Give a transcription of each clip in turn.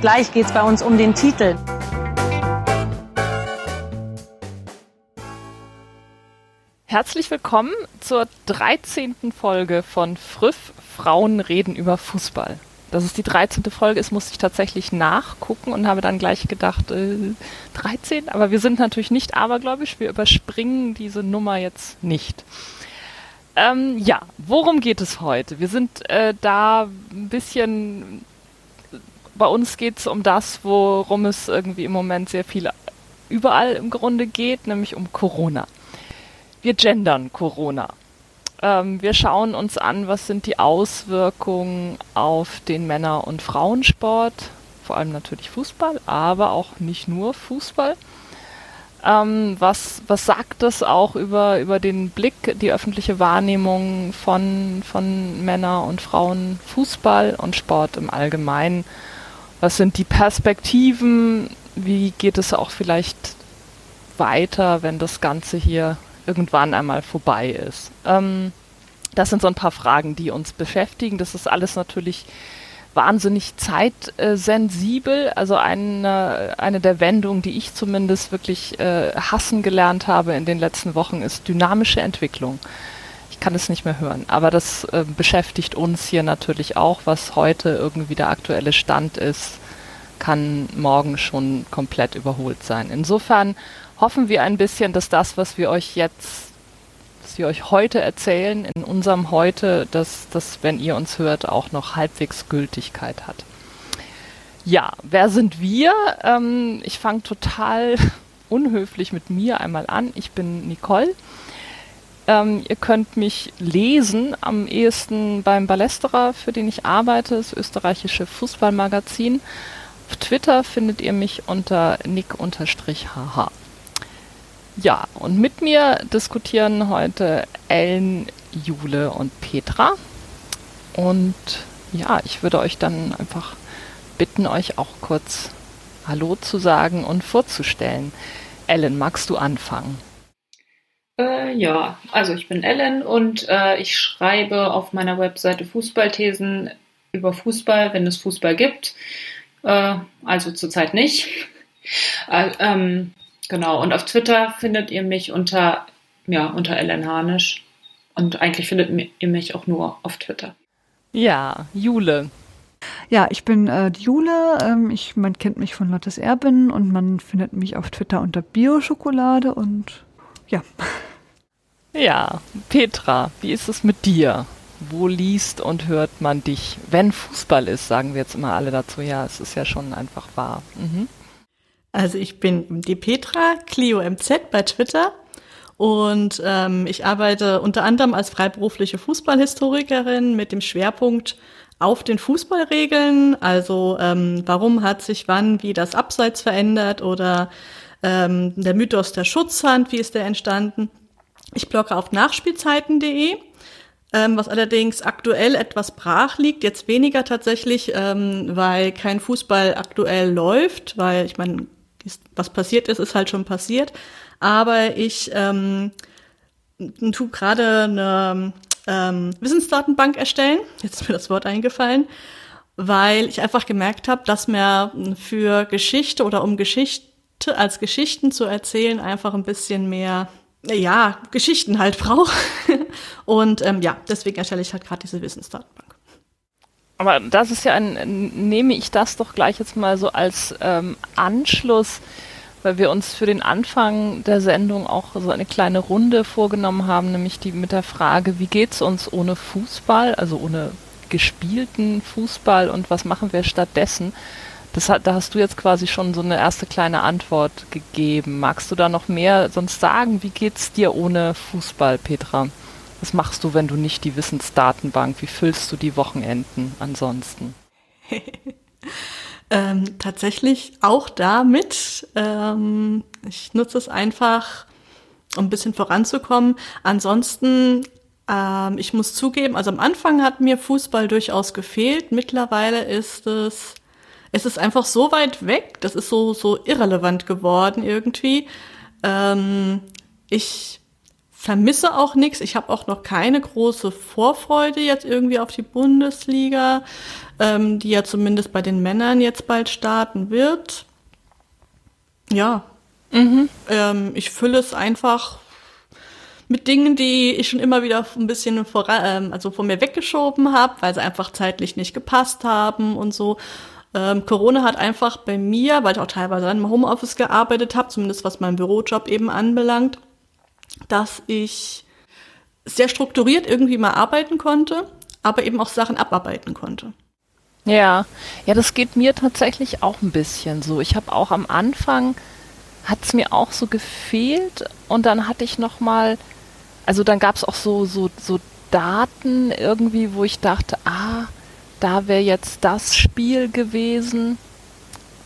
Gleich geht es bei uns um den Titel. Herzlich willkommen zur 13. Folge von Früff Frauen reden über Fußball. Dass es die 13. Folge ist, musste ich tatsächlich nachgucken und habe dann gleich gedacht, äh, 13? Aber wir sind natürlich nicht abergläubisch, wir überspringen diese Nummer jetzt nicht. Ähm, ja, worum geht es heute? Wir sind äh, da ein bisschen bei uns geht es um das, worum es irgendwie im Moment sehr viel überall im Grunde geht, nämlich um Corona. Wir gendern Corona. Ähm, wir schauen uns an, was sind die Auswirkungen auf den Männer- und Frauensport, vor allem natürlich Fußball, aber auch nicht nur Fußball. Ähm, was, was sagt das auch über, über den Blick, die öffentliche Wahrnehmung von, von Männer- und Frauen, Fußball und Sport im Allgemeinen? Was sind die Perspektiven? Wie geht es auch vielleicht weiter, wenn das Ganze hier irgendwann einmal vorbei ist? Ähm, das sind so ein paar Fragen, die uns beschäftigen. Das ist alles natürlich wahnsinnig zeitsensibel. Also eine, eine der Wendungen, die ich zumindest wirklich äh, hassen gelernt habe in den letzten Wochen, ist dynamische Entwicklung ich kann es nicht mehr hören. Aber das äh, beschäftigt uns hier natürlich auch, was heute irgendwie der aktuelle Stand ist, kann morgen schon komplett überholt sein. Insofern hoffen wir ein bisschen, dass das, was wir euch jetzt, was wir euch heute erzählen, in unserem Heute, dass das, wenn ihr uns hört, auch noch halbwegs Gültigkeit hat. Ja, wer sind wir? Ähm, ich fange total unhöflich mit mir einmal an. Ich bin Nicole. Ähm, ihr könnt mich lesen, am ehesten beim Ballesterer, für den ich arbeite, das österreichische Fußballmagazin. Auf Twitter findet ihr mich unter nick-hh. Ja, und mit mir diskutieren heute Ellen, Jule und Petra. Und ja, ich würde euch dann einfach bitten, euch auch kurz Hallo zu sagen und vorzustellen. Ellen, magst du anfangen? Äh, ja, also ich bin Ellen und äh, ich schreibe auf meiner Webseite Fußballthesen über Fußball, wenn es Fußball gibt. Äh, also zurzeit nicht. Äh, ähm, genau, und auf Twitter findet ihr mich unter, ja, unter Ellen Harnisch. Und eigentlich findet ihr mich auch nur auf Twitter. Ja, Jule. Ja, ich bin äh, die Jule. Ähm, ich, man kennt mich von Lottes Erbin und man findet mich auf Twitter unter Bio-Schokolade und ja. Ja, Petra, wie ist es mit dir? Wo liest und hört man dich? Wenn Fußball ist, sagen wir jetzt immer alle dazu. Ja, es ist ja schon einfach wahr. Mhm. Also ich bin die Petra, Clio MZ bei Twitter. Und ähm, ich arbeite unter anderem als freiberufliche Fußballhistorikerin mit dem Schwerpunkt auf den Fußballregeln. Also ähm, warum hat sich wann wie das Abseits verändert oder ähm, der Mythos der Schutzhand, wie ist der entstanden? Ich blogge auf nachspielzeiten.de, ähm, was allerdings aktuell etwas brach liegt, jetzt weniger tatsächlich, ähm, weil kein Fußball aktuell läuft, weil ich meine, was passiert ist, ist halt schon passiert. Aber ich ähm, tu gerade eine ähm, Wissensdatenbank erstellen. Jetzt ist mir das Wort eingefallen, weil ich einfach gemerkt habe, dass mir für Geschichte oder um Geschichte als Geschichten zu erzählen einfach ein bisschen mehr ja, Geschichten halt brauche. Und ähm, ja, deswegen erstelle ich halt gerade diese Wissensdatenbank. Aber das ist ja ein, nehme ich das doch gleich jetzt mal so als ähm, Anschluss, weil wir uns für den Anfang der Sendung auch so eine kleine Runde vorgenommen haben, nämlich die mit der Frage, wie geht's uns ohne Fußball, also ohne gespielten Fußball und was machen wir stattdessen? Das hat, da hast du jetzt quasi schon so eine erste kleine Antwort gegeben. Magst du da noch mehr sonst sagen? Wie geht's dir ohne Fußball, Petra? Was machst du, wenn du nicht die Wissensdatenbank? Wie füllst du die Wochenenden ansonsten? ähm, tatsächlich auch damit. Ähm, ich nutze es einfach, um ein bisschen voranzukommen. Ansonsten, ähm, ich muss zugeben, also am Anfang hat mir Fußball durchaus gefehlt. Mittlerweile ist es, es ist einfach so weit weg, das ist so, so irrelevant geworden irgendwie. Ähm, ich vermisse auch nichts. Ich habe auch noch keine große Vorfreude jetzt irgendwie auf die Bundesliga, ähm, die ja zumindest bei den Männern jetzt bald starten wird. Ja, mhm. ähm, ich fülle es einfach mit Dingen, die ich schon immer wieder ein bisschen vor, ähm, also von mir weggeschoben habe, weil sie einfach zeitlich nicht gepasst haben und so. Ähm, Corona hat einfach bei mir, weil ich auch teilweise im Homeoffice gearbeitet habe, zumindest was meinen Bürojob eben anbelangt, dass ich sehr strukturiert irgendwie mal arbeiten konnte, aber eben auch Sachen abarbeiten konnte. Ja, ja, das geht mir tatsächlich auch ein bisschen so. Ich habe auch am Anfang hat es mir auch so gefehlt und dann hatte ich noch mal, also dann gab es auch so so so Daten irgendwie, wo ich dachte, ah, da wäre jetzt das Spiel gewesen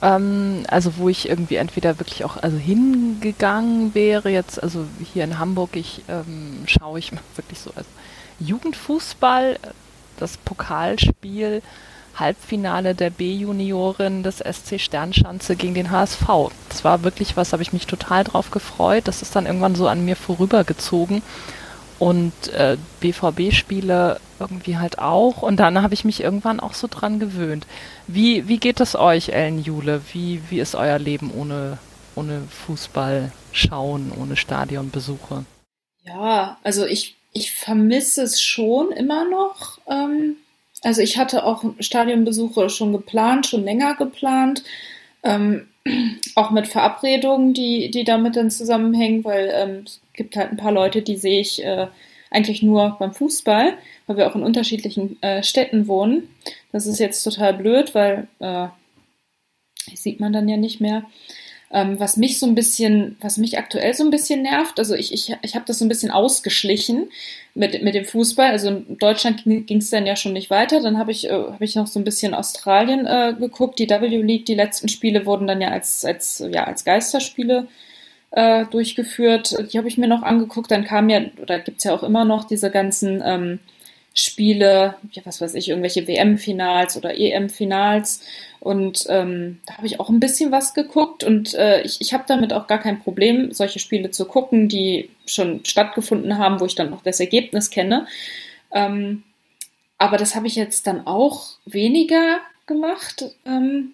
ähm, also wo ich irgendwie entweder wirklich auch also hingegangen wäre, jetzt, also hier in Hamburg, ich ähm, schaue ich wirklich so also Jugendfußball, das Pokalspiel, Halbfinale der B-Juniorin des SC Sternschanze gegen den HSV. Das war wirklich was, habe ich mich total drauf gefreut. Das ist dann irgendwann so an mir vorübergezogen und äh, BVB-Spiele irgendwie halt auch. Und dann habe ich mich irgendwann auch so dran gewöhnt. Wie, wie geht es euch, Ellen Jule? Wie, wie ist euer Leben ohne, ohne Fußball schauen, ohne Stadionbesuche? Ja, also ich, ich vermisse es schon immer noch. Ähm, also ich hatte auch Stadionbesuche schon geplant, schon länger geplant. Ähm, auch mit Verabredungen, die, die damit dann zusammenhängen, weil ähm, gibt halt ein paar Leute, die sehe ich äh, eigentlich nur beim Fußball, weil wir auch in unterschiedlichen äh, Städten wohnen. Das ist jetzt total blöd, weil äh, sieht man dann ja nicht mehr. Ähm, was mich so ein bisschen, was mich aktuell so ein bisschen nervt, also ich, ich, ich habe das so ein bisschen ausgeschlichen mit, mit dem Fußball. Also in Deutschland ging es dann ja schon nicht weiter. Dann habe ich, äh, hab ich noch so ein bisschen Australien äh, geguckt. Die W League, die letzten Spiele wurden dann ja als, als, ja, als Geisterspiele äh, durchgeführt. Die habe ich mir noch angeguckt. Dann kam ja, oder gibt's ja auch immer noch diese ganzen ähm, Spiele, ja, was weiß ich, irgendwelche WM-Finals oder EM-Finals. Und ähm, da habe ich auch ein bisschen was geguckt und äh, ich, ich habe damit auch gar kein Problem, solche Spiele zu gucken, die schon stattgefunden haben, wo ich dann noch das Ergebnis kenne. Ähm, aber das habe ich jetzt dann auch weniger gemacht. Ähm,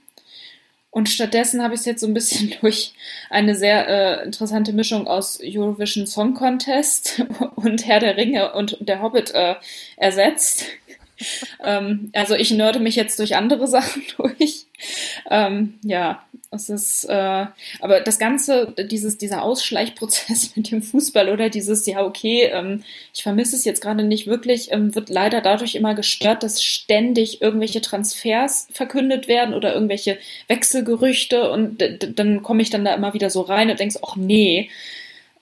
und stattdessen habe ich es jetzt so ein bisschen durch eine sehr äh, interessante Mischung aus Eurovision Song Contest und Herr der Ringe und der Hobbit äh, ersetzt. Ähm, also ich nörde mich jetzt durch andere Sachen durch. Ähm, ja, es ist, äh, aber das Ganze, dieses, dieser Ausschleichprozess mit dem Fußball oder dieses, ja, okay, ähm, ich vermisse es jetzt gerade nicht wirklich, ähm, wird leider dadurch immer gestört, dass ständig irgendwelche Transfers verkündet werden oder irgendwelche Wechselgerüchte und dann komme ich dann da immer wieder so rein und denke ach nee.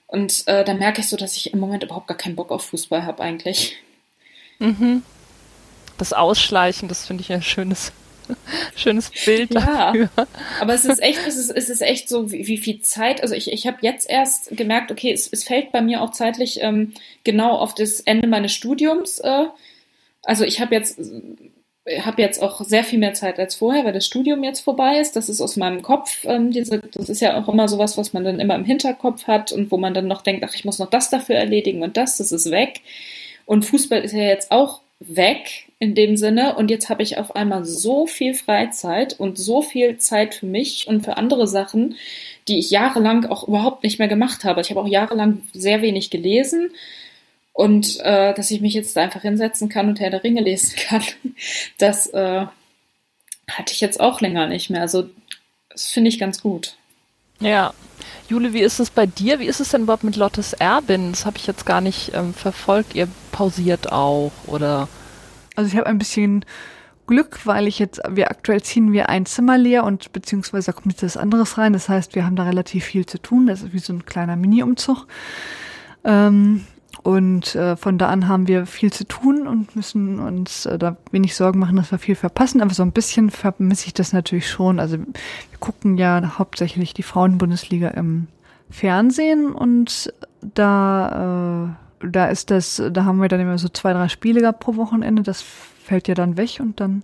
Und äh, dann merke ich so, dass ich im Moment überhaupt gar keinen Bock auf Fußball habe eigentlich. Mhm. Das Ausschleichen, das finde ich ein schönes Schönes Bild ja, dafür. Aber es ist echt, es ist, es ist echt so, wie, wie viel Zeit. Also ich, ich habe jetzt erst gemerkt, okay, es, es fällt bei mir auch zeitlich ähm, genau auf das Ende meines Studiums. Äh, also ich habe jetzt habe jetzt auch sehr viel mehr Zeit als vorher, weil das Studium jetzt vorbei ist. Das ist aus meinem Kopf. Ähm, diese, das ist ja auch immer sowas, was man dann immer im Hinterkopf hat und wo man dann noch denkt, ach, ich muss noch das dafür erledigen und das, das ist weg. Und Fußball ist ja jetzt auch weg in dem Sinne. Und jetzt habe ich auf einmal so viel Freizeit und so viel Zeit für mich und für andere Sachen, die ich jahrelang auch überhaupt nicht mehr gemacht habe. Ich habe auch jahrelang sehr wenig gelesen. Und äh, dass ich mich jetzt einfach hinsetzen kann und Herr der Ringe lesen kann, das äh, hatte ich jetzt auch länger nicht mehr. Also das finde ich ganz gut. Ja. Jule, wie ist es bei dir? Wie ist es denn überhaupt mit Lottes Erbin? Das habe ich jetzt gar nicht ähm, verfolgt. Ihr pausiert auch oder? Also ich habe ein bisschen Glück, weil ich jetzt, wir aktuell ziehen wir ein Zimmer leer und beziehungsweise kommt jetzt was anderes rein. Das heißt, wir haben da relativ viel zu tun. Das ist wie so ein kleiner Mini-Umzug. Ähm, Und äh, von da an haben wir viel zu tun und müssen uns äh, da wenig Sorgen machen, dass wir viel verpassen. Aber so ein bisschen vermisse ich das natürlich schon. Also wir gucken ja hauptsächlich die Frauenbundesliga im Fernsehen und da, äh, da ist das, da haben wir dann immer so zwei, drei Spiele gehabt pro Wochenende. Das fällt ja dann weg und dann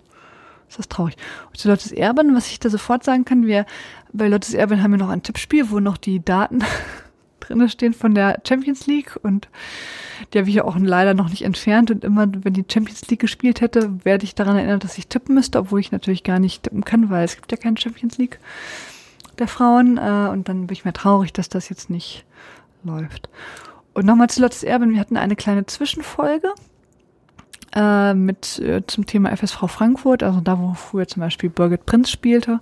ist das traurig. Und zu Lottes Erben, was ich da sofort sagen kann, wir bei Lottes Erben haben wir noch ein Tippspiel, wo noch die Daten drinne stehen von der Champions League und die habe ich ja auch leider noch nicht entfernt und immer, wenn die Champions League gespielt hätte, werde ich daran erinnert, dass ich tippen müsste, obwohl ich natürlich gar nicht tippen kann, weil es gibt ja keine Champions League der Frauen äh, und dann bin ich mir traurig, dass das jetzt nicht läuft. Und nochmal zu Lottes Erben, wir hatten eine kleine Zwischenfolge äh, mit äh, zum Thema FSV Frankfurt, also da, wo früher zum Beispiel Birgit Prinz spielte.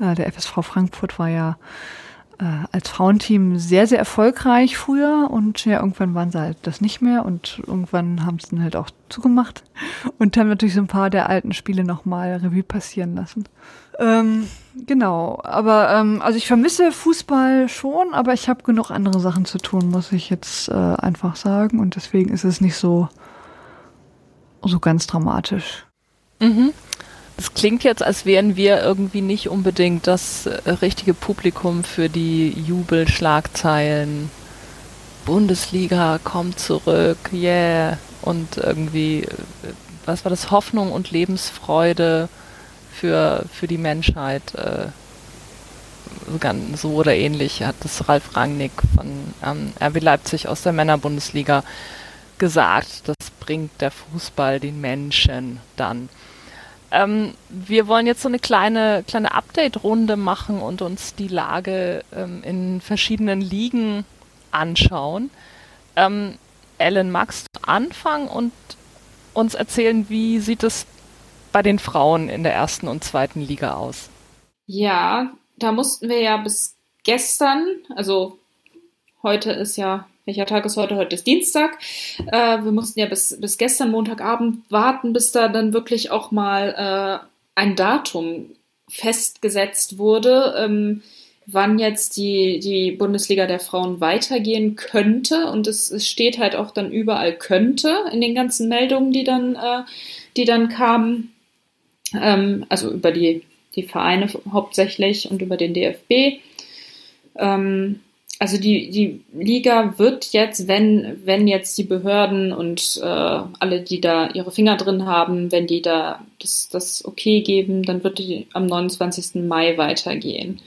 Äh, der FSV Frankfurt war ja als Frauenteam sehr, sehr erfolgreich früher und ja, irgendwann waren sie halt das nicht mehr und irgendwann haben sie dann halt auch zugemacht und haben natürlich so ein paar der alten Spiele nochmal Revue passieren lassen. Ähm, genau, aber ähm, also ich vermisse Fußball schon, aber ich habe genug andere Sachen zu tun, muss ich jetzt äh, einfach sagen und deswegen ist es nicht so so ganz dramatisch. Mhm. Das klingt jetzt, als wären wir irgendwie nicht unbedingt das äh, richtige Publikum für die Jubelschlagzeilen. Bundesliga kommt zurück, yeah. Und irgendwie, äh, was war das? Hoffnung und Lebensfreude für, für die Menschheit. Äh, so oder ähnlich hat das Ralf Rangnick von ähm, RB Leipzig aus der Männerbundesliga gesagt. Das bringt der Fußball den Menschen dann. Ähm, wir wollen jetzt so eine kleine, kleine Update-Runde machen und uns die Lage ähm, in verschiedenen Ligen anschauen. Ähm, Ellen, magst du anfangen und uns erzählen, wie sieht es bei den Frauen in der ersten und zweiten Liga aus? Ja, da mussten wir ja bis gestern, also heute ist ja welcher Tag ist heute? Heute ist Dienstag. Äh, wir mussten ja bis, bis gestern Montagabend warten, bis da dann wirklich auch mal äh, ein Datum festgesetzt wurde, ähm, wann jetzt die, die Bundesliga der Frauen weitergehen könnte. Und es, es steht halt auch dann überall könnte in den ganzen Meldungen, die dann, äh, die dann kamen. Ähm, also über die, die Vereine hauptsächlich und über den DFB. Ähm, also die, die Liga wird jetzt, wenn, wenn jetzt die Behörden und äh, alle, die da ihre Finger drin haben, wenn die da das, das okay geben, dann wird die am 29. Mai weitergehen.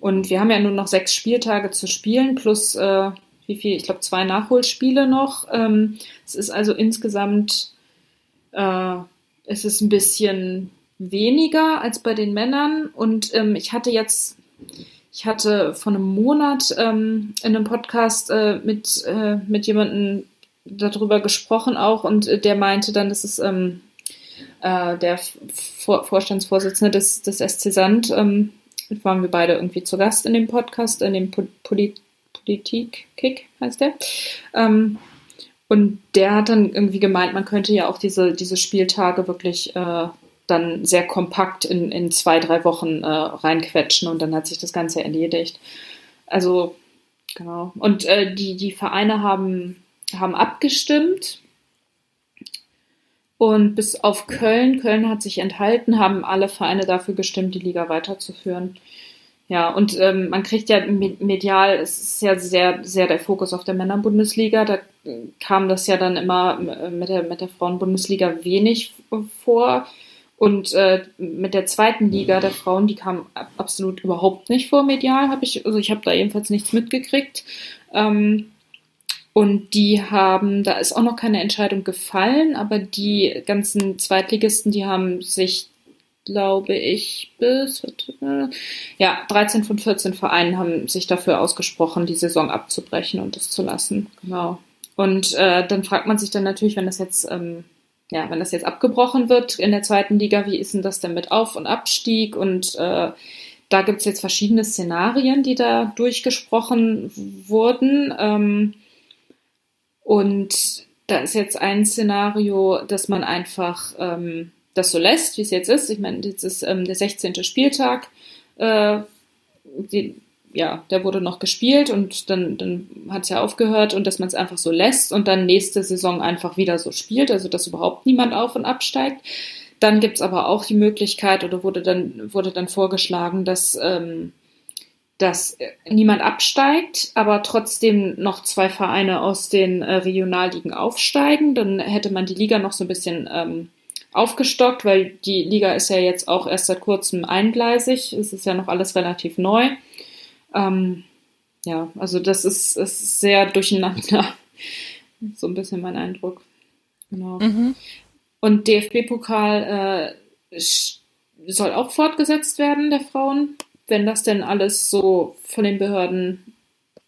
Und wir haben ja nur noch sechs Spieltage zu spielen, plus äh, wie viel, ich glaube zwei Nachholspiele noch. Ähm, es ist also insgesamt, äh, es ist ein bisschen weniger als bei den Männern. Und ähm, ich hatte jetzt ich hatte vor einem Monat ähm, in einem Podcast äh, mit, äh, mit jemandem darüber gesprochen auch und äh, der meinte dann, dass es ähm, äh, der Vor Vorstandsvorsitzende des, des SC Sand, ähm, waren wir beide irgendwie zu Gast in dem Podcast, in dem po Polit Politik-Kick heißt der. Ähm, und der hat dann irgendwie gemeint, man könnte ja auch diese, diese Spieltage wirklich äh, dann sehr kompakt in, in zwei, drei Wochen äh, reinquetschen und dann hat sich das Ganze erledigt. Also, genau. Und äh, die, die Vereine haben, haben abgestimmt. Und bis auf Köln, Köln hat sich enthalten, haben alle Vereine dafür gestimmt, die Liga weiterzuführen. Ja, und ähm, man kriegt ja medial, es ist ja sehr, sehr der Fokus auf der Männerbundesliga. Da kam das ja dann immer äh, mit der, mit der Frauenbundesliga wenig vor. Und äh, mit der zweiten Liga der Frauen, die kam absolut überhaupt nicht vor medial, habe ich, also ich habe da jedenfalls nichts mitgekriegt. Ähm, und die haben, da ist auch noch keine Entscheidung gefallen, aber die ganzen Zweitligisten, die haben sich, glaube ich, bis, ja, 13 von 14 Vereinen haben sich dafür ausgesprochen, die Saison abzubrechen und das zu lassen. Genau. Und äh, dann fragt man sich dann natürlich, wenn das jetzt ähm, ja, wenn das jetzt abgebrochen wird in der zweiten Liga, wie ist denn das denn mit Auf- und Abstieg? Und äh, da gibt es jetzt verschiedene Szenarien, die da durchgesprochen wurden. Ähm, und da ist jetzt ein Szenario, dass man einfach ähm, das so lässt, wie es jetzt ist. Ich meine, jetzt ist ähm, der 16. Spieltag. Äh, die ja, der wurde noch gespielt und dann, dann hat es ja aufgehört und dass man es einfach so lässt und dann nächste Saison einfach wieder so spielt, also dass überhaupt niemand auf und absteigt. Dann gibt's aber auch die Möglichkeit oder wurde dann, wurde dann vorgeschlagen, dass, ähm, dass niemand absteigt, aber trotzdem noch zwei Vereine aus den äh, Regionalligen aufsteigen. Dann hätte man die Liga noch so ein bisschen ähm, aufgestockt, weil die Liga ist ja jetzt auch erst seit kurzem eingleisig. Es ist ja noch alles relativ neu. Ähm, ja, also das ist, ist sehr durcheinander. so ein bisschen mein Eindruck. Genau. Mhm. Und DFB-Pokal äh, soll auch fortgesetzt werden, der Frauen, wenn das denn alles so von den Behörden,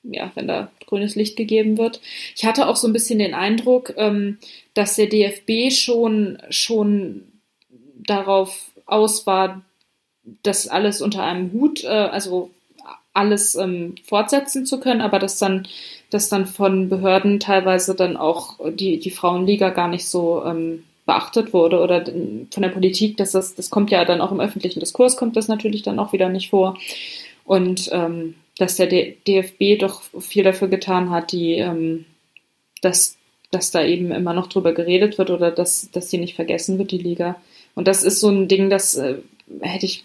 ja, wenn da grünes Licht gegeben wird. Ich hatte auch so ein bisschen den Eindruck, ähm, dass der DFB schon, schon darauf aus war, das alles unter einem Hut, äh, also alles ähm, fortsetzen zu können, aber dass dann, dass dann von Behörden teilweise dann auch die, die Frauenliga gar nicht so ähm, beachtet wurde oder von der Politik, dass das, das kommt ja dann auch im öffentlichen Diskurs, kommt das natürlich dann auch wieder nicht vor. Und ähm, dass der DFB doch viel dafür getan hat, die, ähm, dass, dass da eben immer noch drüber geredet wird oder dass, dass die nicht vergessen wird, die Liga. Und das ist so ein Ding, das äh, hätte ich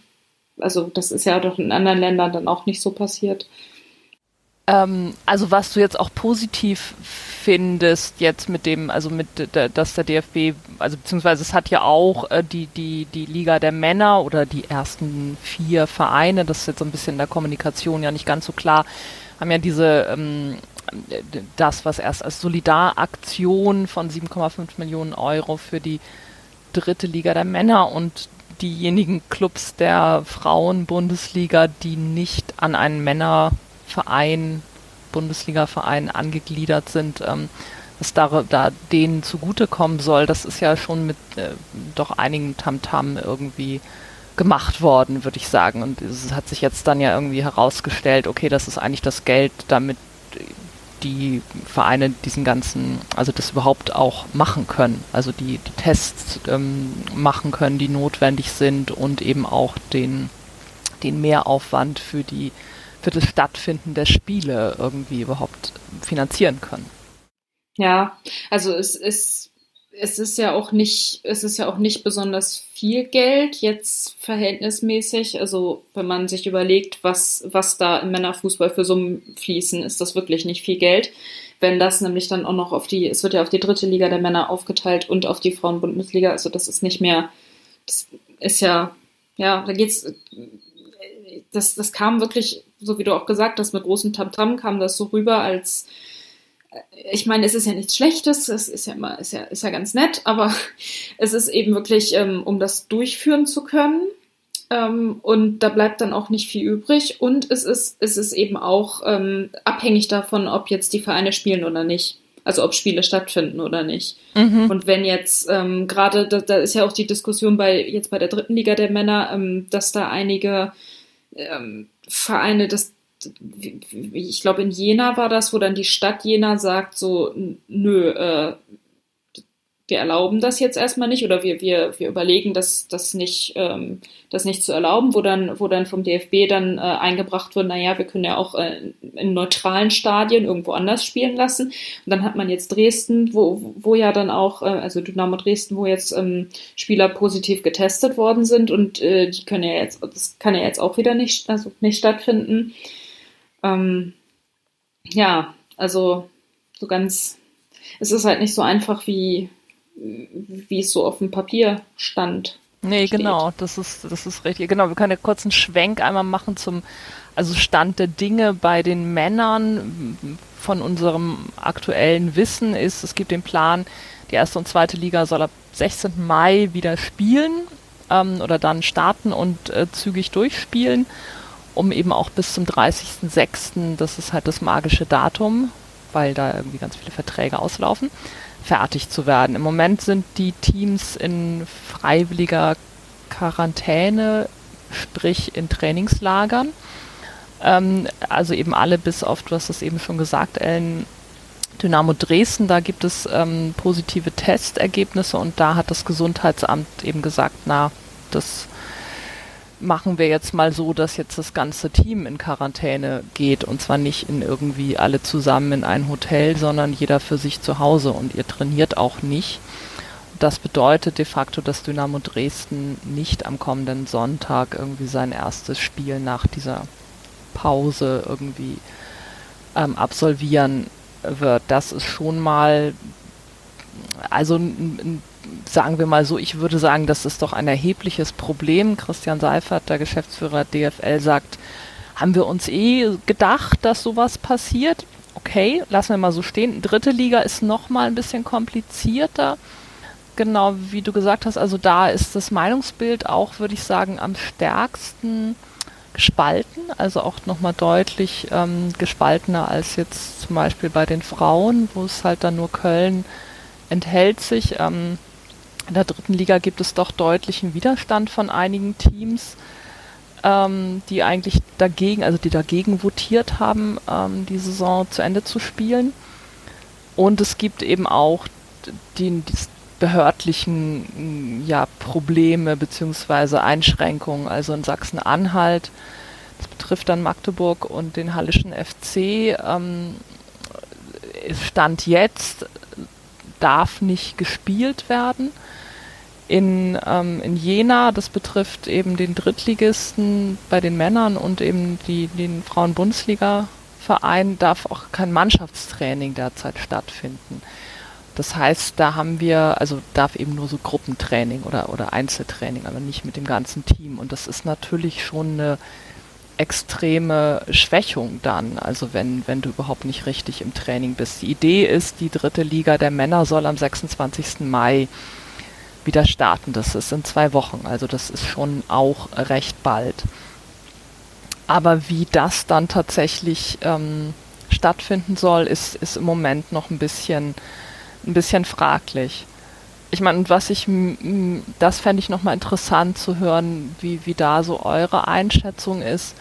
also das ist ja doch in anderen Ländern dann auch nicht so passiert. Ähm, also was du jetzt auch positiv findest jetzt mit dem, also mit, dass der DFB, also beziehungsweise es hat ja auch äh, die, die, die Liga der Männer oder die ersten vier Vereine, das ist jetzt so ein bisschen in der Kommunikation ja nicht ganz so klar, haben ja diese, ähm, das, was erst als Solidaraktion von 7,5 Millionen Euro für die dritte Liga der Männer und diejenigen Clubs der Frauen-Bundesliga, die nicht an einen Männerverein, Bundesliga-Verein angegliedert sind, ähm, was da, da denen zugutekommen soll, das ist ja schon mit äh, doch einigen Tamtam -Tam irgendwie gemacht worden, würde ich sagen. Und es hat sich jetzt dann ja irgendwie herausgestellt, okay, das ist eigentlich das Geld, damit die Vereine diesen ganzen, also das überhaupt auch machen können, also die, die Tests ähm, machen können, die notwendig sind und eben auch den, den Mehraufwand für die für das Stattfinden der Spiele irgendwie überhaupt finanzieren können. Ja, also es ist es ist ja auch nicht, es ist ja auch nicht besonders viel Geld jetzt verhältnismäßig. Also wenn man sich überlegt, was, was da im Männerfußball für Summen fließen, ist das wirklich nicht viel Geld. Wenn das nämlich dann auch noch auf die, es wird ja auf die dritte Liga der Männer aufgeteilt und auf die Frauenbundesliga, also das ist nicht mehr, das ist ja, ja, da geht's, das, das kam wirklich, so wie du auch gesagt hast, mit großem Tamtam -Tam kam das so rüber, als ich meine, es ist ja nichts Schlechtes, es ist ja immer, ist ja, ist ja ganz nett, aber es ist eben wirklich, ähm, um das durchführen zu können. Ähm, und da bleibt dann auch nicht viel übrig. Und es ist, es ist eben auch ähm, abhängig davon, ob jetzt die Vereine spielen oder nicht. Also ob Spiele stattfinden oder nicht. Mhm. Und wenn jetzt ähm, gerade, da, da, ist ja auch die Diskussion bei jetzt bei der dritten Liga der Männer, ähm, dass da einige ähm, Vereine das ich glaube in Jena war das, wo dann die Stadt Jena sagt so, nö, äh, wir erlauben das jetzt erstmal nicht oder wir, wir, wir überlegen, das, das, nicht, ähm, das nicht zu erlauben, wo dann, wo dann vom DFB dann äh, eingebracht wird, naja, wir können ja auch äh, in neutralen Stadien irgendwo anders spielen lassen. Und dann hat man jetzt Dresden, wo, wo ja dann auch, äh, also Dynamo Dresden, wo jetzt ähm, Spieler positiv getestet worden sind und äh, die können ja jetzt, das kann ja jetzt auch wieder nicht, also nicht stattfinden. Ähm, ja, also so ganz, es ist halt nicht so einfach, wie, wie es so auf dem Papier stand. Nee, steht. genau, das ist, das ist richtig. Genau, wir können ja kurz einen Schwenk einmal machen zum, also Stand der Dinge bei den Männern von unserem aktuellen Wissen ist, es gibt den Plan, die erste und zweite Liga soll ab 16. Mai wieder spielen ähm, oder dann starten und äh, zügig durchspielen um eben auch bis zum 30.06., das ist halt das magische Datum, weil da irgendwie ganz viele Verträge auslaufen, fertig zu werden. Im Moment sind die Teams in freiwilliger Quarantäne, sprich in Trainingslagern. Ähm, also eben alle bis auf, du hast es eben schon gesagt, Ellen, Dynamo Dresden, da gibt es ähm, positive Testergebnisse und da hat das Gesundheitsamt eben gesagt, na, das machen wir jetzt mal so, dass jetzt das ganze Team in Quarantäne geht und zwar nicht in irgendwie alle zusammen in ein Hotel, sondern jeder für sich zu Hause und ihr trainiert auch nicht. Das bedeutet de facto, dass Dynamo Dresden nicht am kommenden Sonntag irgendwie sein erstes Spiel nach dieser Pause irgendwie ähm, absolvieren wird. Das ist schon mal, also sagen wir mal so, ich würde sagen, das ist doch ein erhebliches Problem. Christian Seifert, der Geschäftsführer DFL, sagt, haben wir uns eh gedacht, dass sowas passiert? Okay, lassen wir mal so stehen. Dritte Liga ist noch mal ein bisschen komplizierter. Genau, wie du gesagt hast, also da ist das Meinungsbild auch, würde ich sagen, am stärksten gespalten, also auch nochmal deutlich ähm, gespaltener als jetzt zum Beispiel bei den Frauen, wo es halt dann nur Köln enthält sich. Ähm, in der dritten Liga gibt es doch deutlichen Widerstand von einigen Teams, ähm, die eigentlich dagegen, also die dagegen votiert haben, ähm, die Saison zu Ende zu spielen. Und es gibt eben auch die, die behördlichen ja, Probleme bzw. Einschränkungen. Also in Sachsen-Anhalt, das betrifft dann Magdeburg und den Hallischen FC, ähm, Stand jetzt darf nicht gespielt werden. In, ähm, in Jena, das betrifft eben den Drittligisten bei den Männern und eben die, den Frauen-Bundesliga-Verein, darf auch kein Mannschaftstraining derzeit stattfinden. Das heißt, da haben wir, also darf eben nur so Gruppentraining oder, oder Einzeltraining, aber nicht mit dem ganzen Team. Und das ist natürlich schon eine extreme Schwächung dann, also wenn, wenn du überhaupt nicht richtig im Training bist. Die Idee ist, die dritte Liga der Männer soll am 26. Mai wieder starten. Das ist in zwei Wochen, also das ist schon auch recht bald. Aber wie das dann tatsächlich ähm, stattfinden soll, ist, ist im Moment noch ein bisschen ein bisschen fraglich. Ich meine, was ich, das fände ich nochmal interessant zu hören, wie, wie da so eure Einschätzung ist.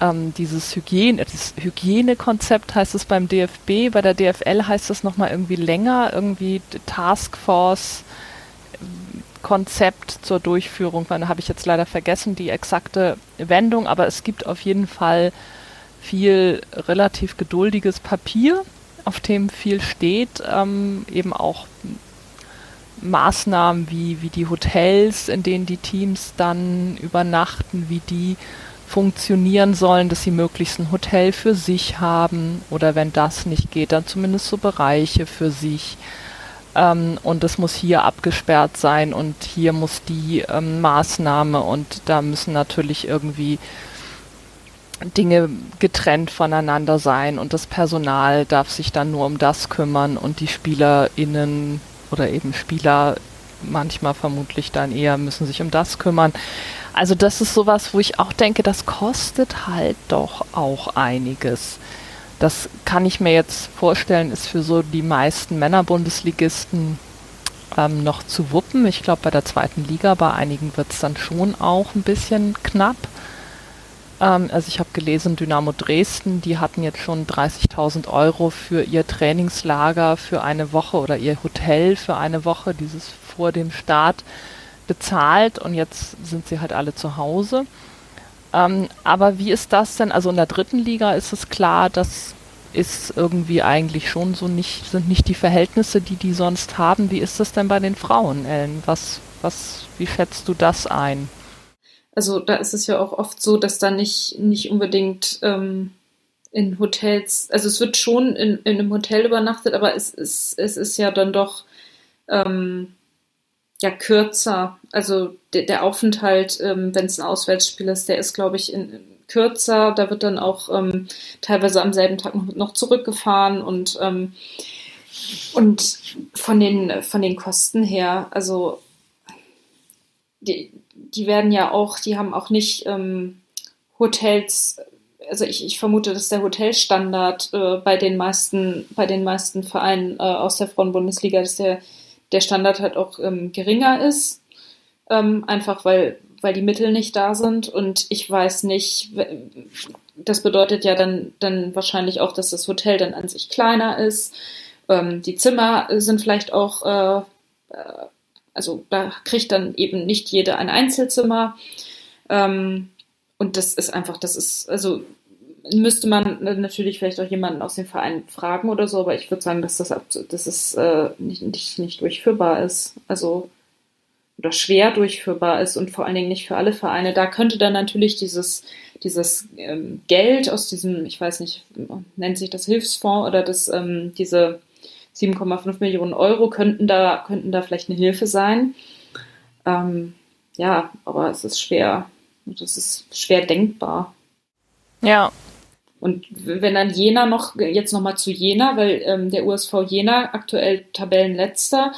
Ähm, dieses Hygiene, das Hygienekonzept heißt es beim DFB, bei der DFL heißt es nochmal irgendwie länger, irgendwie Taskforce Konzept zur Durchführung. Da habe ich jetzt leider vergessen die exakte Wendung, aber es gibt auf jeden Fall viel relativ geduldiges Papier, auf dem viel steht, ähm, eben auch Maßnahmen wie, wie die Hotels, in denen die Teams dann übernachten, wie die funktionieren sollen, dass sie möglichst ein Hotel für sich haben oder wenn das nicht geht, dann zumindest so Bereiche für sich. Ähm, und es muss hier abgesperrt sein und hier muss die ähm, Maßnahme und da müssen natürlich irgendwie Dinge getrennt voneinander sein und das Personal darf sich dann nur um das kümmern und die SpielerInnen oder eben Spieler manchmal vermutlich dann eher müssen sich um das kümmern. Also das ist sowas, wo ich auch denke, das kostet halt doch auch einiges. Das kann ich mir jetzt vorstellen, ist für so die meisten Männerbundesligisten ähm, noch zu wuppen. Ich glaube, bei der zweiten Liga, bei einigen wird es dann schon auch ein bisschen knapp. Ähm, also ich habe gelesen, Dynamo Dresden, die hatten jetzt schon 30.000 Euro für ihr Trainingslager für eine Woche oder ihr Hotel für eine Woche, dieses vor dem Start bezahlt und jetzt sind sie halt alle zu Hause. Ähm, aber wie ist das denn? Also in der dritten Liga ist es klar, das ist irgendwie eigentlich schon so nicht, sind nicht die Verhältnisse, die die sonst haben. Wie ist das denn bei den Frauen, Ellen? Was, was, wie schätzt du das ein? also da ist es ja auch oft so, dass da nicht, nicht unbedingt ähm, in Hotels, also es wird schon in, in einem Hotel übernachtet, aber es ist, es ist ja dann doch ähm, ja kürzer. Also der, der Aufenthalt, ähm, wenn es ein Auswärtsspiel ist, der ist, glaube ich, in, kürzer. Da wird dann auch ähm, teilweise am selben Tag noch, noch zurückgefahren und ähm, und von den von den Kosten her, also die, die werden ja auch, die haben auch nicht ähm, Hotels, also ich, ich vermute, dass der Hotelstandard äh, bei den meisten, bei den meisten Vereinen äh, aus der Frauenbundesliga, dass der, der Standard halt auch ähm, geringer ist. Ähm, einfach weil, weil die Mittel nicht da sind. Und ich weiß nicht, das bedeutet ja dann, dann wahrscheinlich auch, dass das Hotel dann an sich kleiner ist. Ähm, die Zimmer sind vielleicht auch äh, äh also da kriegt dann eben nicht jede ein Einzelzimmer. Ähm, und das ist einfach, das ist, also müsste man natürlich vielleicht auch jemanden aus dem Verein fragen oder so, aber ich würde sagen, dass das, dass es äh, nicht, nicht, nicht durchführbar ist. Also oder schwer durchführbar ist und vor allen Dingen nicht für alle Vereine. Da könnte dann natürlich dieses, dieses ähm, Geld aus diesem, ich weiß nicht, nennt sich das Hilfsfonds oder das, ähm, diese 7,5 Millionen Euro könnten da, könnten da vielleicht eine Hilfe sein. Ähm, ja, aber es ist schwer. Das ist schwer denkbar. Ja. Und wenn dann Jena noch, jetzt nochmal zu Jena, weil ähm, der USV Jena aktuell Tabellenletzter,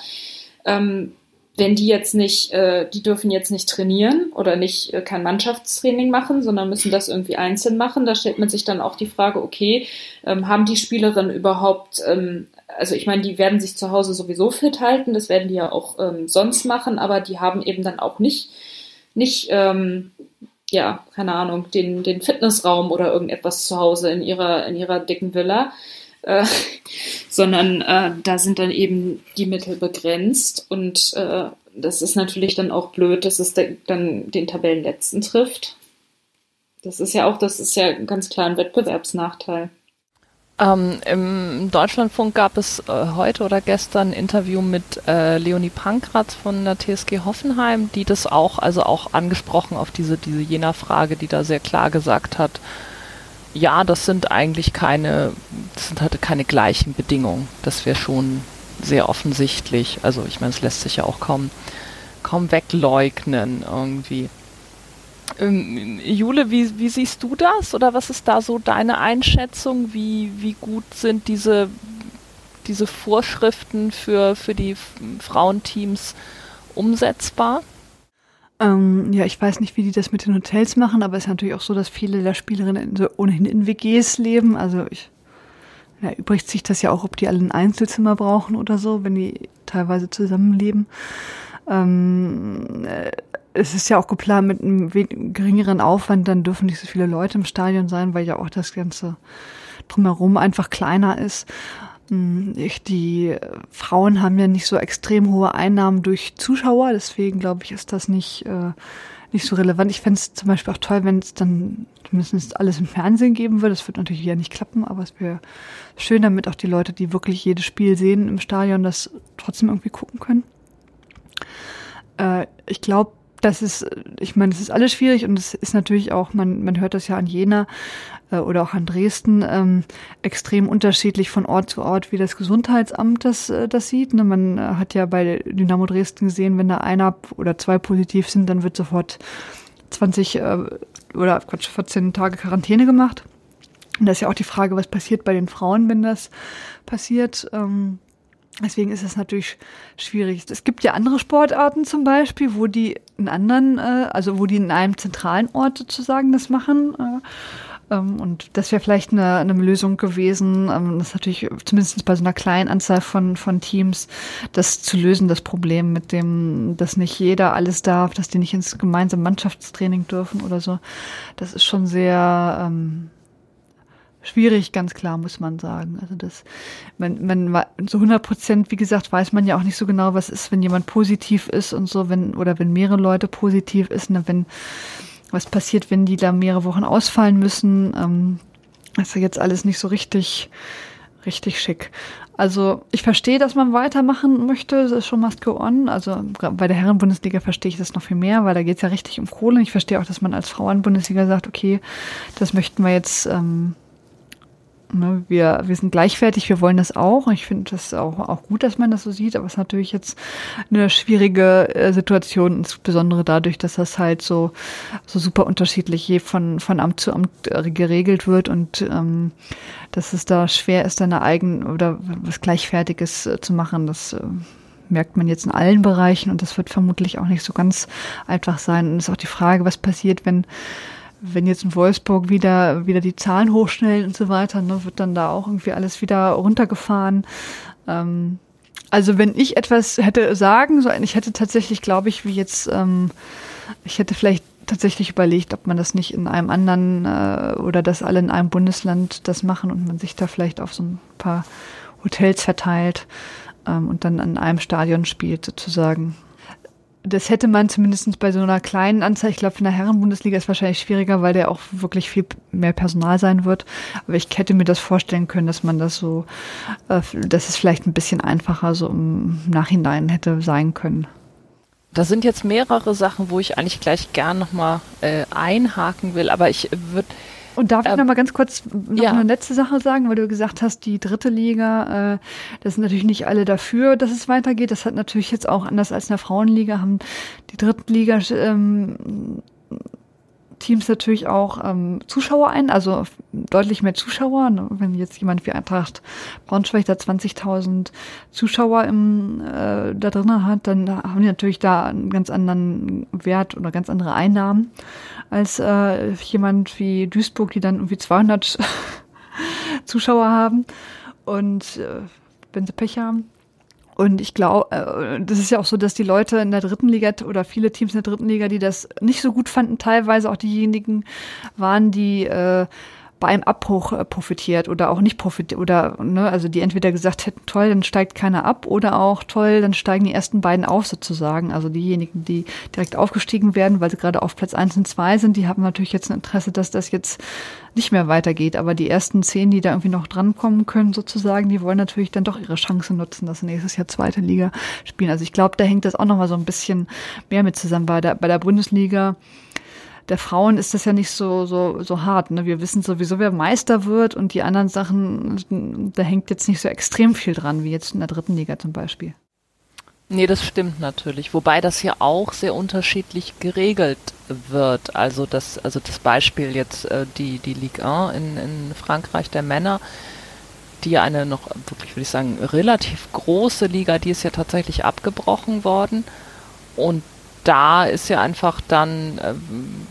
ähm, wenn die jetzt nicht, äh, die dürfen jetzt nicht trainieren oder nicht äh, kein Mannschaftstraining machen, sondern müssen das irgendwie einzeln machen, da stellt man sich dann auch die Frage, okay, ähm, haben die Spielerinnen überhaupt, ähm, also ich meine, die werden sich zu Hause sowieso fit halten, das werden die ja auch ähm, sonst machen, aber die haben eben dann auch nicht, nicht, ähm, ja, keine Ahnung, den, den Fitnessraum oder irgendetwas zu Hause in ihrer, in ihrer dicken Villa. Äh, sondern äh, da sind dann eben die Mittel begrenzt und äh, das ist natürlich dann auch blöd, dass es dann den Tabellenletzten trifft. Das ist ja auch, das ist ja ganz klar ein Wettbewerbsnachteil. Ähm, Im Deutschlandfunk gab es äh, heute oder gestern ein Interview mit äh, Leonie Pankratz von der TSG Hoffenheim, die das auch, also auch angesprochen auf diese, diese Jena-Frage, die da sehr klar gesagt hat, ja, das sind eigentlich keine, das sind halt keine gleichen Bedingungen. Das wäre schon sehr offensichtlich. Also ich meine, es lässt sich ja auch kaum, kaum wegleugnen irgendwie. Ähm, Jule, wie, wie siehst du das? Oder was ist da so deine Einschätzung? Wie, wie gut sind diese, diese Vorschriften für, für die Frauenteams umsetzbar? Ähm, ja, ich weiß nicht, wie die das mit den Hotels machen, aber es ist natürlich auch so, dass viele der Spielerinnen ohnehin in WGs leben. Also ich, ja, übrigt sich das ja auch, ob die alle ein Einzelzimmer brauchen oder so, wenn die teilweise zusammenleben. Ähm, äh, es ist ja auch geplant mit einem geringeren Aufwand, dann dürfen nicht so viele Leute im Stadion sein, weil ja auch das ganze drumherum einfach kleiner ist. Hm, die Frauen haben ja nicht so extrem hohe Einnahmen durch Zuschauer, deswegen glaube ich, ist das nicht, äh, nicht so relevant. Ich fände es zum Beispiel auch toll, wenn es dann zumindest alles im Fernsehen geben würde. Das wird natürlich ja nicht klappen, aber es wäre schön, damit auch die Leute, die wirklich jedes Spiel sehen im Stadion, das trotzdem irgendwie gucken können. Äh, ich glaube, das ist, ich meine, es ist alles schwierig und es ist natürlich auch, man, man hört das ja an Jena äh, oder auch an Dresden, ähm, extrem unterschiedlich von Ort zu Ort, wie das Gesundheitsamt das, äh, das sieht. Ne? Man äh, hat ja bei Dynamo Dresden gesehen, wenn da einer oder zwei positiv sind, dann wird sofort 20 äh, oder Quatsch, 14 Tage Quarantäne gemacht. Und da ist ja auch die Frage, was passiert bei den Frauen, wenn das passiert. Ähm, Deswegen ist es natürlich schwierig. Es gibt ja andere Sportarten zum Beispiel, wo die in anderen, äh, also wo die in einem zentralen Ort sozusagen das machen. Äh, ähm, und das wäre vielleicht eine, eine Lösung gewesen. Ähm, das ist natürlich zumindest bei so einer kleinen Anzahl von, von Teams, das zu lösen, das Problem mit dem, dass nicht jeder alles darf, dass die nicht ins gemeinsame Mannschaftstraining dürfen oder so. Das ist schon sehr, ähm, schwierig, ganz klar, muss man sagen. Also das, man, man so 100 Prozent, wie gesagt, weiß man ja auch nicht so genau, was ist, wenn jemand positiv ist und so, wenn, oder wenn mehrere Leute positiv ist, ne, wenn, was passiert, wenn die da mehrere Wochen ausfallen müssen. Ähm, ist ja jetzt alles nicht so richtig, richtig schick. Also ich verstehe, dass man weitermachen möchte, das ist schon must go on. Also bei der Herren-Bundesliga verstehe ich das noch viel mehr, weil da geht es ja richtig um Kohle. Ich verstehe auch, dass man als Frauen-Bundesliga sagt, okay, das möchten wir jetzt ähm, Ne, wir, wir sind gleichwertig, wir wollen das auch. Ich finde das auch, auch gut, dass man das so sieht, aber es ist natürlich jetzt eine schwierige äh, Situation, insbesondere dadurch, dass das halt so, so super unterschiedlich je von, von Amt zu Amt äh, geregelt wird und ähm, dass es da schwer ist, eine eigen oder was Gleichfertiges äh, zu machen. Das merkt man jetzt in allen Bereichen und das wird vermutlich auch nicht so ganz einfach sein. Und es ist auch die Frage, was passiert, wenn wenn jetzt in Wolfsburg wieder, wieder die Zahlen hochschnellen und so weiter, ne, wird dann da auch irgendwie alles wieder runtergefahren. Ähm, also wenn ich etwas hätte sagen sollen, ich hätte tatsächlich, glaube ich, wie jetzt, ähm, ich hätte vielleicht tatsächlich überlegt, ob man das nicht in einem anderen äh, oder dass alle in einem Bundesland das machen und man sich da vielleicht auf so ein paar Hotels verteilt ähm, und dann an einem Stadion spielt sozusagen das hätte man zumindest bei so einer kleinen Anzahl, ich glaube, in der Herrenbundesliga ist wahrscheinlich schwieriger, weil der auch wirklich viel mehr Personal sein wird. Aber ich hätte mir das vorstellen können, dass man das so, äh, dass es vielleicht ein bisschen einfacher so im Nachhinein hätte sein können. Da sind jetzt mehrere Sachen, wo ich eigentlich gleich gern nochmal äh, einhaken will, aber ich würde und darf ich ähm, noch mal ganz kurz noch ja. eine letzte Sache sagen, weil du gesagt hast, die dritte Liga, äh, das sind natürlich nicht alle dafür, dass es weitergeht. Das hat natürlich jetzt auch anders als in der Frauenliga, haben die dritten Liga ähm, Teams natürlich auch ähm, Zuschauer ein, also deutlich mehr Zuschauer. Ne? Wenn jetzt jemand wie Eintracht Braunschweig da 20.000 Zuschauer im, äh, da drin hat, dann haben die natürlich da einen ganz anderen Wert oder ganz andere Einnahmen als äh, jemand wie Duisburg, die dann irgendwie 200 Zuschauer haben und äh, wenn sie Pech haben. Und ich glaube, äh, das ist ja auch so, dass die Leute in der dritten Liga oder viele Teams in der dritten Liga, die das nicht so gut fanden, teilweise auch diejenigen waren, die äh, bei einem Abbruch äh, profitiert oder auch nicht profitiert oder ne, also die entweder gesagt hätten, toll, dann steigt keiner ab oder auch toll, dann steigen die ersten beiden auf sozusagen. Also diejenigen, die direkt aufgestiegen werden, weil sie gerade auf Platz eins und zwei sind, die haben natürlich jetzt ein Interesse, dass das jetzt nicht mehr weitergeht. Aber die ersten zehn, die da irgendwie noch drankommen können, sozusagen, die wollen natürlich dann doch ihre Chance nutzen, dass sie nächstes Jahr zweite Liga spielen. Also ich glaube, da hängt das auch nochmal so ein bisschen mehr mit zusammen. Bei der, bei der Bundesliga der Frauen ist das ja nicht so, so, so hart. Ne? Wir wissen sowieso, wer Meister wird und die anderen Sachen, da hängt jetzt nicht so extrem viel dran, wie jetzt in der dritten Liga zum Beispiel. Nee, das stimmt natürlich. Wobei das ja auch sehr unterschiedlich geregelt wird. Also das, also das Beispiel jetzt äh, die, die Ligue 1 in, in Frankreich der Männer, die eine noch wirklich, würde ich sagen, relativ große Liga, die ist ja tatsächlich abgebrochen worden. Und da ist ja einfach dann ähm,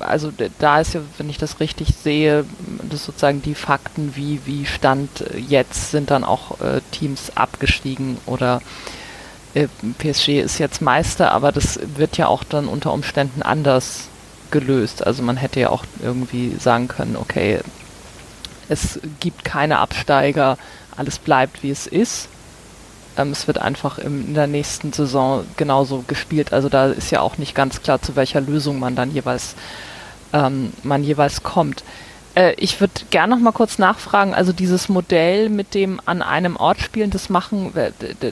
also da ist ja, wenn ich das richtig sehe, das sozusagen die Fakten, wie, wie Stand jetzt sind dann auch äh, Teams abgestiegen oder äh, PSG ist jetzt Meister, aber das wird ja auch dann unter Umständen anders gelöst. Also man hätte ja auch irgendwie sagen können, okay, es gibt keine Absteiger, alles bleibt wie es ist. Ähm, es wird einfach in der nächsten Saison genauso gespielt. Also da ist ja auch nicht ganz klar, zu welcher Lösung man dann jeweils ähm, man jeweils kommt. Äh, ich würde gerne noch mal kurz nachfragen, also dieses Modell mit dem an einem Ort spielen, das machen,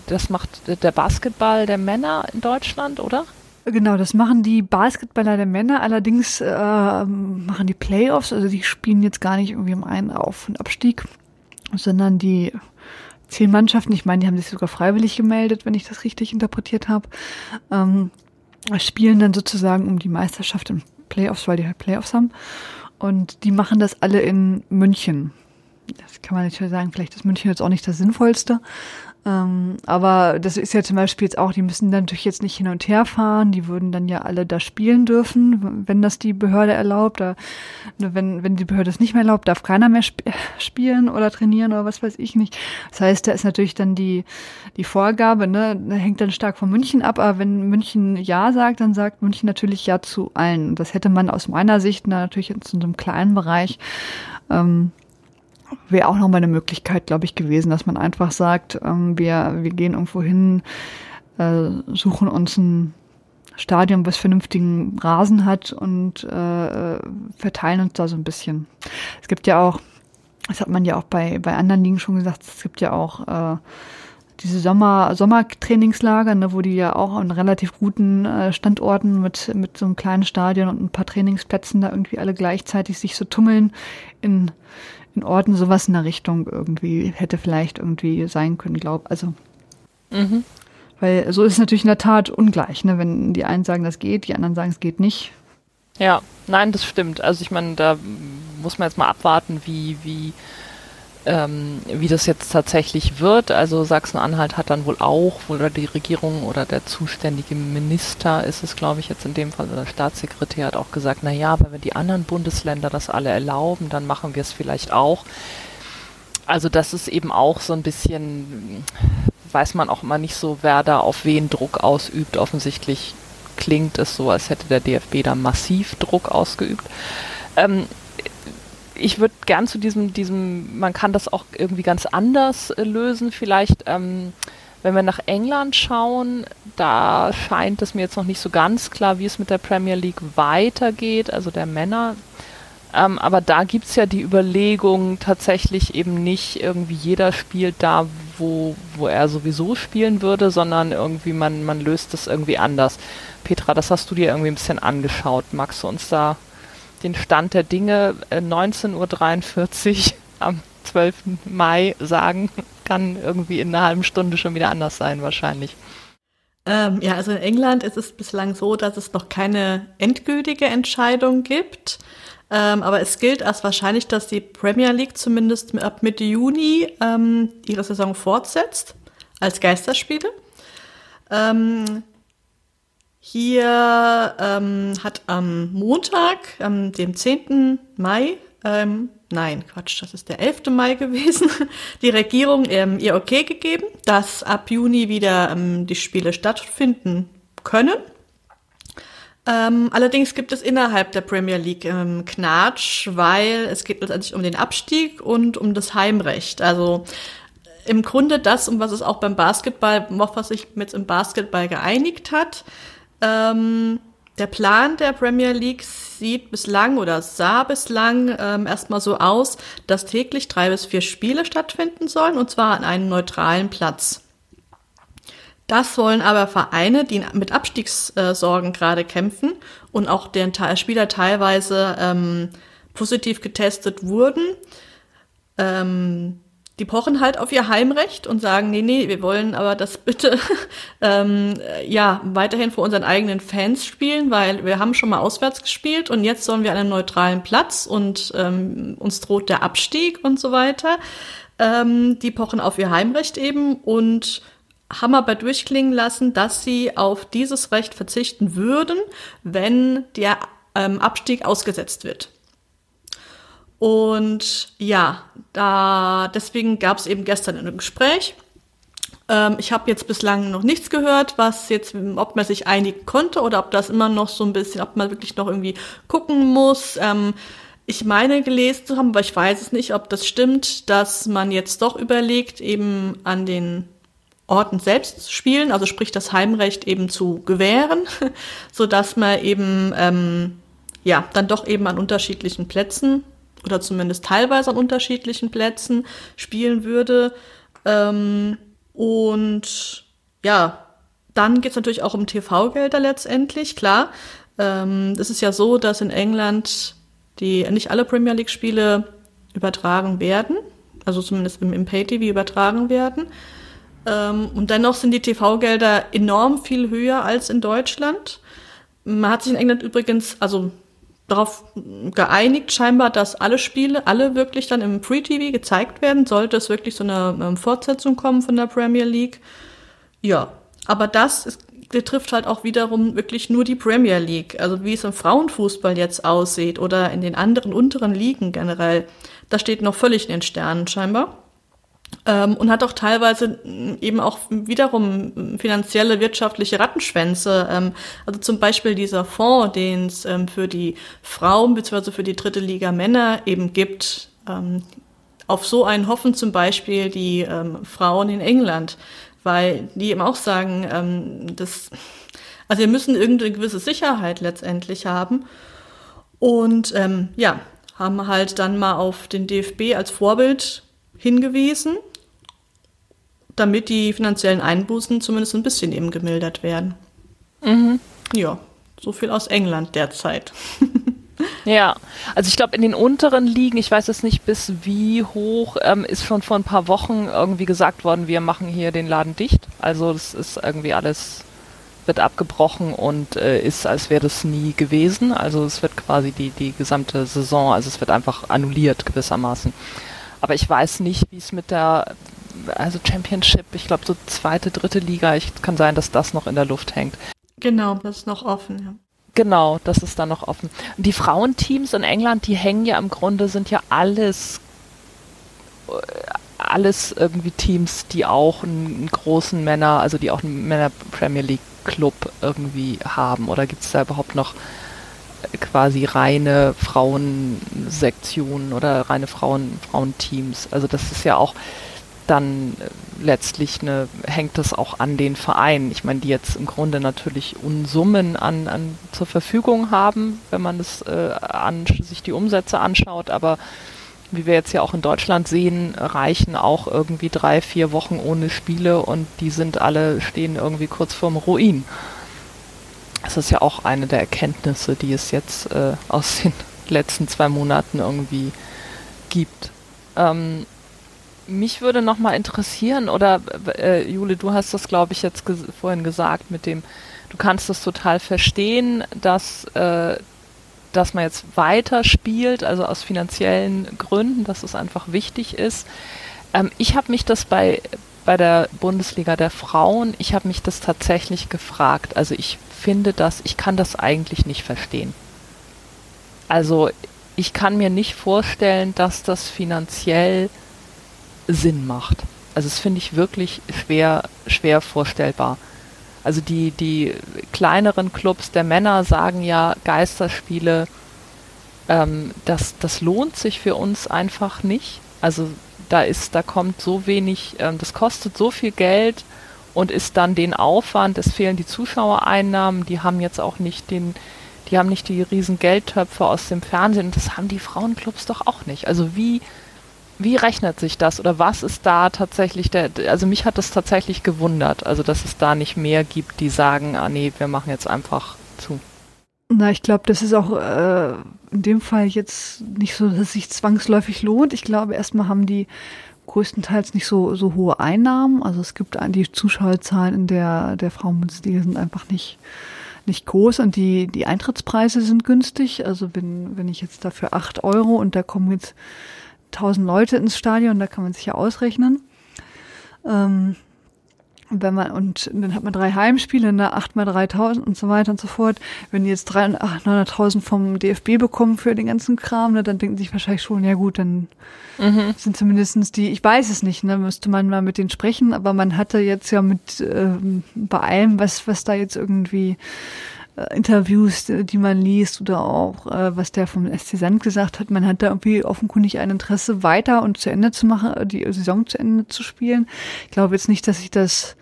das macht der Basketball der Männer in Deutschland, oder? Genau, das machen die Basketballer der Männer. Allerdings äh, machen die Playoffs, also die spielen jetzt gar nicht irgendwie um einen Auf- und Abstieg, sondern die zehn Mannschaften, ich meine, die haben sich sogar freiwillig gemeldet, wenn ich das richtig interpretiert habe, ähm, spielen dann sozusagen um die Meisterschaft im Playoffs, weil die halt Playoffs haben. Und die machen das alle in München. Das kann man natürlich sagen, vielleicht ist München jetzt auch nicht das Sinnvollste. Ähm, aber das ist ja zum Beispiel jetzt auch, die müssen dann natürlich jetzt nicht hin und her fahren, die würden dann ja alle da spielen dürfen, wenn das die Behörde erlaubt. Da, ne, wenn, wenn die Behörde es nicht mehr erlaubt, darf keiner mehr sp spielen oder trainieren oder was weiß ich nicht. Das heißt, da ist natürlich dann die, die Vorgabe, ne, hängt dann stark von München ab, aber wenn München Ja sagt, dann sagt München natürlich Ja zu allen. Das hätte man aus meiner Sicht na, natürlich in so einem kleinen Bereich ähm, wäre auch nochmal eine Möglichkeit, glaube ich, gewesen, dass man einfach sagt, ähm, wir, wir gehen irgendwo hin, äh, suchen uns ein Stadion, was vernünftigen Rasen hat und äh, verteilen uns da so ein bisschen. Es gibt ja auch, das hat man ja auch bei, bei anderen Ligen schon gesagt, es gibt ja auch äh, diese Sommer, Sommertrainingslager, ne, wo die ja auch an relativ guten äh, Standorten mit, mit so einem kleinen Stadion und ein paar Trainingsplätzen da irgendwie alle gleichzeitig sich so tummeln in in Orten sowas in der Richtung irgendwie hätte vielleicht irgendwie sein können, glaub. Also. Mhm. Weil so ist es natürlich in der Tat ungleich, ne? Wenn die einen sagen, das geht, die anderen sagen, es geht nicht. Ja, nein, das stimmt. Also ich meine, da muss man jetzt mal abwarten, wie, wie ähm, wie das jetzt tatsächlich wird. Also Sachsen-Anhalt hat dann wohl auch, oder die Regierung oder der zuständige Minister ist es, glaube ich, jetzt in dem Fall, oder Staatssekretär hat auch gesagt, na ja, wenn die anderen Bundesländer das alle erlauben, dann machen wir es vielleicht auch. Also das ist eben auch so ein bisschen, weiß man auch immer nicht so, wer da auf wen Druck ausübt. Offensichtlich klingt es so, als hätte der DFB da massiv Druck ausgeübt. Ähm, ich würde gern zu diesem, diesem, man kann das auch irgendwie ganz anders äh, lösen, vielleicht, ähm, Wenn wir nach England schauen, da scheint es mir jetzt noch nicht so ganz klar, wie es mit der Premier League weitergeht, also der Männer. Ähm, aber da gibt es ja die Überlegung tatsächlich eben nicht irgendwie jeder spielt da, wo, wo er sowieso spielen würde, sondern irgendwie man, man löst es irgendwie anders. Petra, das hast du dir irgendwie ein bisschen angeschaut. Magst du uns da den Stand der Dinge äh, 19.43 Uhr am 12. Mai sagen? Kann irgendwie in einer halben Stunde schon wieder anders sein, wahrscheinlich. Ähm, ja, also in England ist es bislang so, dass es noch keine endgültige Entscheidung gibt. Ähm, aber es gilt als wahrscheinlich, dass die Premier League zumindest ab Mitte Juni ähm, ihre Saison fortsetzt als Geisterspiele. Ähm, hier ähm, hat am Montag, am dem 10. Mai, ähm, nein, Quatsch, das ist der 11. Mai gewesen, die Regierung ähm, ihr Okay gegeben, dass ab Juni wieder ähm, die Spiele stattfinden können. Ähm, allerdings gibt es innerhalb der Premier League ähm, Knatsch, weil es geht letztendlich um den Abstieg und um das Heimrecht. Also im Grunde das, um was es auch beim Basketball, auf was sich mit im Basketball geeinigt hat. Ähm, der Plan der Premier League sieht bislang oder sah bislang ähm, erstmal so aus, dass täglich drei bis vier Spiele stattfinden sollen und zwar an einem neutralen Platz. Das wollen aber Vereine, die mit Abstiegssorgen gerade kämpfen und auch deren Spieler teilweise ähm, positiv getestet wurden, ähm, die pochen halt auf ihr Heimrecht und sagen, nee, nee, wir wollen aber das bitte ähm, ja weiterhin vor unseren eigenen Fans spielen, weil wir haben schon mal auswärts gespielt und jetzt sollen wir an einem neutralen Platz und ähm, uns droht der Abstieg und so weiter. Ähm, die pochen auf ihr Heimrecht eben und haben aber durchklingen lassen, dass sie auf dieses Recht verzichten würden, wenn der ähm, Abstieg ausgesetzt wird. Und ja, da deswegen gab es eben gestern ein Gespräch. Ähm, ich habe jetzt bislang noch nichts gehört, was jetzt, ob man sich einigen konnte oder ob das immer noch so ein bisschen, ob man wirklich noch irgendwie gucken muss. Ähm, ich meine gelesen zu haben, aber ich weiß es nicht, ob das stimmt, dass man jetzt doch überlegt, eben an den Orten selbst spielen, also sprich das Heimrecht eben zu gewähren, so dass man eben ähm, ja dann doch eben an unterschiedlichen Plätzen oder zumindest teilweise an unterschiedlichen Plätzen spielen würde. Ähm, und ja, dann geht es natürlich auch um TV-Gelder letztendlich, klar. Ähm, es ist ja so, dass in England die nicht alle Premier League-Spiele übertragen werden, also zumindest im, im Pay-TV übertragen werden. Ähm, und dennoch sind die TV-Gelder enorm viel höher als in Deutschland. Man hat sich in England übrigens, also darauf geeinigt scheinbar, dass alle Spiele, alle wirklich dann im Free-TV gezeigt werden, sollte es wirklich so eine ähm, Fortsetzung kommen von der Premier League. Ja, aber das ist, betrifft halt auch wiederum wirklich nur die Premier League. Also wie es im Frauenfußball jetzt aussieht oder in den anderen unteren Ligen generell, das steht noch völlig in den Sternen scheinbar und hat auch teilweise mm, eben auch wiederum finanzielle, wirtschaftliche Rattenschwänze. Ähm, also zum Beispiel dieser Fonds, den es ähm, für die Frauen bzw. für die dritte Liga Männer eben gibt. Ähm, auf so einen hoffen zum Beispiel die ähm, Frauen in England, weil die eben auch sagen, ähm, das, also wir müssen irgendeine gewisse Sicherheit letztendlich haben. Und ja, haben halt dann mal auf den DFB als Vorbild hingewiesen, damit die finanziellen Einbußen zumindest ein bisschen eben gemildert werden. Mhm. Ja, so viel aus England derzeit. Ja, also ich glaube in den unteren Ligen, ich weiß jetzt nicht bis wie hoch, ähm, ist schon vor ein paar Wochen irgendwie gesagt worden, wir machen hier den Laden dicht. Also das ist irgendwie alles, wird abgebrochen und äh, ist, als wäre das nie gewesen. Also es wird quasi die, die gesamte Saison, also es wird einfach annulliert gewissermaßen. Aber ich weiß nicht, wie es mit der, also Championship, ich glaube so zweite, dritte Liga, ich kann sein, dass das noch in der Luft hängt. Genau, das ist noch offen, ja. Genau, das ist dann noch offen. Die Frauenteams in England, die hängen ja im Grunde, sind ja alles, alles irgendwie Teams, die auch einen großen Männer, also die auch einen Männer Premier League Club irgendwie haben. Oder gibt es da überhaupt noch quasi reine Frauensektionen oder reine Frauen, Frauenteams. Also das ist ja auch, dann äh, letztlich ne, hängt es auch an den Vereinen. Ich meine, die jetzt im Grunde natürlich Unsummen an, an zur Verfügung haben, wenn man das, äh, an, sich die Umsätze anschaut, aber wie wir jetzt ja auch in Deutschland sehen, reichen auch irgendwie drei, vier Wochen ohne Spiele und die sind alle, stehen irgendwie kurz vorm Ruin. Das ist ja auch eine der Erkenntnisse, die es jetzt äh, aus den letzten zwei Monaten irgendwie gibt. Ähm, mich würde noch mal interessieren, oder äh, Jule, du hast das, glaube ich, jetzt ges vorhin gesagt, mit dem, du kannst das total verstehen, dass, äh, dass man jetzt weiter spielt, also aus finanziellen Gründen, dass es einfach wichtig ist. Ähm, ich habe mich das bei, bei der Bundesliga der Frauen, ich habe mich das tatsächlich gefragt. Also ich finde das, ich kann das eigentlich nicht verstehen. Also ich kann mir nicht vorstellen, dass das finanziell Sinn macht. Also das finde ich wirklich schwer, schwer vorstellbar. Also die, die kleineren Clubs der Männer sagen ja, Geisterspiele, ähm, das, das lohnt sich für uns einfach nicht. Also da ist, da kommt so wenig, ähm, das kostet so viel Geld und ist dann den Aufwand, es fehlen die Zuschauereinnahmen, die haben jetzt auch nicht den, die haben nicht die riesen Geldtöpfe aus dem Fernsehen und das haben die Frauenclubs doch auch nicht. Also wie, wie rechnet sich das oder was ist da tatsächlich der, also mich hat das tatsächlich gewundert, also dass es da nicht mehr gibt, die sagen, ah nee, wir machen jetzt einfach zu. Na, ich glaube, das ist auch äh, in dem Fall jetzt nicht so, dass es sich zwangsläufig lohnt. Ich glaube, erstmal haben die größtenteils nicht so, so hohe Einnahmen. Also es gibt die Zuschauerzahlen in der, der Frauenbundesliga sind einfach nicht, nicht groß und die, die Eintrittspreise sind günstig. Also wenn, wenn ich jetzt dafür acht Euro und da kommen jetzt tausend Leute ins Stadion, da kann man sich ja ausrechnen. Ähm, wenn man, und dann hat man drei Heimspiele, ne, 8 mal 3000 und so weiter und so fort. Wenn die jetzt 900.000 vom DFB bekommen für den ganzen Kram, ne, dann denken sich wahrscheinlich schon, ja gut, dann mhm. sind zumindestens die, ich weiß es nicht, ne, müsste man mal mit denen sprechen, aber man hatte jetzt ja mit, äh, bei allem, was, was da jetzt irgendwie Interviews, die man liest oder auch äh, was der vom SC Sand gesagt hat, man hat da irgendwie offenkundig ein Interesse weiter und zu Ende zu machen, die Saison zu Ende zu spielen. Ich glaube jetzt nicht, dass sich das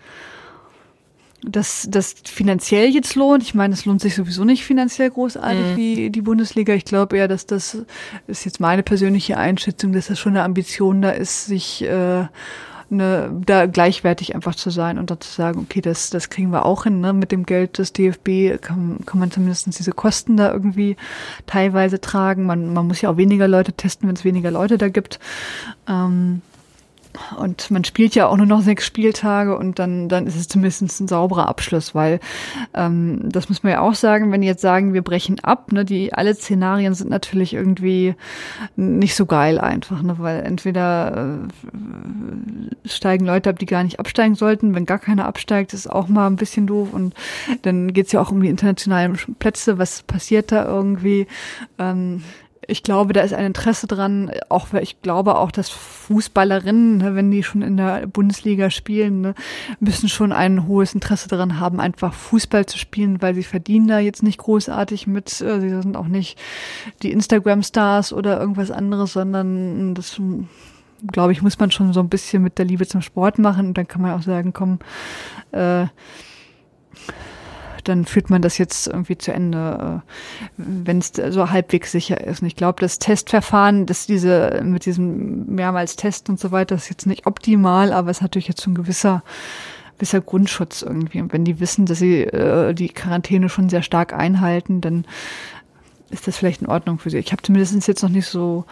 dass das finanziell jetzt lohnt. Ich meine, es lohnt sich sowieso nicht finanziell großartig mhm. wie die Bundesliga. Ich glaube eher, dass das ist jetzt meine persönliche Einschätzung, dass das schon eine Ambition da ist, sich äh, ne, da gleichwertig einfach zu sein und da zu sagen, okay, das, das kriegen wir auch hin, ne? Mit dem Geld des DFB kann, kann man zumindest diese Kosten da irgendwie teilweise tragen. Man, man muss ja auch weniger Leute testen, wenn es weniger Leute da gibt. Ähm, und man spielt ja auch nur noch sechs Spieltage und dann, dann ist es zumindest ein sauberer Abschluss, weil ähm, das muss man ja auch sagen, wenn die jetzt sagen, wir brechen ab, ne, die alle Szenarien sind natürlich irgendwie nicht so geil einfach, ne, weil entweder äh, steigen Leute ab, die gar nicht absteigen sollten, wenn gar keiner absteigt, ist auch mal ein bisschen doof. Und dann geht's ja auch um die internationalen Plätze, was passiert da irgendwie. Ähm, ich glaube, da ist ein Interesse dran, auch weil ich glaube auch, dass Fußballerinnen, ne, wenn die schon in der Bundesliga spielen, ne, müssen schon ein hohes Interesse daran haben, einfach Fußball zu spielen, weil sie verdienen da jetzt nicht großartig mit, äh, sie sind auch nicht die Instagram-Stars oder irgendwas anderes, sondern das glaube ich, muss man schon so ein bisschen mit der Liebe zum Sport machen. Und dann kann man auch sagen, komm, äh, dann führt man das jetzt irgendwie zu Ende, äh, wenn es so halbwegs sicher ist. Und ich glaube, das Testverfahren, das diese mit diesem mehrmals Test und so weiter, ist jetzt nicht optimal, aber es ist natürlich jetzt so ein gewisser gewisser Grundschutz irgendwie. Und wenn die wissen, dass sie äh, die Quarantäne schon sehr stark einhalten, dann ist das vielleicht in Ordnung für sie. Ich habe zumindest jetzt noch nicht so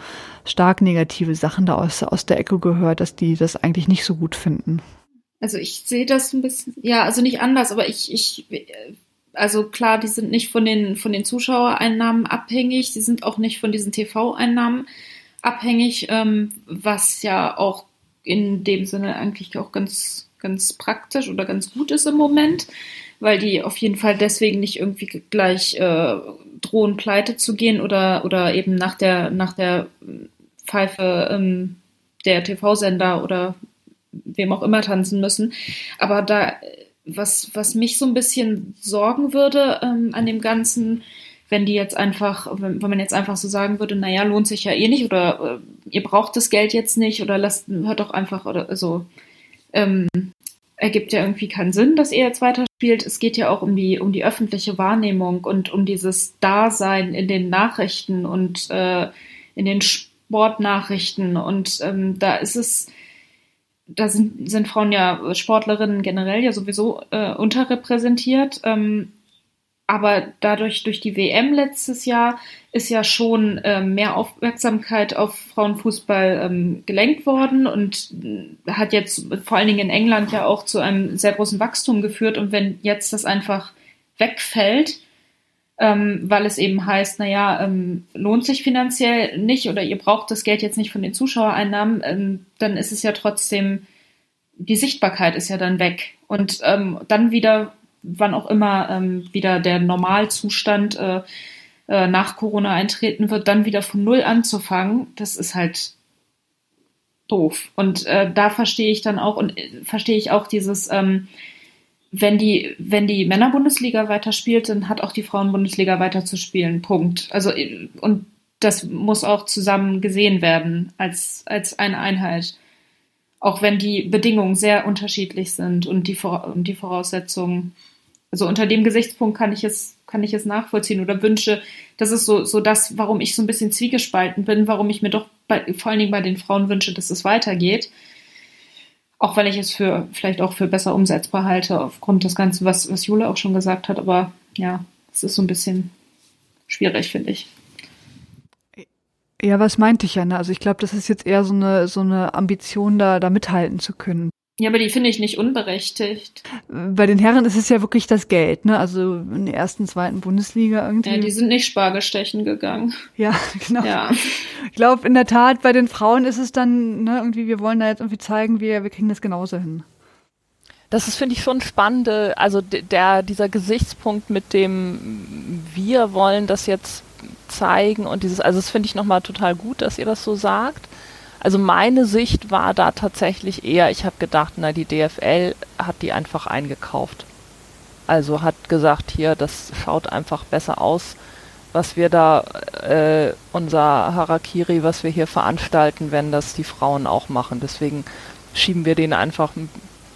stark negative Sachen da aus, aus der Ecke gehört, dass die das eigentlich nicht so gut finden. Also ich sehe das ein bisschen, ja, also nicht anders, aber ich, ich also klar, die sind nicht von den, von den Zuschauereinnahmen abhängig, die sind auch nicht von diesen TV-Einnahmen abhängig, ähm, was ja auch in dem Sinne eigentlich auch ganz, ganz praktisch oder ganz gut ist im Moment, weil die auf jeden Fall deswegen nicht irgendwie gleich äh, drohen, pleite zu gehen oder, oder eben nach der, nach der Pfeife ähm, der TV-Sender oder wem auch immer tanzen müssen. Aber da was, was mich so ein bisschen sorgen würde ähm, an dem Ganzen, wenn die jetzt einfach, wenn, wenn man jetzt einfach so sagen würde, naja, lohnt sich ja eh nicht oder äh, ihr braucht das Geld jetzt nicht oder lasst, hört doch einfach oder so, ähm, ergibt ja irgendwie keinen Sinn, dass ihr jetzt weiterspielt. Es geht ja auch um die, um die öffentliche Wahrnehmung und um dieses Dasein in den Nachrichten und äh, in den Sportnachrichten. Und ähm, da ist es, da sind, sind Frauen ja Sportlerinnen generell ja sowieso äh, unterrepräsentiert. Ähm, aber dadurch, durch die WM letztes Jahr, ist ja schon ähm, mehr Aufmerksamkeit auf Frauenfußball ähm, gelenkt worden und äh, hat jetzt vor allen Dingen in England ja auch zu einem sehr großen Wachstum geführt. Und wenn jetzt das einfach wegfällt, ähm, weil es eben heißt, naja, ähm, lohnt sich finanziell nicht oder ihr braucht das Geld jetzt nicht von den Zuschauereinnahmen, ähm, dann ist es ja trotzdem, die Sichtbarkeit ist ja dann weg. Und ähm, dann wieder wann auch immer ähm, wieder der Normalzustand äh, äh, nach Corona eintreten wird, dann wieder von Null anzufangen, das ist halt doof. Und äh, da verstehe ich dann auch und äh, verstehe ich auch dieses, ähm, wenn die, wenn die Männerbundesliga weiterspielt, dann hat auch die Frauenbundesliga weiter zu spielen. Punkt. Also und das muss auch zusammen gesehen werden als, als eine Einheit. Auch wenn die Bedingungen sehr unterschiedlich sind und die, und die Voraussetzungen also unter dem Gesichtspunkt kann ich es, kann ich es nachvollziehen oder wünsche, das ist so, so das, warum ich so ein bisschen zwiegespalten bin, warum ich mir doch bei, vor allen Dingen bei den Frauen wünsche, dass es weitergeht. Auch weil ich es für, vielleicht auch für besser umsetzbar halte, aufgrund des Ganzen, was, was Jule auch schon gesagt hat. Aber ja, es ist so ein bisschen schwierig, finde ich. Ja, was meinte ich ja? Ne? Also ich glaube, das ist jetzt eher so eine, so eine Ambition, da, da mithalten zu können. Ja, aber die finde ich nicht unberechtigt. Bei den Herren ist es ja wirklich das Geld, ne? Also in der ersten, zweiten Bundesliga irgendwie. Ja, die sind nicht Spargelstechen gegangen. Ja, genau. Ja. Ich glaube, in der Tat, bei den Frauen ist es dann, ne, irgendwie, wir wollen da jetzt irgendwie zeigen, wir, wir kriegen das genauso hin. Das ist, finde ich, schon spannend, also der, dieser Gesichtspunkt mit dem, wir wollen das jetzt zeigen und dieses, also das finde ich nochmal total gut, dass ihr das so sagt. Also meine Sicht war da tatsächlich eher, ich habe gedacht, na, die DFL hat die einfach eingekauft. Also hat gesagt, hier, das schaut einfach besser aus, was wir da, äh, unser Harakiri, was wir hier veranstalten, wenn das die Frauen auch machen. Deswegen schieben wir denen einfach ein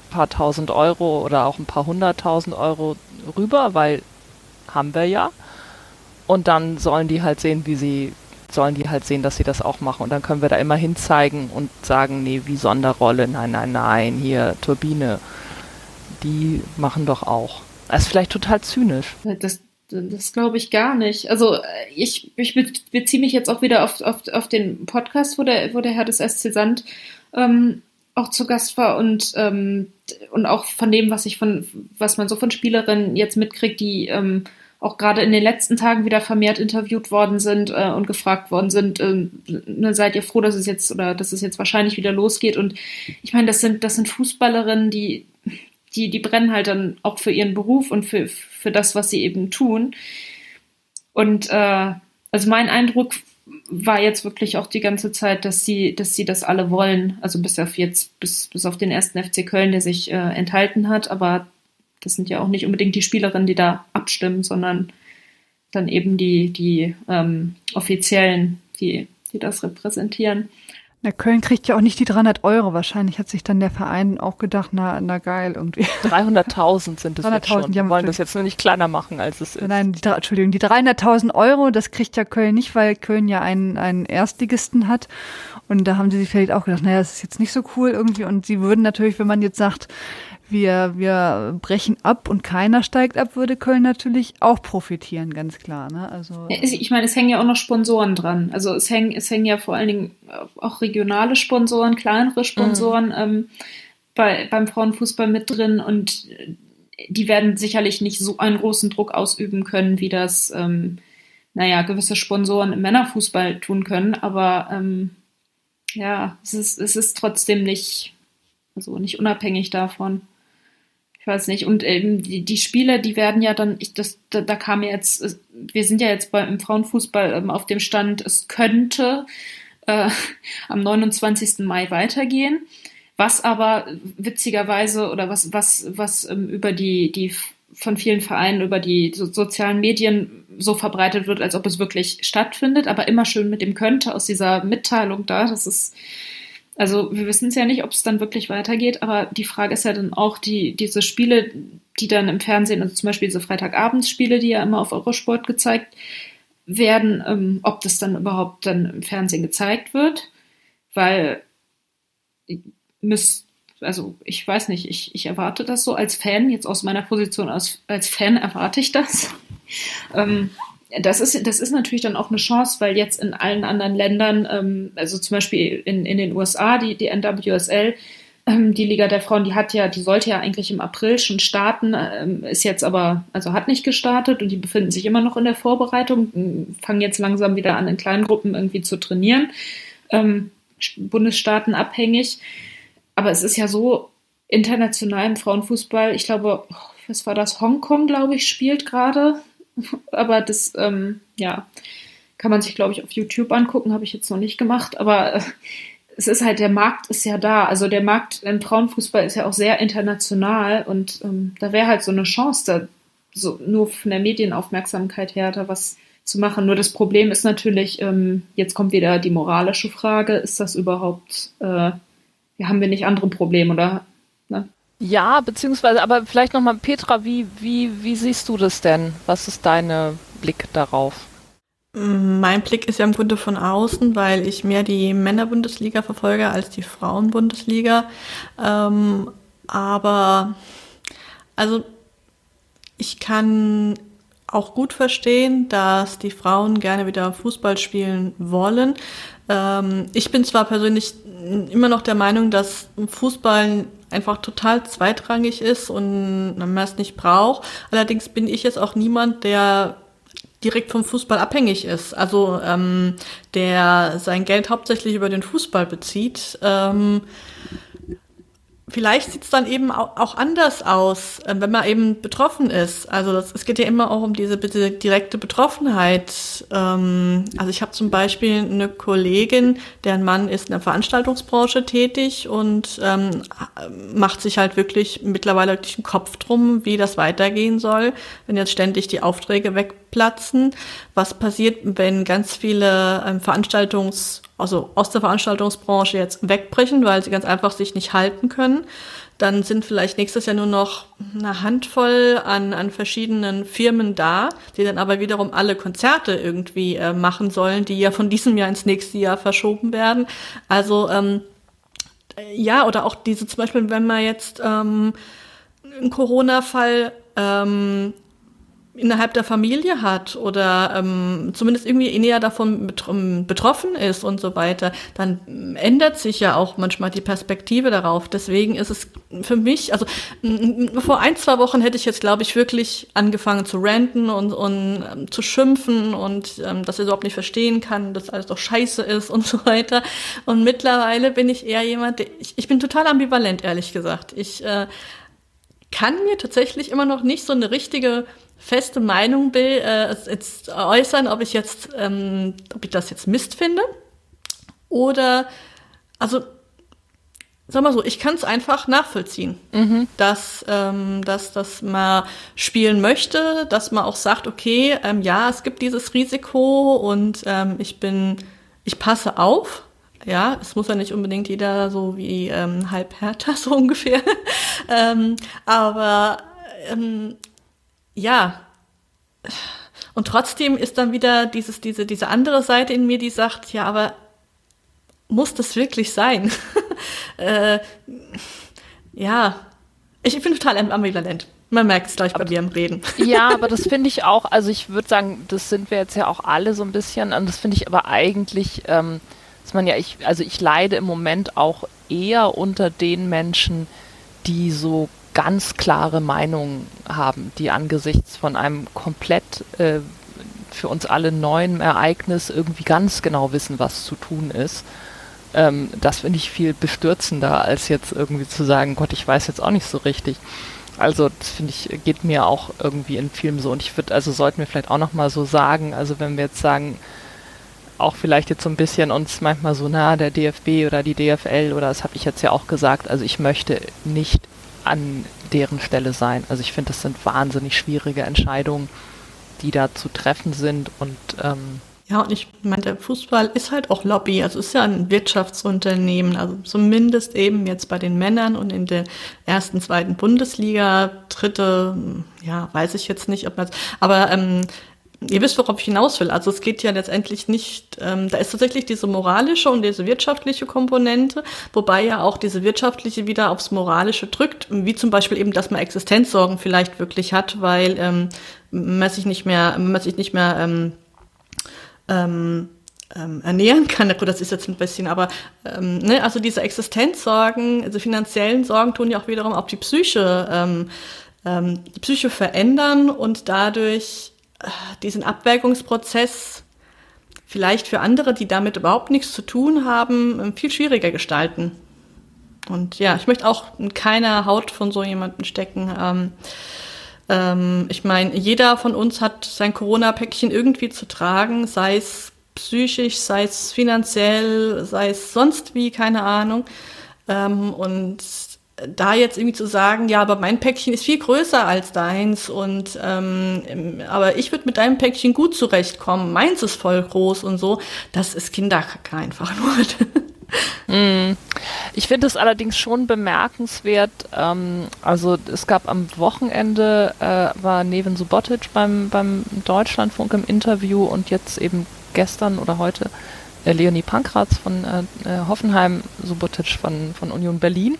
paar tausend Euro oder auch ein paar hunderttausend Euro rüber, weil haben wir ja. Und dann sollen die halt sehen, wie sie sollen die halt sehen, dass sie das auch machen. Und dann können wir da immer hinzeigen und sagen, nee, wie Sonderrolle, nein, nein, nein, hier Turbine, die machen doch auch. Das ist vielleicht total zynisch. Das, das glaube ich gar nicht. Also ich, ich beziehe mich jetzt auch wieder auf, auf, auf den Podcast, wo der, wo der Herr des SC Sand ähm, auch zu Gast war und, ähm, und auch von dem, was ich von, was man so von Spielerinnen jetzt mitkriegt, die ähm, auch gerade in den letzten Tagen wieder vermehrt interviewt worden sind äh, und gefragt worden sind, äh, ne, seid ihr froh, dass es jetzt oder dass es jetzt wahrscheinlich wieder losgeht? Und ich meine, das sind das sind Fußballerinnen, die die die brennen halt dann auch für ihren Beruf und für für das, was sie eben tun. Und äh, also mein Eindruck war jetzt wirklich auch die ganze Zeit, dass sie, dass sie das alle wollen. Also bis auf jetzt, bis, bis auf den ersten FC Köln, der sich äh, enthalten hat, aber das sind ja auch nicht unbedingt die Spielerinnen, die da abstimmen, sondern dann eben die, die ähm, Offiziellen, die, die das repräsentieren. Na, Köln kriegt ja auch nicht die 300 Euro. Wahrscheinlich hat sich dann der Verein auch gedacht, na, na geil, irgendwie. 300.000 sind es jetzt schon. Die wollen das jetzt nur nicht kleiner machen, als es ist. Nein, die, Entschuldigung, die 300.000 Euro, das kriegt ja Köln nicht, weil Köln ja einen, einen Erstligisten hat. Und da haben sie sich vielleicht auch gedacht, naja, das ist jetzt nicht so cool irgendwie. Und sie würden natürlich, wenn man jetzt sagt, wir, wir brechen ab und keiner steigt ab, würde Köln natürlich auch profitieren, ganz klar. Ne? Also ich meine, es hängen ja auch noch Sponsoren dran. Also es hängen, es hängen ja vor allen Dingen auch regionale Sponsoren, kleinere Sponsoren mhm. ähm, bei, beim Frauenfußball mit drin und die werden sicherlich nicht so einen großen Druck ausüben können, wie das, ähm, naja, gewisse Sponsoren im Männerfußball tun können. Aber ähm, ja, es ist, es ist trotzdem nicht, also nicht unabhängig davon weiß nicht. Und ähm, die, die Spiele, die werden ja dann, ich, das, da, da kam jetzt, wir sind ja jetzt beim Frauenfußball ähm, auf dem Stand, es könnte äh, am 29. Mai weitergehen. Was aber witzigerweise oder was, was, was ähm, über die, die von vielen Vereinen über die so sozialen Medien so verbreitet wird, als ob es wirklich stattfindet, aber immer schön mit dem könnte aus dieser Mitteilung da. Das ist, also wir wissen es ja nicht, ob es dann wirklich weitergeht, aber die Frage ist ja dann auch, die, diese Spiele, die dann im Fernsehen, also zum Beispiel diese Freitagabendsspiele, die ja immer auf Eurosport gezeigt werden, ähm, ob das dann überhaupt dann im Fernsehen gezeigt wird, weil müsst, also ich weiß nicht, ich, ich erwarte das so als Fan, jetzt aus meiner Position als, als Fan erwarte ich das. ähm, das ist, das ist natürlich dann auch eine Chance, weil jetzt in allen anderen Ländern, ähm, also zum Beispiel in, in den USA, die, die NWSL, ähm, die Liga der Frauen, die hat ja, die sollte ja eigentlich im April schon starten, ähm, ist jetzt aber, also hat nicht gestartet und die befinden sich immer noch in der Vorbereitung, fangen jetzt langsam wieder an, in kleinen Gruppen irgendwie zu trainieren, ähm, Bundesstaaten abhängig. Aber es ist ja so international im Frauenfußball. Ich glaube, was war das? Hongkong, glaube ich, spielt gerade. Aber das, ähm, ja, kann man sich, glaube ich, auf YouTube angucken. Habe ich jetzt noch nicht gemacht. Aber äh, es ist halt, der Markt ist ja da. Also der Markt im Frauenfußball ist ja auch sehr international. Und ähm, da wäre halt so eine Chance, da so nur von der Medienaufmerksamkeit her da was zu machen. Nur das Problem ist natürlich, ähm, jetzt kommt wieder die moralische Frage, ist das überhaupt äh, haben wir nicht andere Probleme, oder? Ne? Ja, beziehungsweise, aber vielleicht nochmal, Petra, wie, wie, wie siehst du das denn? Was ist dein Blick darauf? Mein Blick ist ja im Grunde von außen, weil ich mehr die Männerbundesliga verfolge als die Frauenbundesliga. Ähm, aber also ich kann auch gut verstehen, dass die Frauen gerne wieder Fußball spielen wollen. Ähm, ich bin zwar persönlich immer noch der Meinung, dass Fußball einfach total zweitrangig ist und man es nicht braucht. Allerdings bin ich jetzt auch niemand, der direkt vom Fußball abhängig ist. Also ähm, der sein Geld hauptsächlich über den Fußball bezieht. Ähm, vielleicht sieht es dann eben auch anders aus, äh, wenn man eben betroffen ist. Also das, es geht ja immer auch um diese, diese direkte Betroffenheit. Ähm, also ich habe zum Beispiel eine Kollegin, deren Mann ist in der Veranstaltungsbranche tätig und ähm, macht sich halt wirklich mittlerweile wirklich einen Kopf drum, wie das weitergehen soll, wenn jetzt ständig die Aufträge wegplatzen. Was passiert, wenn ganz viele ähm, Veranstaltungs also aus der Veranstaltungsbranche jetzt wegbrechen, weil sie ganz einfach sich nicht halten können. Dann sind vielleicht nächstes Jahr nur noch eine Handvoll an, an verschiedenen Firmen da, die dann aber wiederum alle Konzerte irgendwie äh, machen sollen, die ja von diesem Jahr ins nächste Jahr verschoben werden. Also ähm, ja, oder auch diese zum Beispiel, wenn man jetzt ähm, einen Corona-Fall ähm, innerhalb der Familie hat oder ähm, zumindest irgendwie näher davon ähm, betroffen ist und so weiter, dann ändert sich ja auch manchmal die Perspektive darauf. Deswegen ist es für mich, also vor ein, zwei Wochen hätte ich jetzt, glaube ich, wirklich angefangen zu ranten und, und ähm, zu schimpfen und ähm, dass er überhaupt nicht verstehen kann, dass alles doch scheiße ist und so weiter. Und mittlerweile bin ich eher jemand, der, ich, ich bin total ambivalent, ehrlich gesagt. Ich äh, kann mir tatsächlich immer noch nicht so eine richtige feste Meinung will, äh, jetzt äußern, ob ich jetzt, ähm, ob ich das jetzt Mist finde oder, also sag mal so, ich kann es einfach nachvollziehen, mhm. dass, ähm, dass, dass man spielen möchte, dass man auch sagt, okay, ähm, ja, es gibt dieses Risiko und ähm, ich bin, ich passe auf. Ja, es muss ja nicht unbedingt jeder so wie ähm, halb härter so ungefähr. ähm, aber ähm, ja, und trotzdem ist dann wieder dieses, diese, diese andere Seite in mir, die sagt, ja, aber muss das wirklich sein? äh, ja, ich bin total ambivalent. Man merkt es gleich bei mir im Reden. Ja, aber das finde ich auch, also ich würde sagen, das sind wir jetzt ja auch alle so ein bisschen, und das finde ich aber eigentlich, ähm, dass man ja, ich, also ich leide im Moment auch eher unter den Menschen, die so ganz klare Meinung haben, die angesichts von einem komplett äh, für uns alle neuen Ereignis irgendwie ganz genau wissen, was zu tun ist. Ähm, das finde ich viel bestürzender, als jetzt irgendwie zu sagen, Gott, ich weiß jetzt auch nicht so richtig. Also das finde ich, geht mir auch irgendwie in Filmen so. Und ich würde, also sollten wir vielleicht auch nochmal so sagen, also wenn wir jetzt sagen, auch vielleicht jetzt so ein bisschen uns manchmal so nah der DFB oder die DFL oder das habe ich jetzt ja auch gesagt, also ich möchte nicht an deren Stelle sein. Also ich finde, das sind wahnsinnig schwierige Entscheidungen, die da zu treffen sind und ähm, ja, und ich meine, der Fußball ist halt auch Lobby, also ist ja ein Wirtschaftsunternehmen, also zumindest eben jetzt bei den Männern und in der ersten, zweiten Bundesliga, dritte, ja, weiß ich jetzt nicht, ob man, aber ähm, Ihr wisst, worauf ich hinaus will. Also es geht ja letztendlich nicht, ähm, da ist tatsächlich diese moralische und diese wirtschaftliche Komponente, wobei ja auch diese wirtschaftliche wieder aufs Moralische drückt, wie zum Beispiel eben, dass man Existenzsorgen vielleicht wirklich hat, weil ähm, man sich nicht mehr, man sich nicht mehr ähm, ähm, ähm, ernähren kann. Gut, das ist jetzt ein bisschen, aber ähm, ne, also diese Existenzsorgen, also finanziellen Sorgen tun ja auch wiederum auch die Psyche, ähm, ähm, die Psyche verändern und dadurch diesen Abwägungsprozess vielleicht für andere, die damit überhaupt nichts zu tun haben, viel schwieriger gestalten. Und ja, ich möchte auch in keiner Haut von so jemandem stecken. Ähm, ähm, ich meine, jeder von uns hat sein Corona-Päckchen irgendwie zu tragen, sei es psychisch, sei es finanziell, sei es sonst wie, keine Ahnung. Ähm, und da jetzt irgendwie zu sagen, ja, aber mein Päckchen ist viel größer als deins und ähm, aber ich würde mit deinem Päckchen gut zurechtkommen, meins ist voll groß und so, das ist Kinderkacke einfach nur. mm. Ich finde es allerdings schon bemerkenswert, ähm, also es gab am Wochenende, äh, war Neven Subotic beim, beim Deutschlandfunk im Interview und jetzt eben gestern oder heute äh, Leonie Pankratz von äh, äh Hoffenheim, Subotic von, von Union Berlin.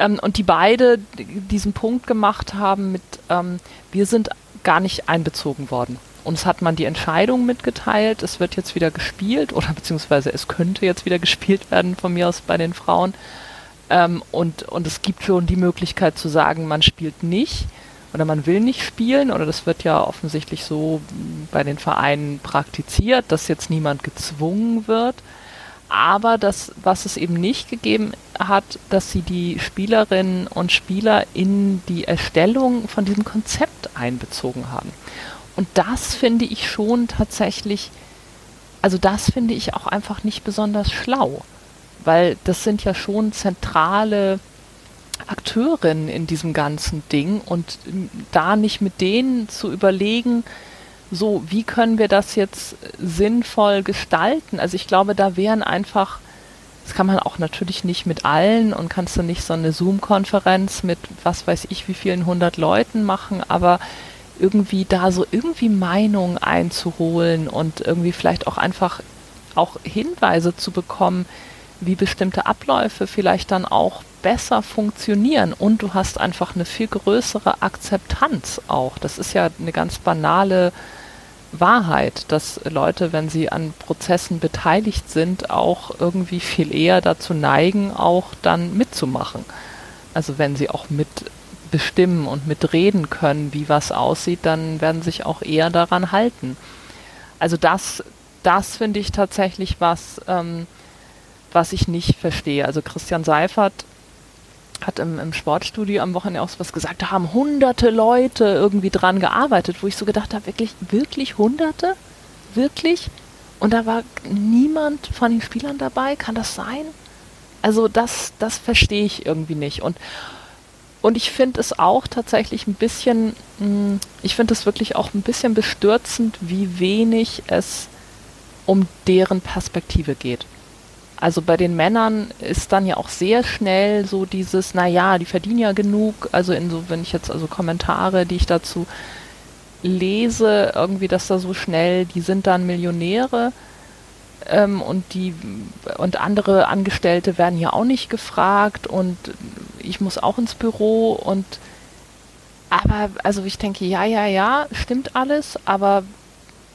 Ähm, und die beide diesen Punkt gemacht haben mit, ähm, wir sind gar nicht einbezogen worden. Uns hat man die Entscheidung mitgeteilt, es wird jetzt wieder gespielt oder beziehungsweise es könnte jetzt wieder gespielt werden von mir aus bei den Frauen. Ähm, und, und es gibt schon die Möglichkeit zu sagen, man spielt nicht oder man will nicht spielen oder das wird ja offensichtlich so bei den Vereinen praktiziert, dass jetzt niemand gezwungen wird aber das, was es eben nicht gegeben hat, dass sie die Spielerinnen und Spieler in die Erstellung von diesem Konzept einbezogen haben. Und das finde ich schon tatsächlich, also das finde ich auch einfach nicht besonders schlau, weil das sind ja schon zentrale Akteurinnen in diesem ganzen Ding und da nicht mit denen zu überlegen, so, wie können wir das jetzt sinnvoll gestalten? Also ich glaube, da wären einfach, das kann man auch natürlich nicht mit allen und kannst du nicht so eine Zoom-Konferenz mit was weiß ich wie vielen hundert Leuten machen, aber irgendwie da so irgendwie Meinungen einzuholen und irgendwie vielleicht auch einfach auch Hinweise zu bekommen, wie bestimmte Abläufe vielleicht dann auch besser funktionieren und du hast einfach eine viel größere Akzeptanz auch. Das ist ja eine ganz banale Wahrheit, dass Leute, wenn sie an Prozessen beteiligt sind, auch irgendwie viel eher dazu neigen, auch dann mitzumachen. Also wenn sie auch mitbestimmen und mitreden können, wie was aussieht, dann werden sich auch eher daran halten. Also das, das finde ich tatsächlich was, ähm, was ich nicht verstehe. Also Christian Seifert hat im, im Sportstudio am Wochenende auch was gesagt, da haben hunderte Leute irgendwie dran gearbeitet, wo ich so gedacht habe, wirklich, wirklich hunderte? Wirklich? Und da war niemand von den Spielern dabei? Kann das sein? Also das, das verstehe ich irgendwie nicht. Und, und ich finde es auch tatsächlich ein bisschen, hm, ich finde es wirklich auch ein bisschen bestürzend, wie wenig es um deren Perspektive geht. Also bei den Männern ist dann ja auch sehr schnell so dieses, naja, die verdienen ja genug, also in so, wenn ich jetzt also Kommentare, die ich dazu lese, irgendwie, dass da so schnell, die sind dann Millionäre ähm, und die und andere Angestellte werden ja auch nicht gefragt und ich muss auch ins Büro und aber also ich denke, ja, ja, ja, stimmt alles, aber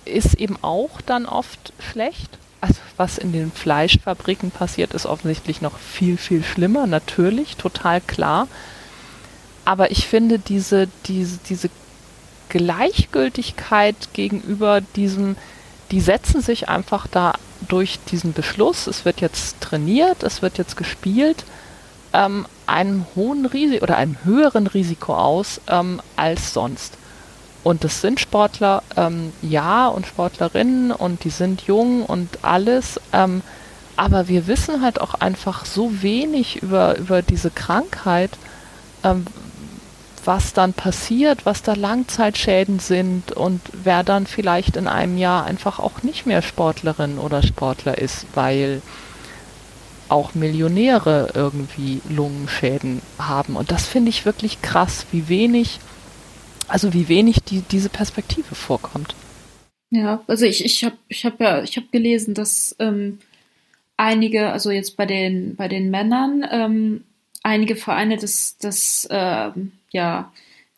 ist eben auch dann oft schlecht also was in den Fleischfabriken passiert, ist offensichtlich noch viel, viel schlimmer, natürlich, total klar. Aber ich finde diese, diese, diese Gleichgültigkeit gegenüber diesem, die setzen sich einfach da durch diesen Beschluss, es wird jetzt trainiert, es wird jetzt gespielt, ähm, einem hohen Risiko oder einem höheren Risiko aus ähm, als sonst. Und das sind Sportler, ähm, ja, und Sportlerinnen und die sind jung und alles. Ähm, aber wir wissen halt auch einfach so wenig über, über diese Krankheit. ähm, was dann passiert, was da Langzeitschäden sind und wer dann vielleicht in einem Jahr einfach auch nicht mehr Sportlerin oder Sportler ist, weil auch Millionäre irgendwie Lungenschäden haben. Und das finde ich wirklich krass, wie wenig, also wie wenig die, diese Perspektive vorkommt. Ja, also ich, ich habe ich hab ja, ich gelesen, dass ähm, einige, also jetzt bei den, bei den Männern, ähm, einige Vereine das, das ähm, ja,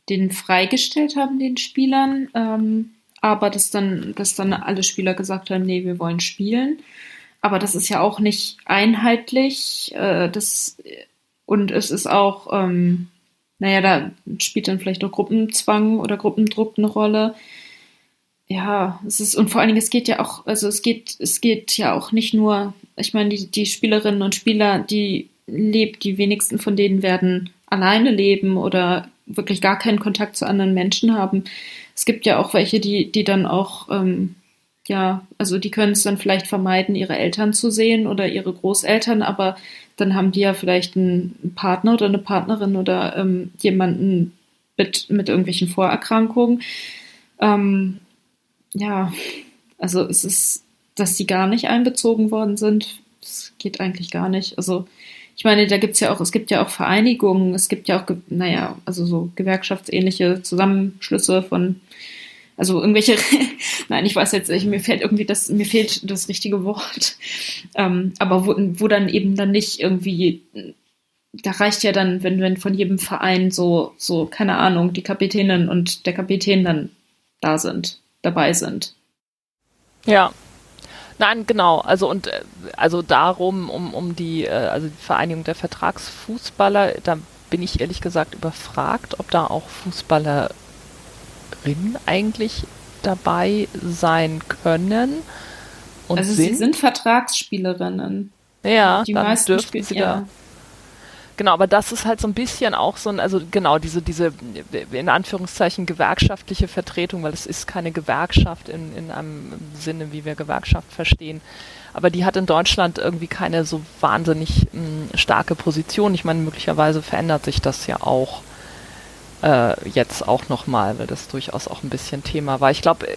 den freigestellt haben, den Spielern, ähm, aber dass dann, dass dann alle Spieler gesagt haben, nee, wir wollen spielen. Aber das ist ja auch nicht einheitlich. Äh, das, und es ist auch, ähm, naja, da spielt dann vielleicht auch Gruppenzwang oder Gruppendruck eine Rolle. Ja, es ist, und vor allen Dingen, es geht ja auch, also es geht, es geht ja auch nicht nur, ich meine, die, die Spielerinnen und Spieler, die lebt, die wenigsten von denen werden alleine leben oder wirklich gar keinen Kontakt zu anderen Menschen haben. Es gibt ja auch welche, die, die dann auch, ähm, ja, also die können es dann vielleicht vermeiden, ihre Eltern zu sehen oder ihre Großeltern, aber dann haben die ja vielleicht einen Partner oder eine Partnerin oder ähm, jemanden mit, mit irgendwelchen Vorerkrankungen. Ähm, ja, also es ist, dass die gar nicht einbezogen worden sind, das geht eigentlich gar nicht. Also ich meine, da gibt's ja auch, es gibt ja auch Vereinigungen, es gibt ja auch, naja, also so gewerkschaftsähnliche Zusammenschlüsse von, also irgendwelche, nein, ich weiß jetzt nicht, mir fällt irgendwie das, mir fehlt das richtige Wort, ähm, aber wo, wo dann eben dann nicht irgendwie, da reicht ja dann, wenn, wenn von jedem Verein so, so, keine Ahnung, die Kapitänin und der Kapitän dann da sind, dabei sind. Ja, Nein, genau. Also und äh, also darum, um, um die, äh, also die Vereinigung der Vertragsfußballer, da bin ich ehrlich gesagt überfragt, ob da auch Fußballerinnen eigentlich dabei sein können. Und also sind. sie sind Vertragsspielerinnen. Ja, die dann dürften sie ja. da Genau, aber das ist halt so ein bisschen auch so ein, also genau, diese, diese in Anführungszeichen gewerkschaftliche Vertretung, weil es ist keine Gewerkschaft in, in einem Sinne, wie wir Gewerkschaft verstehen. Aber die hat in Deutschland irgendwie keine so wahnsinnig mh, hm, starke Position. Ich meine, möglicherweise verändert sich das ja auch äh, jetzt auch nochmal, weil das durchaus auch ein bisschen Thema war. Ich glaube,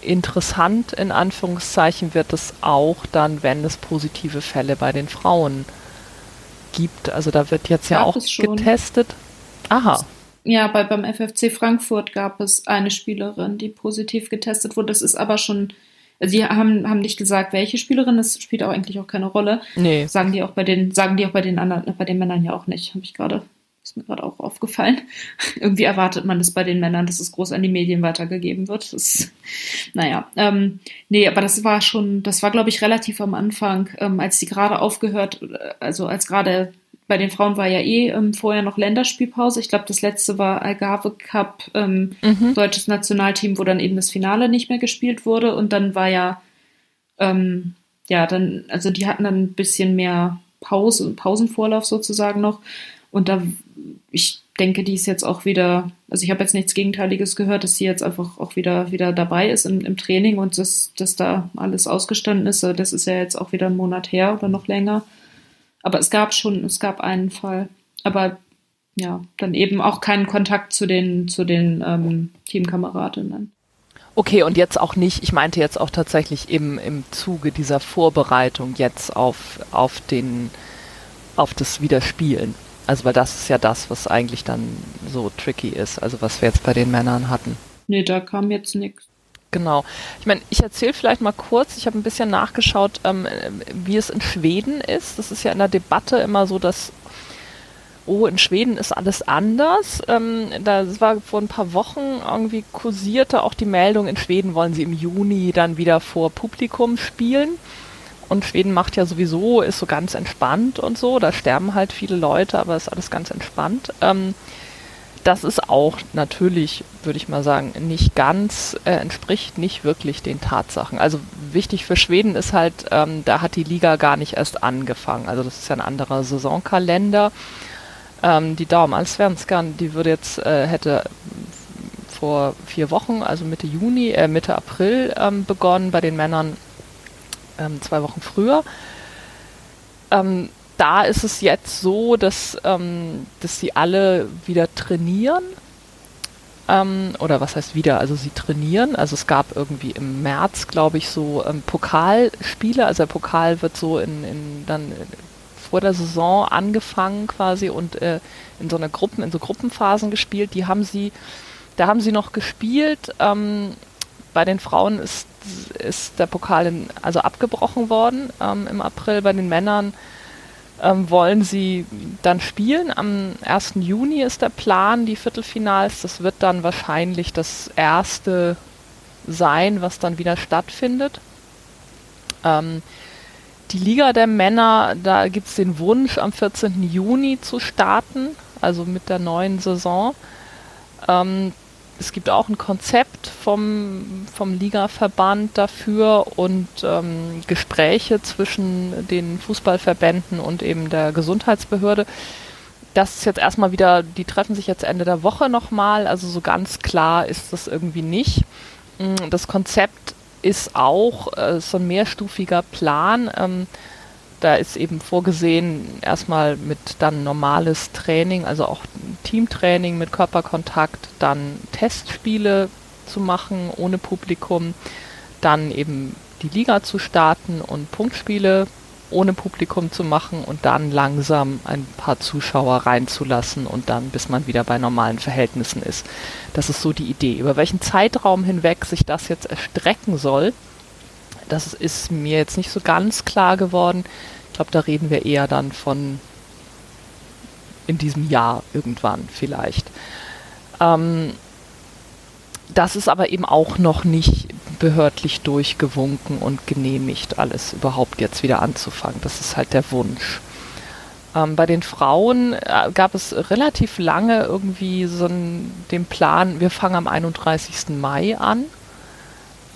interessant in Anführungszeichen wird es auch dann, wenn es positive Fälle bei den Frauen gibt gibt. Also da wird jetzt ja auch getestet. Aha. Ja, bei, beim FFC Frankfurt gab es eine Spielerin, die positiv getestet wurde. Das ist aber schon, sie haben, haben nicht gesagt, welche Spielerin, das spielt auch eigentlich auch keine Rolle. Nee. Sagen die auch bei den, sagen die auch bei den anderen, bei den Männern ja auch nicht, habe ich gerade ist mir gerade auch aufgefallen. Irgendwie erwartet man das bei den Männern, dass es groß an die Medien weitergegeben wird. Das, naja, ähm, nee, aber das war schon, das war, glaube ich, relativ am Anfang, ähm, als die gerade aufgehört, also als gerade bei den Frauen war ja eh ähm, vorher noch Länderspielpause. Ich glaube, das letzte war Algarve Cup, ähm, mhm. deutsches Nationalteam, wo dann eben das Finale nicht mehr gespielt wurde. Und dann war ja, ähm, ja, dann, also die hatten dann ein bisschen mehr Pause, Pausenvorlauf sozusagen noch. Und da, ich denke, die ist jetzt auch wieder, also ich habe jetzt nichts Gegenteiliges gehört, dass sie jetzt einfach auch wieder, wieder dabei ist im, im Training und dass, dass da alles ausgestanden ist. Das ist ja jetzt auch wieder ein Monat her oder noch länger. Aber es gab schon, es gab einen Fall. Aber ja, dann eben auch keinen Kontakt zu den, zu den ähm, Teamkameradinnen. Okay, und jetzt auch nicht, ich meinte jetzt auch tatsächlich im, im Zuge dieser Vorbereitung jetzt auf, auf den, auf das Wiederspielen. Also weil das ist ja das, was eigentlich dann so tricky ist, also was wir jetzt bei den Männern hatten. Nee, da kam jetzt nichts. Genau. Ich meine, ich erzähle vielleicht mal kurz, ich habe ein bisschen nachgeschaut, ähm, wie es in Schweden ist. Das ist ja in der Debatte immer so, dass, oh, in Schweden ist alles anders. Ähm, das war vor ein paar Wochen irgendwie kursierte auch die Meldung, in Schweden wollen sie im Juni dann wieder vor Publikum spielen. Und Schweden macht ja sowieso, ist so ganz entspannt und so. Da sterben halt viele Leute, aber ist alles ganz entspannt. Ähm, das ist auch natürlich, würde ich mal sagen, nicht ganz, äh, entspricht nicht wirklich den Tatsachen. Also wichtig für Schweden ist halt, ähm, da hat die Liga gar nicht erst angefangen. Also das ist ja ein anderer Saisonkalender. Ähm, die Daumen-Allsvenskan, die würde jetzt, äh, hätte vor vier Wochen, also Mitte Juni, äh, Mitte April ähm, begonnen bei den Männern ähm, zwei Wochen früher. Ähm, da ist es jetzt so, dass, ähm, dass sie alle wieder trainieren. Ähm, oder was heißt wieder? Also sie trainieren. Also es gab irgendwie im März, glaube ich, so ähm, Pokalspiele. Also der Pokal wird so in, in dann vor der Saison angefangen quasi und äh, in so einer Gruppen, in so Gruppenphasen gespielt. Die haben sie, da haben sie noch gespielt. Ähm, bei den Frauen ist, ist der Pokal in, also abgebrochen worden ähm, im April. Bei den Männern ähm, wollen sie dann spielen. Am 1. Juni ist der Plan, die Viertelfinals. Das wird dann wahrscheinlich das erste sein, was dann wieder stattfindet. Ähm, die Liga der Männer, da gibt es den Wunsch, am 14. Juni zu starten, also mit der neuen Saison. Ähm, es gibt auch ein Konzept vom, vom Ligaverband dafür und ähm, Gespräche zwischen den Fußballverbänden und eben der Gesundheitsbehörde. Das ist jetzt erstmal wieder, die treffen sich jetzt Ende der Woche nochmal, also so ganz klar ist das irgendwie nicht. Mm, das Konzept ist auch äh, so ein mehrstufiger Plan. Ähm, da ist eben vorgesehen, erstmal mit dann normales Training, also auch Teamtraining mit Körperkontakt, dann Testspiele zu machen ohne Publikum, dann eben die Liga zu starten und Punktspiele ohne Publikum zu machen und dann langsam ein paar Zuschauer reinzulassen und dann, bis man wieder bei normalen Verhältnissen ist. Das ist so die Idee. Über welchen Zeitraum hinweg sich das jetzt erstrecken soll, das ist mir jetzt nicht so ganz klar geworden. Ich glaube, da reden wir eher dann von in diesem Jahr irgendwann vielleicht. Ähm, das ist aber eben auch noch nicht behördlich durchgewunken und genehmigt, alles überhaupt jetzt wieder anzufangen. Das ist halt der Wunsch. Ähm, bei den Frauen äh, gab es relativ lange irgendwie so den Plan, wir fangen am 31. Mai an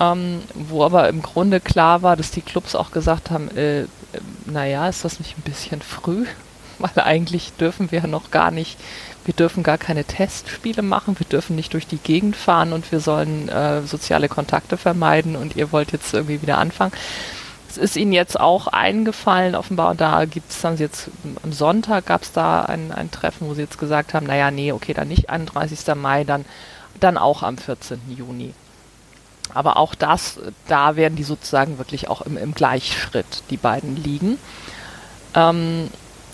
ähm, wo aber im Grunde klar war, dass die Clubs auch gesagt haben, äh, äh, naja, ist das nicht ein bisschen früh? Weil eigentlich dürfen wir noch gar nicht, wir dürfen gar keine Testspiele machen, wir dürfen nicht durch die Gegend fahren und wir sollen äh, soziale Kontakte vermeiden und ihr wollt jetzt irgendwie wieder anfangen. Es ist ihnen jetzt auch eingefallen, offenbar, und da gibt es dann jetzt, am Sonntag gab es da ein, ein Treffen, wo sie jetzt gesagt haben, naja, nee, okay, dann nicht 31. Mai, dann, dann auch am 14. Juni. Aber auch das, da werden die sozusagen wirklich auch im, im Gleichschritt, die beiden liegen. Ähm,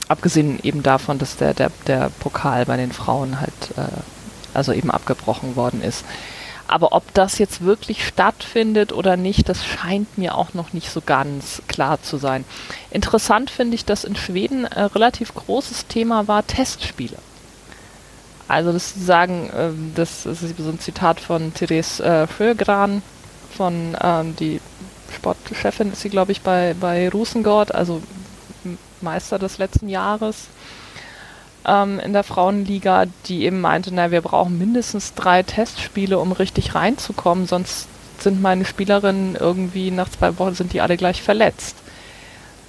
abgesehen eben davon, dass der, der, der Pokal bei den Frauen halt, äh, also eben abgebrochen worden ist. Aber ob das jetzt wirklich stattfindet oder nicht, das scheint mir auch noch nicht so ganz klar zu sein. Interessant finde ich, dass in Schweden ein relativ großes Thema war Testspiele. Also das sagen, äh, das, ist so ein Zitat von Therese äh, Sjögran, von ähm, die Sportchefin ist sie, glaube ich, bei, bei Rusengord, also Meister des letzten Jahres ähm, in der Frauenliga, die eben meinte, na, wir brauchen mindestens drei Testspiele, um richtig reinzukommen, sonst sind meine Spielerinnen irgendwie nach zwei Wochen sind die alle gleich verletzt.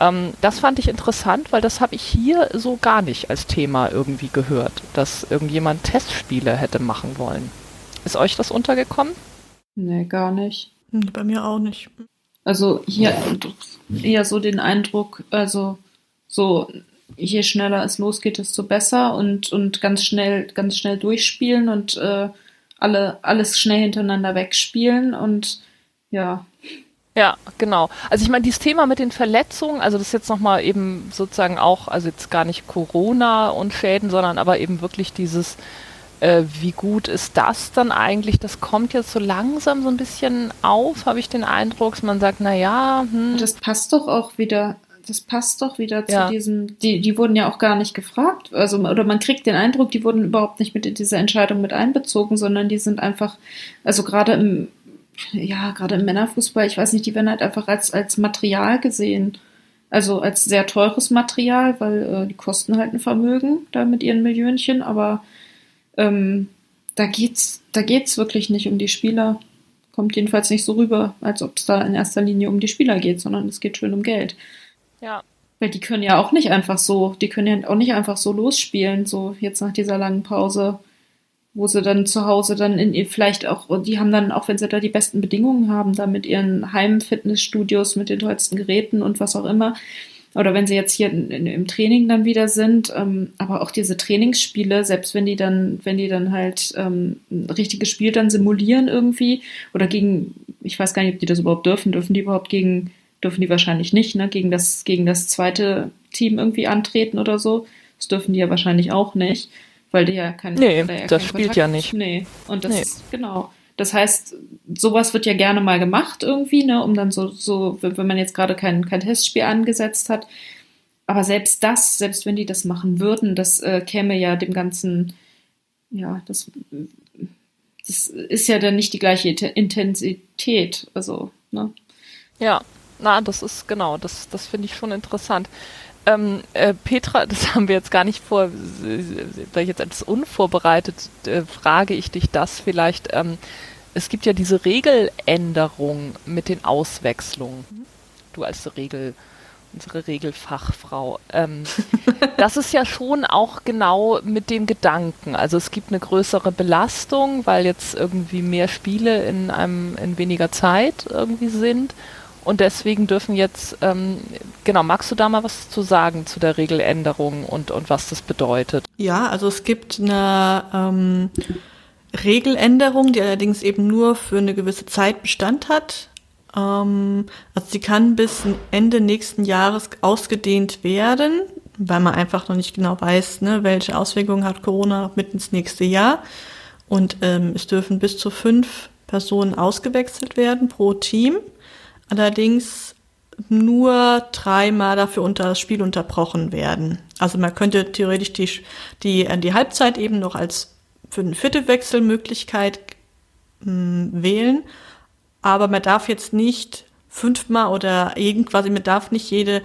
Ähm, das fand ich interessant, weil das habe ich hier so gar nicht als Thema irgendwie gehört, dass irgendjemand Testspiele hätte machen wollen. Ist euch das untergekommen? Nee, gar nicht. Bei mir auch nicht. Also hier eher so den Eindruck, also so je schneller es losgeht, desto besser und, und ganz schnell, ganz schnell durchspielen und äh, alle, alles schnell hintereinander wegspielen und ja, ja, genau. Also ich meine, dieses Thema mit den Verletzungen, also das ist jetzt nochmal eben sozusagen auch, also jetzt gar nicht Corona und Schäden, sondern aber eben wirklich dieses, äh, wie gut ist das dann eigentlich? Das kommt jetzt so langsam so ein bisschen auf, habe ich den Eindruck, dass man sagt, na ja, hm. Das passt doch auch wieder, das passt doch wieder zu ja. diesem, die, die wurden ja auch gar nicht gefragt, also oder man kriegt den Eindruck, die wurden überhaupt nicht mit in diese Entscheidung mit einbezogen, sondern die sind einfach, also gerade im ja, gerade im Männerfußball, ich weiß nicht, die werden halt einfach als, als Material gesehen. Also als sehr teures Material, weil äh, die kosten halt ein Vermögen da mit ihren Millionchen, aber ähm, da geht's, da geht's wirklich nicht um die Spieler. Kommt jedenfalls nicht so rüber, als ob es da in erster Linie um die Spieler geht, sondern es geht schön um Geld. Ja. Weil die können ja auch nicht einfach so, die können ja auch nicht einfach so losspielen, so jetzt nach dieser langen Pause wo sie dann zu Hause dann in vielleicht auch, die haben dann, auch wenn sie da die besten Bedingungen haben, da mit ihren Heimfitnessstudios, mit den tollsten Geräten und was auch immer, oder wenn sie jetzt hier in, in, im Training dann wieder sind, ähm, aber auch diese Trainingsspiele, selbst wenn die dann, wenn die dann halt ähm, ein richtiges Spiel dann simulieren irgendwie oder gegen, ich weiß gar nicht, ob die das überhaupt dürfen, dürfen die überhaupt gegen, dürfen die wahrscheinlich nicht, ne, gegen das, gegen das zweite Team irgendwie antreten oder so. Das dürfen die ja wahrscheinlich auch nicht, weil die ja kein, nee, ja das spielt Kontakt, ja nicht. Nee, und das, nee. genau. Das heißt, sowas wird ja gerne mal gemacht irgendwie, ne, um dann so, so wenn man jetzt gerade kein, kein Testspiel angesetzt hat. Aber selbst das, selbst wenn die das machen würden, das äh, käme ja dem Ganzen, ja, das, das ist ja dann nicht die gleiche Intensität. Also, ne? Ja, na, das ist genau, das, das finde ich schon interessant. Ähm, äh, Petra, das haben wir jetzt gar nicht vor, weil ich jetzt als unvorbereitet äh, frage ich dich das vielleicht. Ähm, es gibt ja diese Regeländerung mit den Auswechslungen. Du als Regel, unsere Regelfachfrau. Ähm, das ist ja schon auch genau mit dem Gedanken. Also es gibt eine größere Belastung, weil jetzt irgendwie mehr Spiele in einem in weniger Zeit irgendwie sind. Und deswegen dürfen jetzt, ähm, genau, magst du da mal was zu sagen zu der Regeländerung und, und was das bedeutet? Ja, also es gibt eine ähm, Regeländerung, die allerdings eben nur für eine gewisse Zeit Bestand hat. Ähm, also sie kann bis Ende nächsten Jahres ausgedehnt werden, weil man einfach noch nicht genau weiß, ne, welche Auswirkungen hat Corona mit ins nächste Jahr. Und ähm, es dürfen bis zu fünf Personen ausgewechselt werden pro Team. Allerdings nur dreimal dafür unter das Spiel unterbrochen werden. Also man könnte theoretisch die, die, äh, die Halbzeit eben noch als für eine vierte Wechselmöglichkeit mh, wählen, aber man darf jetzt nicht fünfmal oder irgendwas, man darf nicht jede,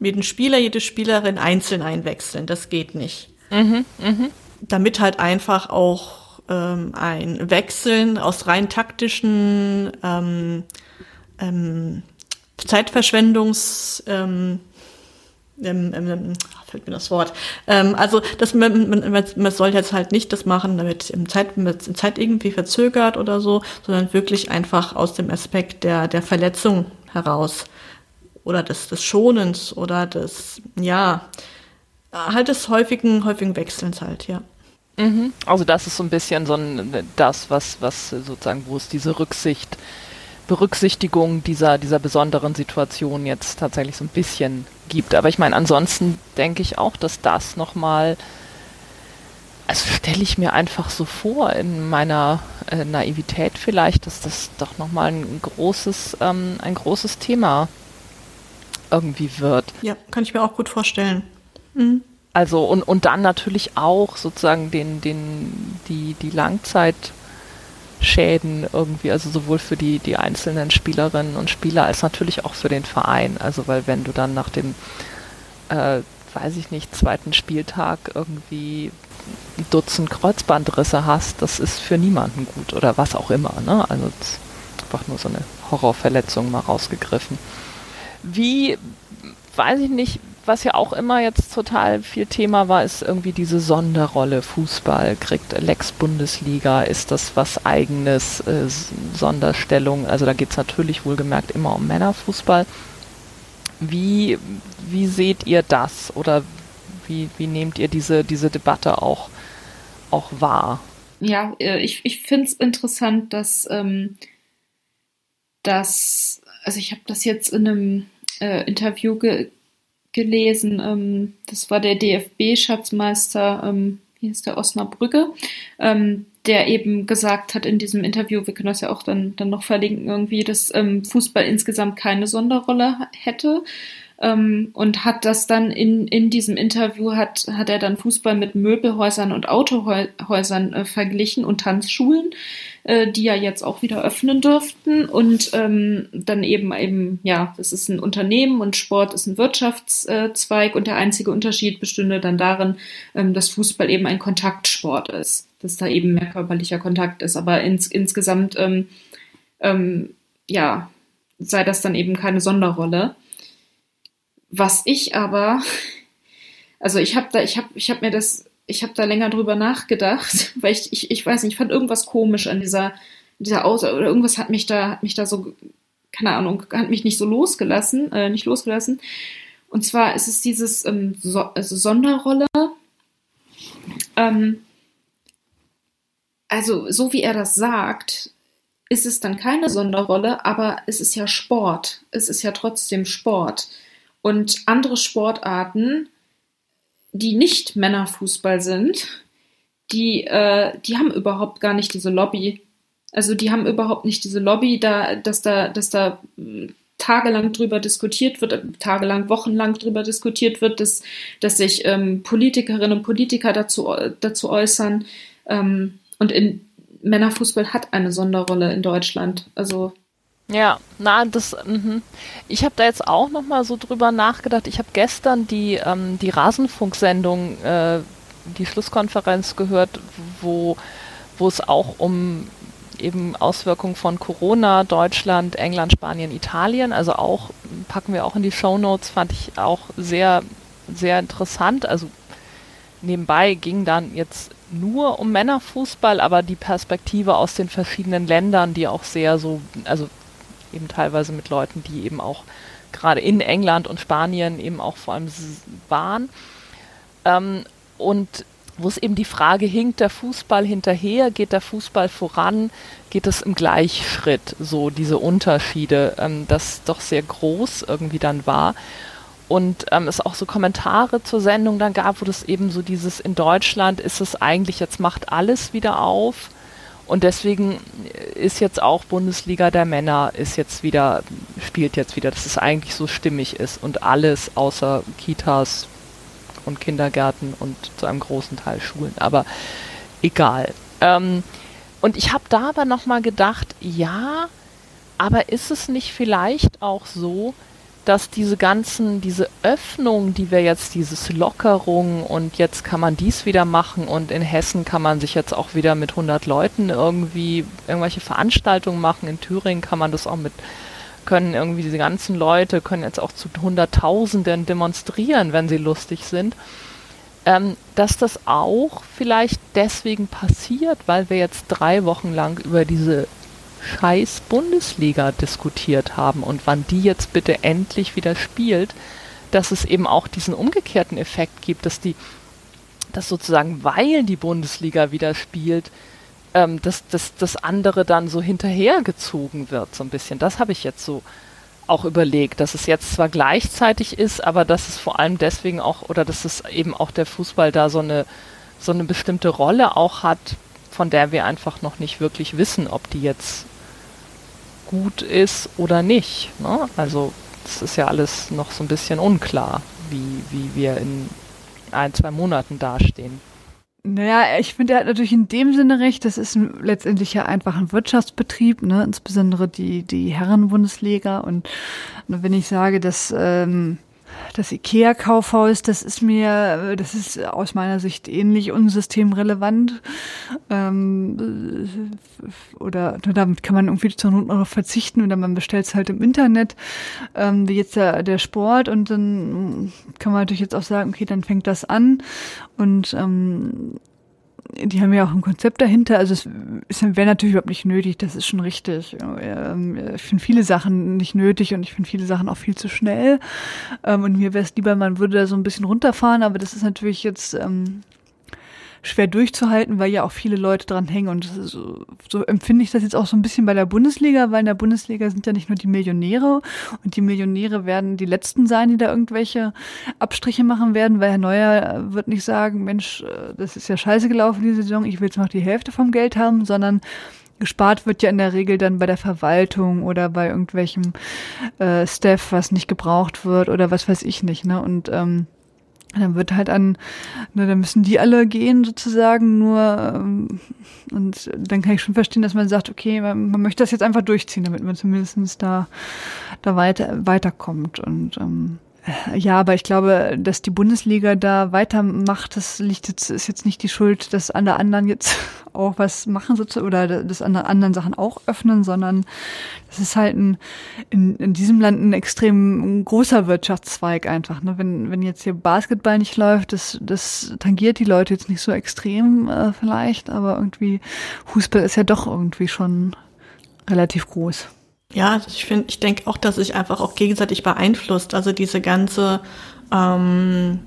jeden Spieler, jede Spielerin einzeln einwechseln. Das geht nicht. Mhm, mh. Damit halt einfach auch ähm, ein Wechseln aus rein taktischen ähm, ähm, Zeitverschwendungs ähm, ähm, ähm, fällt mir das Wort. Ähm, also das, man, man, man soll jetzt halt nicht das machen, damit im Zeit, mit Zeit irgendwie verzögert oder so, sondern wirklich einfach aus dem Aspekt der, der Verletzung heraus oder des, des Schonens oder des, ja, halt des häufigen, häufigen Wechselns halt, ja. Mhm. Also das ist so ein bisschen so ein, das, was, was sozusagen, wo es diese Rücksicht Berücksichtigung dieser, dieser besonderen Situation jetzt tatsächlich so ein bisschen gibt. Aber ich meine, ansonsten denke ich auch, dass das nochmal, also stelle ich mir einfach so vor in meiner äh, Naivität vielleicht, dass das doch nochmal ein großes, ähm, ein großes Thema irgendwie wird. Ja, kann ich mir auch gut vorstellen. Mhm. Also und, und dann natürlich auch sozusagen den, den, die, die Langzeit Schäden irgendwie, also sowohl für die, die einzelnen Spielerinnen und Spieler als natürlich auch für den Verein. Also weil wenn du dann nach dem, äh, weiß ich nicht, zweiten Spieltag irgendwie ein Dutzend Kreuzbandrisse hast, das ist für niemanden gut oder was auch immer. Ne? Also einfach nur so eine Horrorverletzung mal rausgegriffen. Wie, weiß ich nicht, was ja auch immer jetzt total viel Thema war, ist irgendwie diese Sonderrolle Fußball. Kriegt Lex Bundesliga, ist das was eigenes, äh, Sonderstellung? Also da geht es natürlich wohlgemerkt immer um Männerfußball. Wie, wie seht ihr das oder wie, wie nehmt ihr diese, diese Debatte auch, auch wahr? Ja, äh, ich, ich finde es interessant, dass, ähm, dass, also ich habe das jetzt in einem äh, Interview ge gelesen. Ähm, das war der DFB-Schatzmeister, ähm, wie ist der Osnabrücke, ähm, der eben gesagt hat in diesem Interview, wir können das ja auch dann, dann noch verlinken irgendwie, dass ähm, Fußball insgesamt keine Sonderrolle hätte. Ähm, und hat das dann in, in diesem Interview, hat, hat er dann Fußball mit Möbelhäusern und Autohäusern äh, verglichen und Tanzschulen äh, die ja jetzt auch wieder öffnen dürften. Und ähm, dann eben eben, ja, das ist ein Unternehmen und Sport ist ein Wirtschaftszweig und der einzige Unterschied bestünde dann darin, ähm, dass Fußball eben ein Kontaktsport ist, dass da eben mehr körperlicher Kontakt ist. Aber ins, insgesamt, ähm, ähm, ja, sei das dann eben keine Sonderrolle. Was ich aber, also ich habe da, ich habe, ich habe mir das ich habe da länger drüber nachgedacht, weil ich, ich, ich weiß nicht, ich fand irgendwas komisch an dieser, dieser Aussage oder irgendwas hat mich da, hat mich da so, keine Ahnung, hat mich nicht so losgelassen, äh, nicht losgelassen. Und zwar ist es dieses ähm, so also Sonderrolle. Ähm, also so wie er das sagt, ist es dann keine Sonderrolle, aber es ist ja Sport. Es ist ja trotzdem Sport. Und andere Sportarten, die nicht Männerfußball sind, die, äh, die haben überhaupt gar nicht diese Lobby. Also die haben überhaupt nicht diese Lobby, da, dass da, dass da äh, tagelang drüber diskutiert wird, tagelang, wochenlang drüber diskutiert wird, dass, dass sich ähm, Politikerinnen und Politiker dazu, dazu äußern. Ähm, und in Männerfußball hat eine Sonderrolle in Deutschland. Also ja, na, das, mh. ich habe da jetzt auch noch mal so drüber nachgedacht. Ich habe gestern die, ähm, die Rasenfunksendung, äh, die Schlusskonferenz gehört, wo, wo es auch um eben Auswirkungen von Corona, Deutschland, England, Spanien, Italien, also auch, packen wir auch in die Show Notes, fand ich auch sehr, sehr interessant. Also nebenbei ging dann jetzt nur um Männerfußball, aber die Perspektive aus den verschiedenen Ländern, die auch sehr so, also eben teilweise mit Leuten, die eben auch gerade in England und Spanien eben auch vor allem waren. Ähm, und wo es eben die Frage hinkt der Fußball hinterher, geht der Fußball voran, geht es im Gleichschritt, so diese Unterschiede, ähm, das doch sehr groß irgendwie dann war und ähm, es auch so Kommentare zur Sendung dann gab, wo das eben so dieses in Deutschland ist es eigentlich, jetzt macht alles wieder auf und deswegen ist jetzt auch Bundesliga der Männer ist jetzt wieder, spielt jetzt wieder, dass es eigentlich so stimmig ist und alles außer Kitas und Kindergärten und zu einem großen Teil Schulen, aber egal. Ähm, und ich habe da aber nochmal gedacht, ja, aber ist es nicht vielleicht auch so, dass diese ganzen, diese Öffnung, die wir jetzt, dieses Lockerung und jetzt kann man dies wieder machen und in Hessen kann man sich jetzt auch wieder mit 100 Leuten irgendwie irgendwelche Veranstaltungen machen, in Thüringen kann man das auch mit, können irgendwie diese ganzen Leute, können jetzt auch zu Hunderttausenden demonstrieren, wenn sie lustig sind, ähm, dass das auch vielleicht deswegen passiert, weil wir jetzt drei Wochen lang über diese scheiß Bundesliga diskutiert haben und wann die jetzt bitte endlich wieder spielt, dass es eben auch diesen umgekehrten Effekt gibt, dass die, dass sozusagen, weil die Bundesliga wieder spielt, ähm, dass, dass das andere dann so hinterhergezogen wird, so ein bisschen. Das habe ich jetzt so auch überlegt, dass es jetzt zwar gleichzeitig ist, aber dass es vor allem deswegen auch, oder dass es eben auch der Fußball da so eine, so eine bestimmte Rolle auch hat, von der wir einfach noch nicht wirklich wissen, ob die jetzt gut ist oder nicht. Ne? Also es ist ja alles noch so ein bisschen unklar, wie, wie wir in ein, zwei Monaten dastehen. Naja, ich finde, er hat natürlich in dem Sinne recht, das ist letztendlich ja einfach ein Wirtschaftsbetrieb, ne? insbesondere die, die Herrenbundesliga. Und wenn ich sage, dass ähm, das IKEA-Kaufhaus, das ist mir, das ist aus meiner Sicht ähnlich unsystemrelevant. Ähm, oder damit kann man irgendwie zur Not noch verzichten oder man bestellt es halt im Internet, ähm, wie jetzt der, der Sport. Und dann kann man natürlich jetzt auch sagen, okay, dann fängt das an. Und ähm, die haben ja auch ein Konzept dahinter. Also es wäre natürlich überhaupt nicht nötig, das ist schon richtig. Ähm, ich finde viele Sachen nicht nötig und ich finde viele Sachen auch viel zu schnell. Ähm, und mir wäre es lieber, man würde da so ein bisschen runterfahren, aber das ist natürlich jetzt ähm, schwer durchzuhalten, weil ja auch viele Leute dran hängen. Und so, so empfinde ich das jetzt auch so ein bisschen bei der Bundesliga, weil in der Bundesliga sind ja nicht nur die Millionäre und die Millionäre werden die Letzten sein, die da irgendwelche Abstriche machen werden, weil Herr Neuer wird nicht sagen, Mensch, äh, das ist ja scheiße gelaufen diese Saison, ich will jetzt noch die Hälfte vom Geld haben, sondern gespart wird ja in der Regel dann bei der Verwaltung oder bei irgendwelchem äh, Staff, was nicht gebraucht wird oder was weiß ich nicht. Ne? Und ähm, dann wird halt an, ne, dann müssen die alle gehen sozusagen, nur ähm, und dann kann ich schon verstehen, dass man sagt, okay, man, man möchte das jetzt einfach durchziehen, damit man zumindest da, da weiter, weiterkommt. Und ähm, ja, aber ich glaube, dass die Bundesliga da weitermacht, das liegt jetzt, ist jetzt nicht die Schuld, dass alle anderen jetzt auch was machen oder dass alle anderen Sachen auch öffnen, sondern das ist halt ein, in, in diesem Land ein extrem großer Wirtschaftszweig einfach. Ne? Wenn, wenn jetzt hier Basketball nicht läuft, das, das tangiert die Leute jetzt nicht so extrem äh, vielleicht, aber irgendwie Fußball ist ja doch irgendwie schon relativ groß. Ja, ich finde, ich denke auch, dass sich einfach auch gegenseitig beeinflusst. Also diese ganze ähm,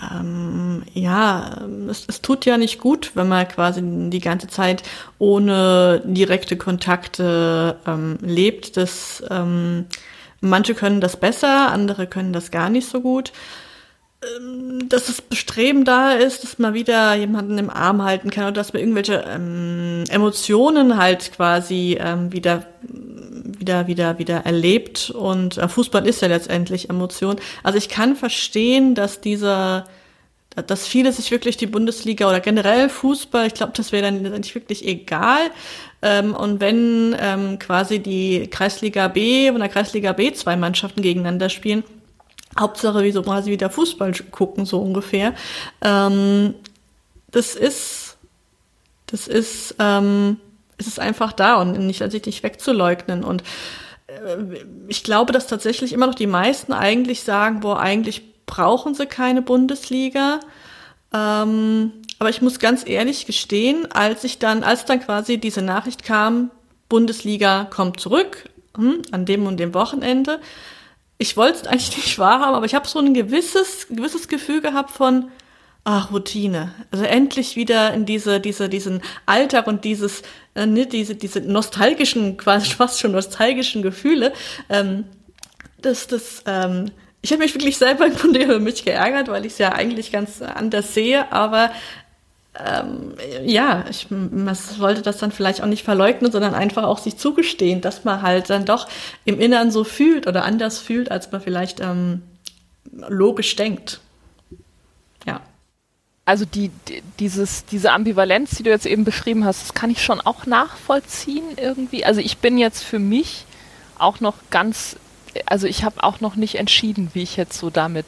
ähm, ja, es, es tut ja nicht gut, wenn man quasi die ganze Zeit ohne direkte Kontakte ähm, lebt. Das, ähm, manche können das besser, andere können das gar nicht so gut. Ähm, dass das Bestreben da ist, dass man wieder jemanden im Arm halten kann oder dass man irgendwelche ähm, Emotionen halt quasi ähm, wieder wieder, wieder, wieder erlebt. Und äh, Fußball ist ja letztendlich Emotion. Also ich kann verstehen, dass dieser, dass viele sich wirklich die Bundesliga oder generell Fußball, ich glaube, das wäre dann nicht wirklich egal. Ähm, und wenn ähm, quasi die Kreisliga B und der Kreisliga B zwei Mannschaften gegeneinander spielen, Hauptsache wie so quasi wieder Fußball gucken, so ungefähr. Ähm, das ist, das ist, ähm, es ist einfach da und nicht, also nicht wegzuleugnen. Und äh, ich glaube, dass tatsächlich immer noch die meisten eigentlich sagen, boah, eigentlich brauchen sie keine Bundesliga. Ähm, aber ich muss ganz ehrlich gestehen, als ich dann, als dann quasi diese Nachricht kam, Bundesliga kommt zurück, hm, an dem und dem Wochenende, ich wollte es eigentlich nicht wahrhaben, aber ich habe so ein gewisses, gewisses Gefühl gehabt von, ach, Routine. Also endlich wieder in diese, diese, diesen Alltag und dieses, äh, ne, diese, diese nostalgischen, quasi fast schon nostalgischen Gefühle. Ähm, das, das, ähm, ich habe mich wirklich selber im Grunde über mich geärgert, weil ich es ja eigentlich ganz anders sehe, aber ähm, ja, ich, man sollte das dann vielleicht auch nicht verleugnen, sondern einfach auch sich zugestehen, dass man halt dann doch im Innern so fühlt oder anders fühlt, als man vielleicht ähm, logisch denkt. Also die, die, dieses, diese Ambivalenz, die du jetzt eben beschrieben hast, das kann ich schon auch nachvollziehen irgendwie. Also ich bin jetzt für mich auch noch ganz, also ich habe auch noch nicht entschieden, wie ich jetzt so damit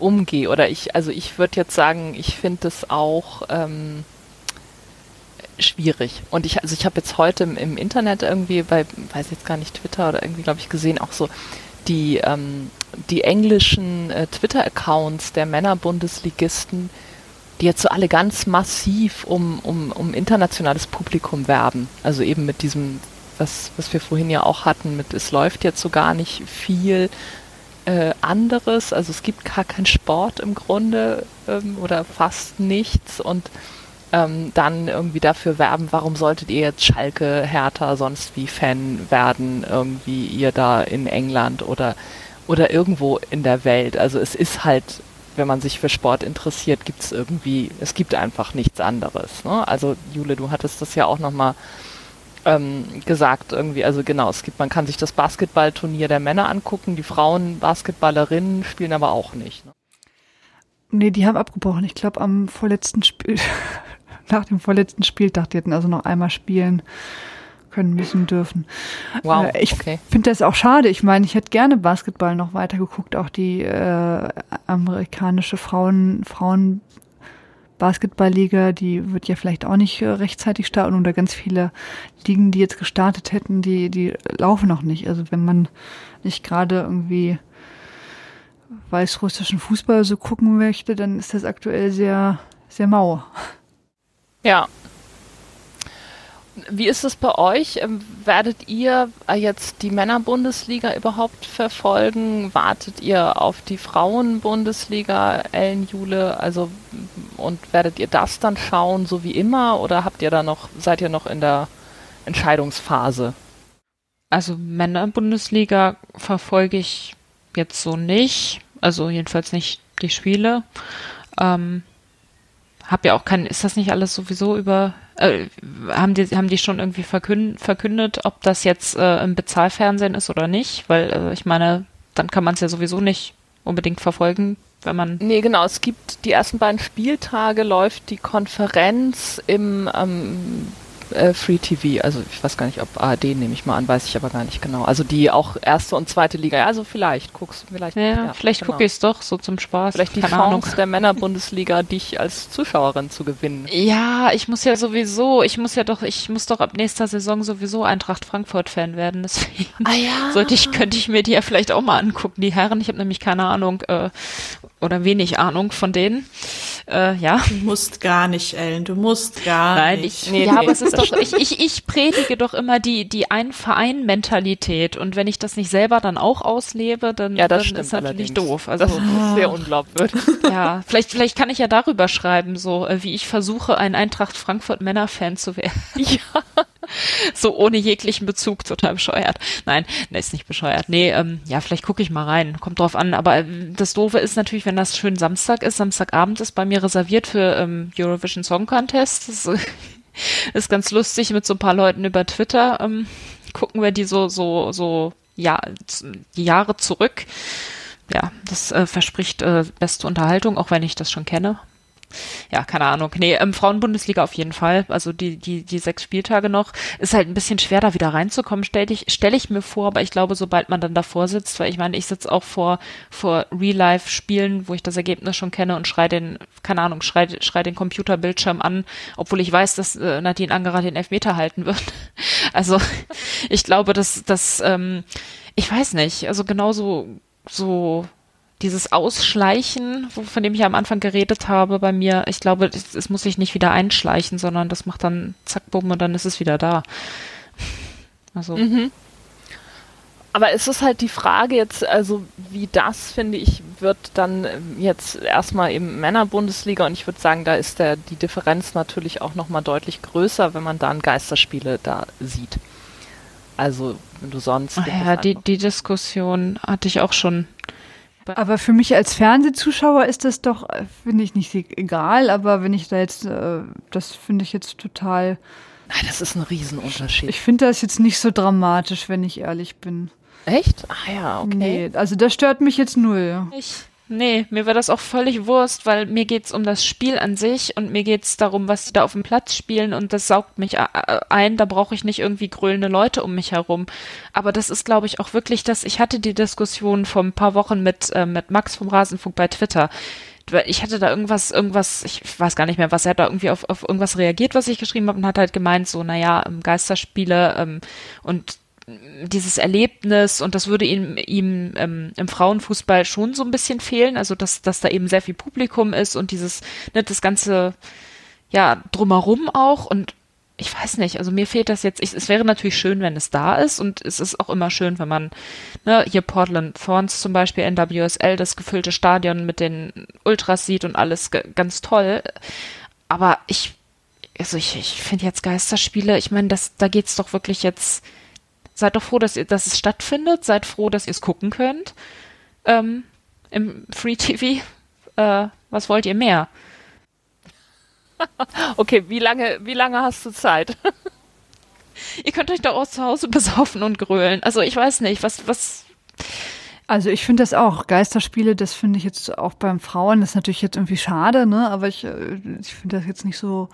umgehe. Oder ich, also ich würde jetzt sagen, ich finde das auch ähm, schwierig. Und ich, also ich habe jetzt heute im, im, Internet irgendwie bei, weiß jetzt gar nicht, Twitter oder irgendwie, glaube ich, gesehen, auch so die, ähm, die englischen äh, Twitter-Accounts der Männerbundesligisten, die jetzt so alle ganz massiv um, um, um internationales Publikum werben. Also eben mit diesem, was, was wir vorhin ja auch hatten, mit es läuft jetzt so gar nicht viel äh, anderes. Also es gibt gar keinen Sport im Grunde ähm, oder fast nichts und ähm, dann irgendwie dafür werben, warum solltet ihr jetzt Schalke, Hertha, sonst wie Fan werden, irgendwie ihr da in England oder, oder irgendwo in der Welt. Also es ist halt wenn man sich für Sport interessiert, gibt es irgendwie, es gibt einfach nichts anderes. Ne? Also Jule, du hattest das ja auch nochmal ähm, gesagt irgendwie, also genau, es gibt, man kann sich das Basketballturnier der Männer angucken, die Frauen Basketballerinnen spielen aber auch nicht. Ne? Nee, die haben abgebrochen. Ich glaube am vorletzten Spiel, nach dem vorletzten Spieltag, die hatten also noch einmal spielen können, müssen, dürfen. Wow, äh, ich okay. finde das auch schade. Ich meine, ich hätte gerne Basketball noch weiter geguckt, auch die äh, amerikanische Frauen, Frauen Basketballliga, die wird ja vielleicht auch nicht äh, rechtzeitig starten oder ganz viele Ligen, die jetzt gestartet hätten, die, die laufen noch nicht. Also wenn man nicht gerade irgendwie weißrussischen Fußball so gucken möchte, dann ist das aktuell sehr, sehr mau. Ja, wie ist es bei euch? Ähm, werdet ihr äh, jetzt die Männerbundesliga überhaupt verfolgen? Wartet ihr auf die Frauenbundesliga, Ellen Jule? Also und werdet ihr das dann schauen, so wie immer, oder habt ihr da noch, seid ihr noch in der Entscheidungsphase? Also Männerbundesliga verfolge ich jetzt so nicht. Also jedenfalls nicht die Spiele. Ähm, hab ja auch kein, ist das nicht alles sowieso über, äh, haben die, haben die schon irgendwie verkündet, ob das jetzt äh, im Bezahlfernsehen ist oder nicht? Weil äh, ich meine, dann kann man es ja sowieso nicht unbedingt verfolgen, wenn man. Nee, genau, es gibt die ersten beiden Spieltage läuft die Konferenz im ähm, äh, Free TV. Also ich weiß gar nicht, ob ARD nehme ich mal an, weiß ich aber gar nicht genau. Also die auch erste und zweite Liga. Also vielleicht guckst du vielleicht. Ja, ja vielleicht genau. gucke ich es doch so zum Spaß. Vielleicht die Keine Chance Ahnung. der Männerbundesliga, dich als Zuschauerin zu gewinnen. Ja, ich muss ja sowieso, ich muss ja doch, ich muss doch ab nächster Saison sowieso Eintracht Frankfurt Fan werden. Deswegen ah, ja. sollte ich, könnte ich mir die ja vielleicht auch mal angucken, die Herren. Ich habe nämlich keine Ahnung, äh, oder wenig Ahnung von denen. Äh, ja. Du musst gar nicht, Ellen, du musst gar Nein, nicht. Ich, nee, ja, nee, aber es ist doch, ich, ich, ich predige doch immer die, die Ein-Verein-Mentalität und wenn ich das nicht selber dann auch auslebe, dann, ja, das dann ist natürlich allerdings. doof. Also, das ist sehr unglaubwürdig. Ja, vielleicht, vielleicht kann ich ja darüber schreiben, so äh, wie ich versuche, ein Eintracht Frankfurt Männer-Fan zu werden. Ja. so ohne jeglichen Bezug, total bescheuert. Nein, ne, ist nicht bescheuert. Nee, ähm, ja, vielleicht gucke ich mal rein. Kommt drauf an. Aber äh, das Doofe ist natürlich, wenn das schön Samstag ist. Samstagabend ist bei mir reserviert für ähm, Eurovision Song Contest. Das äh, ist ganz lustig mit so ein paar Leuten über Twitter. Ähm, gucken wir die so, so, so, ja, Jahre zurück. Ja, das äh, verspricht äh, beste Unterhaltung, auch wenn ich das schon kenne ja, keine Ahnung. Nee, ähm, Frauenbundesliga auf jeden Fall. Also die, die, die sechs Spieltage noch. Ist halt ein bisschen schwer, da wieder reinzukommen, stelle ich, stell ich mir vor, aber ich glaube, sobald man dann davor sitzt, weil ich meine, ich sitze auch vor, vor Real-Life-Spielen, wo ich das Ergebnis schon kenne und schrei den, keine Ahnung, schrei, schrei den Computerbildschirm an, obwohl ich weiß, dass äh, Nadine Angerer den Elfmeter halten wird. Also ich glaube, dass, dass ähm, ich weiß nicht, also genauso so dieses Ausschleichen, von dem ich am Anfang geredet habe bei mir, ich glaube, es, es muss sich nicht wieder einschleichen, sondern das macht dann zack, bumm und dann ist es wieder da. Also. Mhm. Aber es ist halt die Frage jetzt, also wie das, finde ich, wird dann ähm, jetzt erstmal eben Männerbundesliga und ich würde sagen, da ist der, die Differenz natürlich auch nochmal deutlich größer, wenn man dann Geisterspiele da sieht. Also, wenn du sonst. Ach ja, die, die Diskussion hatte ich auch schon aber für mich als Fernsehzuschauer ist das doch, äh, finde ich nicht egal, aber wenn ich da jetzt, äh, das finde ich jetzt total. Das ist ein Riesenunterschied. Ich finde das jetzt nicht so dramatisch, wenn ich ehrlich bin. Echt? Ah ja, okay. Nee, also das stört mich jetzt null. Ich Nee, mir war das auch völlig Wurst, weil mir geht's um das Spiel an sich und mir geht's darum, was die da auf dem Platz spielen und das saugt mich ein. Da brauche ich nicht irgendwie grölende Leute um mich herum. Aber das ist, glaube ich, auch wirklich das. Ich hatte die Diskussion vor ein paar Wochen mit, äh, mit Max vom Rasenfunk bei Twitter ich hatte da irgendwas, irgendwas, ich weiß gar nicht mehr, was er hat da irgendwie auf, auf irgendwas reagiert, was ich geschrieben habe und hat halt gemeint, so, naja, Geisterspiele ähm, und dieses Erlebnis und das würde ihm, ihm ähm, im Frauenfußball schon so ein bisschen fehlen, also dass, dass da eben sehr viel Publikum ist und dieses, ne, das ganze, ja, drumherum auch. Und ich weiß nicht, also mir fehlt das jetzt, ich, es wäre natürlich schön, wenn es da ist. Und es ist auch immer schön, wenn man, ne, hier Portland Thorns zum Beispiel, NWSL, das gefüllte Stadion mit den Ultras sieht und alles ganz toll, aber ich, also ich, ich finde jetzt Geisterspiele, ich meine, da geht's doch wirklich jetzt, Seid doch froh, dass, ihr, dass es stattfindet. Seid froh, dass ihr es gucken könnt. Ähm, Im Free TV. Äh, was wollt ihr mehr? okay, wie lange, wie lange hast du Zeit? ihr könnt euch doch auch zu Hause besaufen und grölen. Also ich weiß nicht, was, was. Also ich finde das auch. Geisterspiele, das finde ich jetzt auch beim Frauen, das ist natürlich jetzt irgendwie schade, ne? Aber ich, äh, ich finde das jetzt nicht so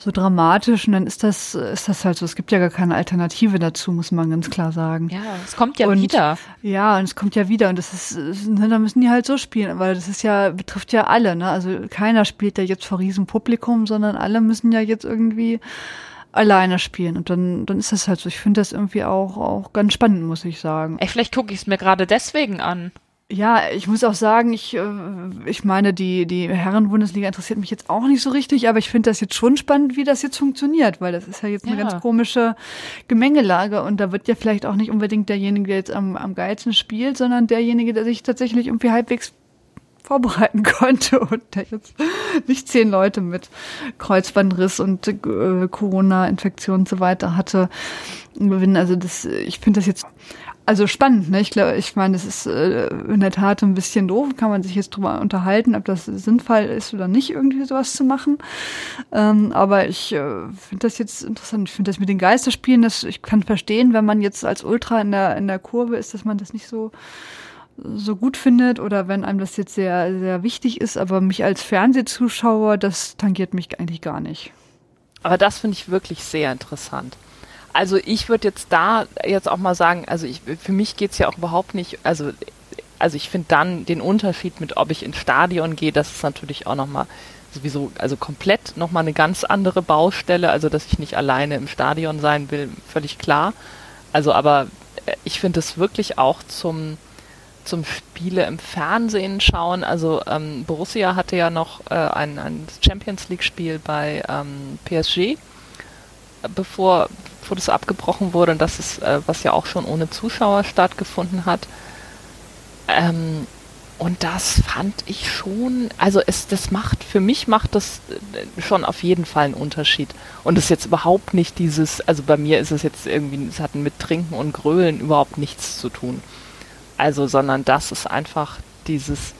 so dramatisch und dann ist das, ist das halt so. Es gibt ja gar keine Alternative dazu, muss man ganz klar sagen. Ja, es kommt ja und, wieder. Ja, und es kommt ja wieder und das ist, ne, da müssen die halt so spielen, weil das ist ja, betrifft ja alle, ne? Also keiner spielt ja jetzt vor Riesenpublikum, sondern alle müssen ja jetzt irgendwie alleine spielen. Und dann, dann ist das halt so. Ich finde das irgendwie auch, auch ganz spannend, muss ich sagen. Ey, vielleicht gucke ich es mir gerade deswegen an. Ja, ich muss auch sagen, ich, äh, ich meine, die, die Herren-Bundesliga interessiert mich jetzt auch nicht so richtig, aber ich finde das jetzt schon spannend, wie das jetzt funktioniert, weil das ist ja jetzt eine ja. ganz komische Gemengelage und da wird ja vielleicht auch nicht unbedingt derjenige, der jetzt am, am geilsten spielt, sondern derjenige, der sich tatsächlich irgendwie halbwegs vorbereiten konnte und der jetzt nicht zehn Leute mit Kreuzbandriss und äh, Corona-Infektion und so weiter hatte. Also das, ich finde das jetzt also spannend, ne? Ich glaube, ich meine, das ist äh, in der Tat ein bisschen doof. Kann man sich jetzt drüber unterhalten, ob das sinnvoll ist oder nicht, irgendwie sowas zu machen. Ähm, aber ich äh, finde das jetzt interessant. Ich finde das mit den Geisterspielen, das, ich kann verstehen, wenn man jetzt als Ultra in der, in der Kurve ist, dass man das nicht so so gut findet oder wenn einem das jetzt sehr, sehr wichtig ist, aber mich als Fernsehzuschauer, das tangiert mich eigentlich gar nicht. Aber das finde ich wirklich sehr interessant. Also ich würde jetzt da jetzt auch mal sagen, also ich, für mich geht es ja auch überhaupt nicht, also, also ich finde dann den Unterschied mit, ob ich ins Stadion gehe, das ist natürlich auch nochmal sowieso, also komplett nochmal eine ganz andere Baustelle, also dass ich nicht alleine im Stadion sein will, völlig klar. Also aber äh, ich finde es wirklich auch zum, zum Spiele im Fernsehen schauen. Also ähm, Borussia hatte ja noch äh, ein, ein Champions League-Spiel bei ähm, PSG, bevor, bevor das abgebrochen wurde. Und das ist, äh, was ja auch schon ohne Zuschauer stattgefunden hat. Ähm, und das fand ich schon, also es, das macht, für mich macht das äh, schon auf jeden Fall einen Unterschied. Und es ist jetzt überhaupt nicht dieses, also bei mir ist es jetzt irgendwie, es hat mit Trinken und Grölen überhaupt nichts zu tun. Also, sondern das ist einfach dieses,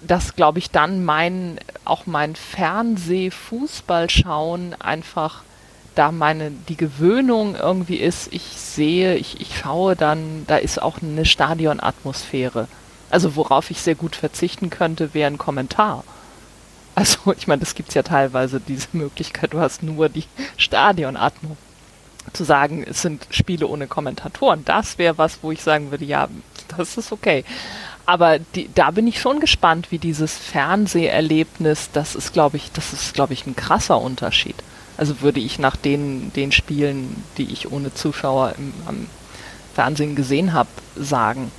dass glaube ich dann mein, auch mein Fernseh-Fußball-Schauen einfach da meine, die Gewöhnung irgendwie ist, ich sehe, ich, ich schaue dann, da ist auch eine Stadionatmosphäre. Also worauf ich sehr gut verzichten könnte, wäre ein Kommentar. Also ich meine, das gibt es ja teilweise, diese Möglichkeit, du hast nur die Stadionatmung. Zu sagen, es sind Spiele ohne Kommentatoren, das wäre was, wo ich sagen würde, ja, das ist okay. Aber die, da bin ich schon gespannt, wie dieses Fernseherlebnis, das ist, glaube ich, das ist, glaube ich, ein krasser Unterschied. Also würde ich nach den, den Spielen, die ich ohne Zuschauer im, am Fernsehen gesehen habe, sagen.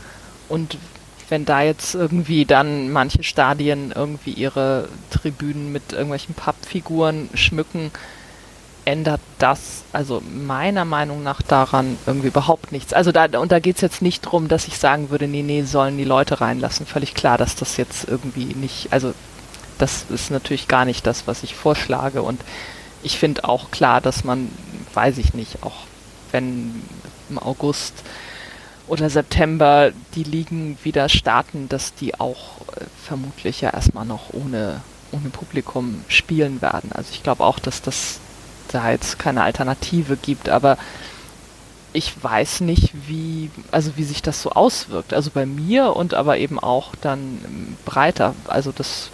Und wenn da jetzt irgendwie dann manche Stadien irgendwie ihre Tribünen mit irgendwelchen Pappfiguren schmücken, ändert das also meiner Meinung nach daran irgendwie überhaupt nichts. Also da, und da geht es jetzt nicht darum, dass ich sagen würde, nee, nee, sollen die Leute reinlassen. Völlig klar, dass das jetzt irgendwie nicht, also das ist natürlich gar nicht das, was ich vorschlage. Und ich finde auch klar, dass man, weiß ich nicht, auch wenn im August oder September die Ligen wieder starten, dass die auch äh, vermutlich ja erstmal noch ohne, ohne Publikum spielen werden. Also ich glaube auch, dass das da jetzt keine Alternative gibt, aber ich weiß nicht, wie, also wie sich das so auswirkt. Also bei mir und aber eben auch dann breiter. Also das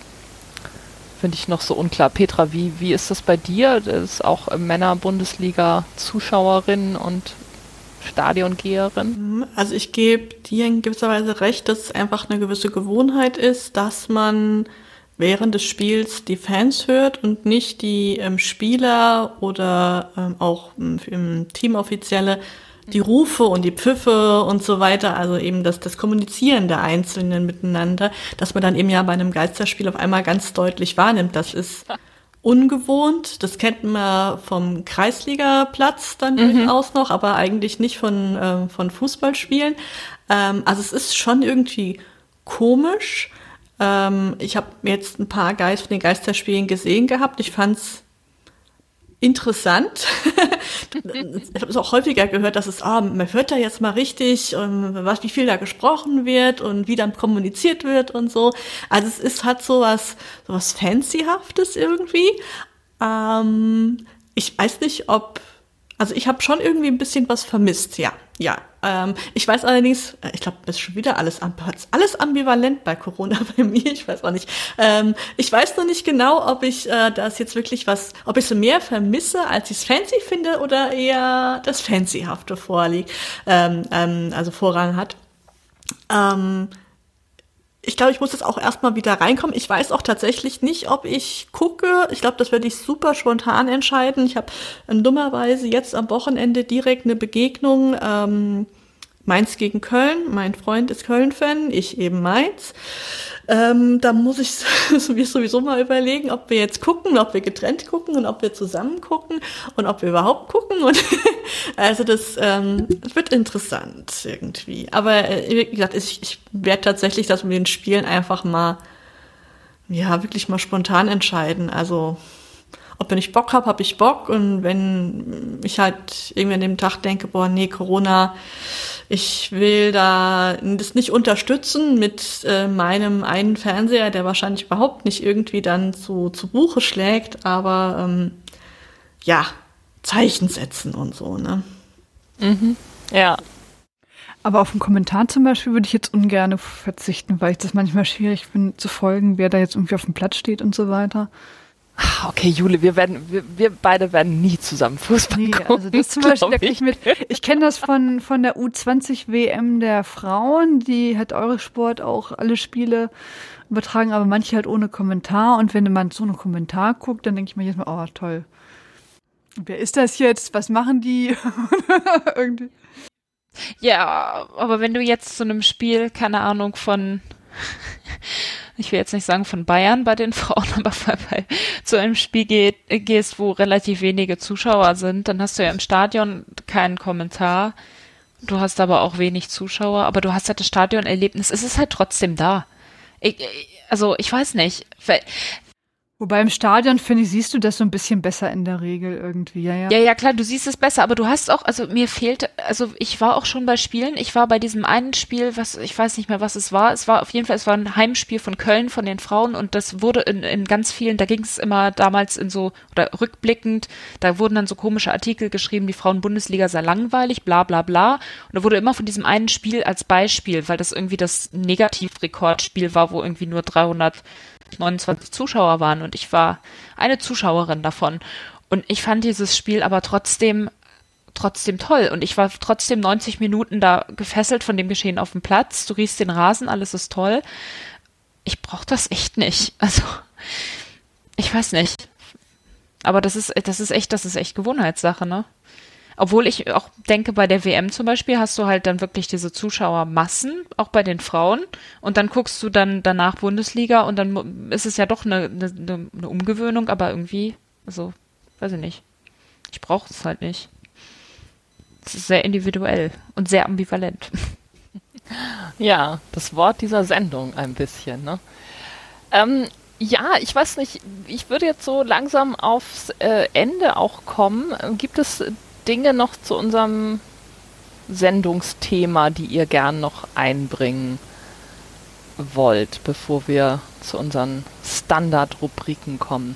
finde ich noch so unklar. Petra, wie, wie ist das bei dir? Das ist auch Männer-Bundesliga-Zuschauerin und Stadiongeherin? Mhm, also ich gebe dir in gewisser Weise recht, dass es einfach eine gewisse Gewohnheit ist, dass man während des Spiels die Fans hört und nicht die ähm, Spieler oder ähm, auch ähm, Teamoffizielle die Rufe und die Pfiffe und so weiter, also eben das, das Kommunizieren der Einzelnen miteinander, dass man dann eben ja bei einem Geisterspiel auf einmal ganz deutlich wahrnimmt. Das ist ungewohnt. Das kennt man vom Kreisligaplatz dann mhm. durchaus noch, aber eigentlich nicht von, äh, von Fußballspielen. Ähm, also es ist schon irgendwie komisch. Ähm, ich habe jetzt ein paar Geist von den Geisterspielen gesehen gehabt. Ich fand's interessant. ich habe es auch häufiger gehört, dass es, ah, man hört da jetzt mal richtig, ähm, was, wie viel da gesprochen wird und wie dann kommuniziert wird und so. Also es ist, hat so was, so was Fancyhaftes irgendwie. Ähm, ich weiß nicht, ob also ich habe schon irgendwie ein bisschen was vermisst, ja. Ja. Ähm, ich weiß allerdings, äh, ich glaube, das ist schon wieder alles, alles ambivalent bei Corona bei mir. Ich weiß auch nicht. Ähm, ich weiß noch nicht genau, ob ich äh, das jetzt wirklich was, ob ich so mehr vermisse, als ich es fancy finde oder eher das Fancyhafte vorliegt, ähm, ähm, also Vorrang hat. Ähm, ich glaube, ich muss jetzt auch erstmal wieder reinkommen. Ich weiß auch tatsächlich nicht, ob ich gucke. Ich glaube, das werde ich super spontan entscheiden. Ich habe ähm, dummerweise jetzt am Wochenende direkt eine Begegnung. Ähm, Mainz gegen Köln. Mein Freund ist Köln-Fan, ich eben Mainz. Ähm, da muss ich sowieso mal überlegen, ob wir jetzt gucken, ob wir getrennt gucken und ob wir zusammen gucken und ob wir überhaupt gucken. Und also das, ähm, wird interessant irgendwie. Aber äh, wie gesagt, ich, ich werde tatsächlich das mit den Spielen einfach mal, ja, wirklich mal spontan entscheiden. Also ob wenn ich Bock habe, habe ich Bock. Und wenn ich halt irgendwie an dem Tag denke, boah, nee, Corona, ich will da das nicht unterstützen mit äh, meinem einen Fernseher, der wahrscheinlich überhaupt nicht irgendwie dann zu, zu Buche schlägt, aber ähm, ja, Zeichen setzen und so, ne? Mhm. Ja. Aber auf einen Kommentar zum Beispiel würde ich jetzt ungern verzichten, weil ich das manchmal schwierig finde zu folgen, wer da jetzt irgendwie auf dem Platz steht und so weiter. Ah, okay, Jule, wir werden, wir, wir beide werden nie zusammen Fußball nee, gucken. Also das zum Beispiel, ich. ich mit, ich kenne das von, von der U20 WM der Frauen, die hat eure Sport auch alle Spiele übertragen, aber manche halt ohne Kommentar. Und wenn man so einen Kommentar guckt, dann denke ich mir jetzt mal, oh toll. Wer ist das jetzt? Was machen die? Irgendwie. Ja, aber wenn du jetzt zu einem Spiel, keine Ahnung, von, ich will jetzt nicht sagen von Bayern bei den Frauen, aber bei, zu einem Spiel geht, gehst, wo relativ wenige Zuschauer sind, dann hast du ja im Stadion keinen Kommentar. Du hast aber auch wenig Zuschauer, aber du hast halt das Stadionerlebnis. Es ist halt trotzdem da. Ich, also ich weiß nicht. Wobei im Stadion, finde ich, siehst du das so ein bisschen besser in der Regel irgendwie, ja, ja. Ja, ja, klar, du siehst es besser, aber du hast auch, also mir fehlt, also ich war auch schon bei Spielen, ich war bei diesem einen Spiel, was, ich weiß nicht mehr, was es war, es war auf jeden Fall, es war ein Heimspiel von Köln, von den Frauen und das wurde in, in ganz vielen, da ging es immer damals in so, oder rückblickend, da wurden dann so komische Artikel geschrieben, die Frauen-Bundesliga sei langweilig, bla, bla, bla, und da wurde immer von diesem einen Spiel als Beispiel, weil das irgendwie das Negativrekordspiel war, wo irgendwie nur 300 29 Zuschauer waren und ich war eine Zuschauerin davon. Und ich fand dieses Spiel aber trotzdem trotzdem toll und ich war trotzdem 90 Minuten da gefesselt von dem Geschehen auf dem Platz. Du riechst den Rasen, alles ist toll. Ich brauche das echt nicht. Also ich weiß nicht. Aber das ist das ist echt das ist echt Gewohnheitssache, ne? Obwohl ich auch denke, bei der WM zum Beispiel hast du halt dann wirklich diese Zuschauermassen, auch bei den Frauen. Und dann guckst du dann danach Bundesliga und dann ist es ja doch eine, eine, eine Umgewöhnung, aber irgendwie, also, weiß ich nicht. Ich brauche es halt nicht. Es ist sehr individuell und sehr ambivalent. Ja, das Wort dieser Sendung ein bisschen, ne? Ähm, ja, ich weiß nicht, ich würde jetzt so langsam aufs äh, Ende auch kommen. Gibt es Dinge noch zu unserem Sendungsthema, die ihr gern noch einbringen wollt, bevor wir zu unseren Standardrubriken kommen?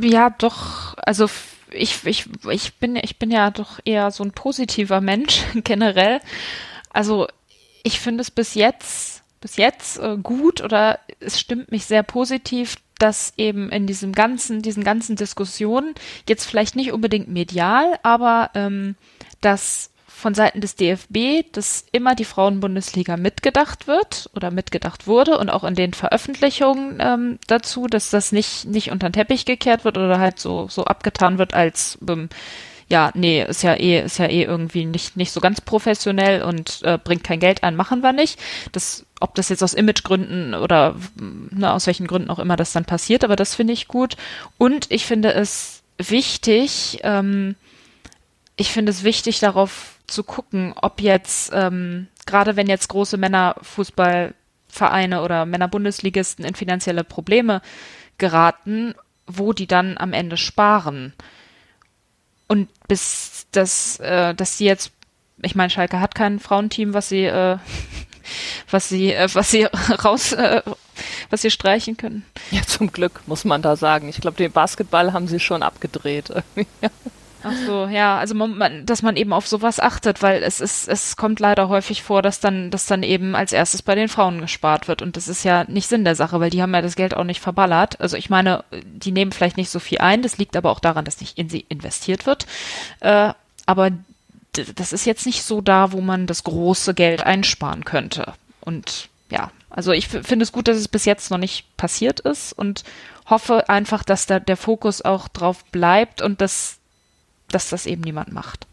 Ja, doch, also ich, ich, ich bin, ich bin ja doch eher so ein positiver Mensch generell. Also ich finde es bis jetzt, bis jetzt äh, gut oder es stimmt mich sehr positiv, dass eben in diesem ganzen, diesen ganzen Diskussionen, jetzt vielleicht nicht unbedingt medial, aber ähm, dass von Seiten des DFB, dass immer die Frauenbundesliga mitgedacht wird oder mitgedacht wurde und auch in den Veröffentlichungen ähm, dazu, dass das nicht, nicht unter den Teppich gekehrt wird oder halt so, so abgetan wird als ähm, ja, nee, ist ja eh, ist ja eh irgendwie nicht, nicht so ganz professionell und äh, bringt kein Geld ein, machen wir nicht. Das, ob das jetzt aus Imagegründen oder ne, aus welchen Gründen auch immer das dann passiert, aber das finde ich gut. Und ich finde es wichtig, ähm, ich finde es wichtig, darauf zu gucken, ob jetzt, ähm, gerade wenn jetzt große Männerfußballvereine oder Männerbundesligisten in finanzielle Probleme geraten, wo die dann am Ende sparen. Und bis das, äh, dass sie jetzt, ich meine, Schalke hat kein Frauenteam, was sie, äh, was sie, äh, was sie raus, äh, was sie streichen können. Ja, zum Glück muss man da sagen. Ich glaube, den Basketball haben sie schon abgedreht. Ach so, ja, also man, dass man eben auf sowas achtet, weil es ist, es kommt leider häufig vor, dass dann, dass dann eben als erstes bei den Frauen gespart wird und das ist ja nicht Sinn der Sache, weil die haben ja das Geld auch nicht verballert. Also ich meine, die nehmen vielleicht nicht so viel ein, das liegt aber auch daran, dass nicht in sie investiert wird. Äh, aber das ist jetzt nicht so da, wo man das große Geld einsparen könnte. Und ja, also ich finde es gut, dass es bis jetzt noch nicht passiert ist und hoffe einfach, dass da der Fokus auch drauf bleibt und dass dass das eben niemand macht.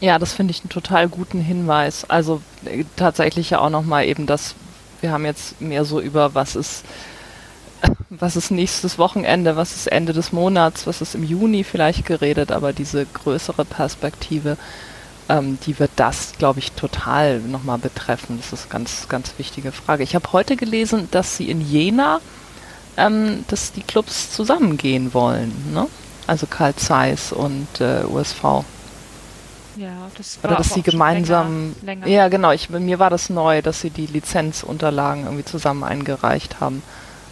Ja, das finde ich einen total guten Hinweis. Also äh, tatsächlich ja auch nochmal eben das, wir haben jetzt mehr so über was ist, was ist nächstes Wochenende, was ist Ende des Monats, was ist im Juni vielleicht geredet, aber diese größere Perspektive, ähm, die wird das, glaube ich, total nochmal betreffen. Das ist eine ganz, ganz wichtige Frage. Ich habe heute gelesen, dass sie in Jena, ähm, dass die Clubs zusammengehen wollen. Ne? Also Karl Zeiss und äh, USV. Ja, das war Oder dass sie gemeinsam. Länger, länger. Ja, genau. Ich, mir war das neu, dass sie die Lizenzunterlagen irgendwie zusammen eingereicht haben.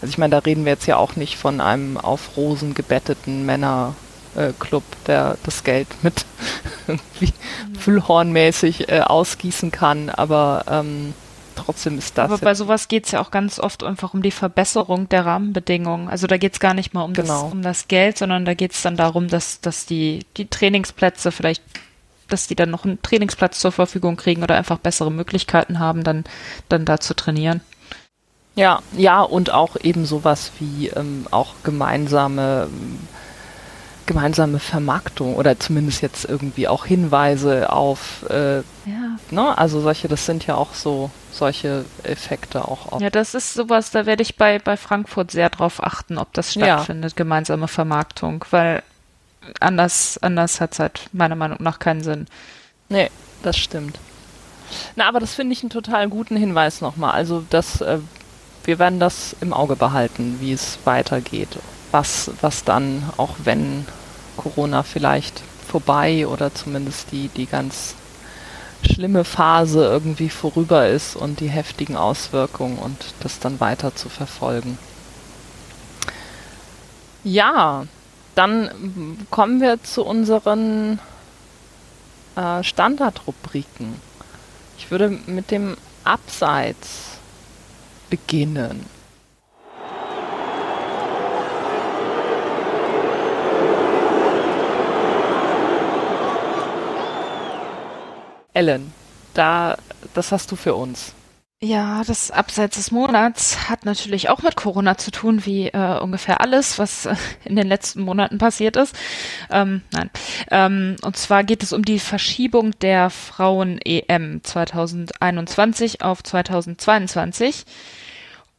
Also ich meine, da reden wir jetzt ja auch nicht von einem auf Rosen gebetteten Männerclub, äh, der das Geld mit irgendwie mhm. Füllhornmäßig äh, ausgießen kann, aber ähm, trotzdem ist das. Aber bei sowas geht es ja auch ganz oft einfach um die Verbesserung der Rahmenbedingungen. Also da geht es gar nicht mal um, genau. das, um das Geld, sondern da geht es dann darum, dass, dass die, die Trainingsplätze vielleicht, dass die dann noch einen Trainingsplatz zur Verfügung kriegen oder einfach bessere Möglichkeiten haben, dann, dann da zu trainieren. Ja, ja, und auch eben sowas wie ähm, auch gemeinsame gemeinsame Vermarktung oder zumindest jetzt irgendwie auch Hinweise auf, äh, ja. ne, also solche, das sind ja auch so solche Effekte auch. Auf. Ja, das ist sowas, da werde ich bei, bei Frankfurt sehr drauf achten, ob das stattfindet, ja. gemeinsame Vermarktung, weil anders, anders hat es halt meiner Meinung nach keinen Sinn. Nee, das stimmt. Na, aber das finde ich einen total guten Hinweis nochmal. Also, dass äh, wir werden das im Auge behalten, wie es weitergeht. Was, was dann, auch wenn Corona vielleicht vorbei oder zumindest die, die ganz schlimme Phase irgendwie vorüber ist und die heftigen Auswirkungen und das dann weiter zu verfolgen. Ja, dann kommen wir zu unseren äh, Standardrubriken. Ich würde mit dem Abseits beginnen. Ellen, da, das hast du für uns. Ja, das Abseits des Monats hat natürlich auch mit Corona zu tun, wie äh, ungefähr alles, was äh, in den letzten Monaten passiert ist. Ähm, nein. Ähm, und zwar geht es um die Verschiebung der Frauen-EM 2021 auf 2022.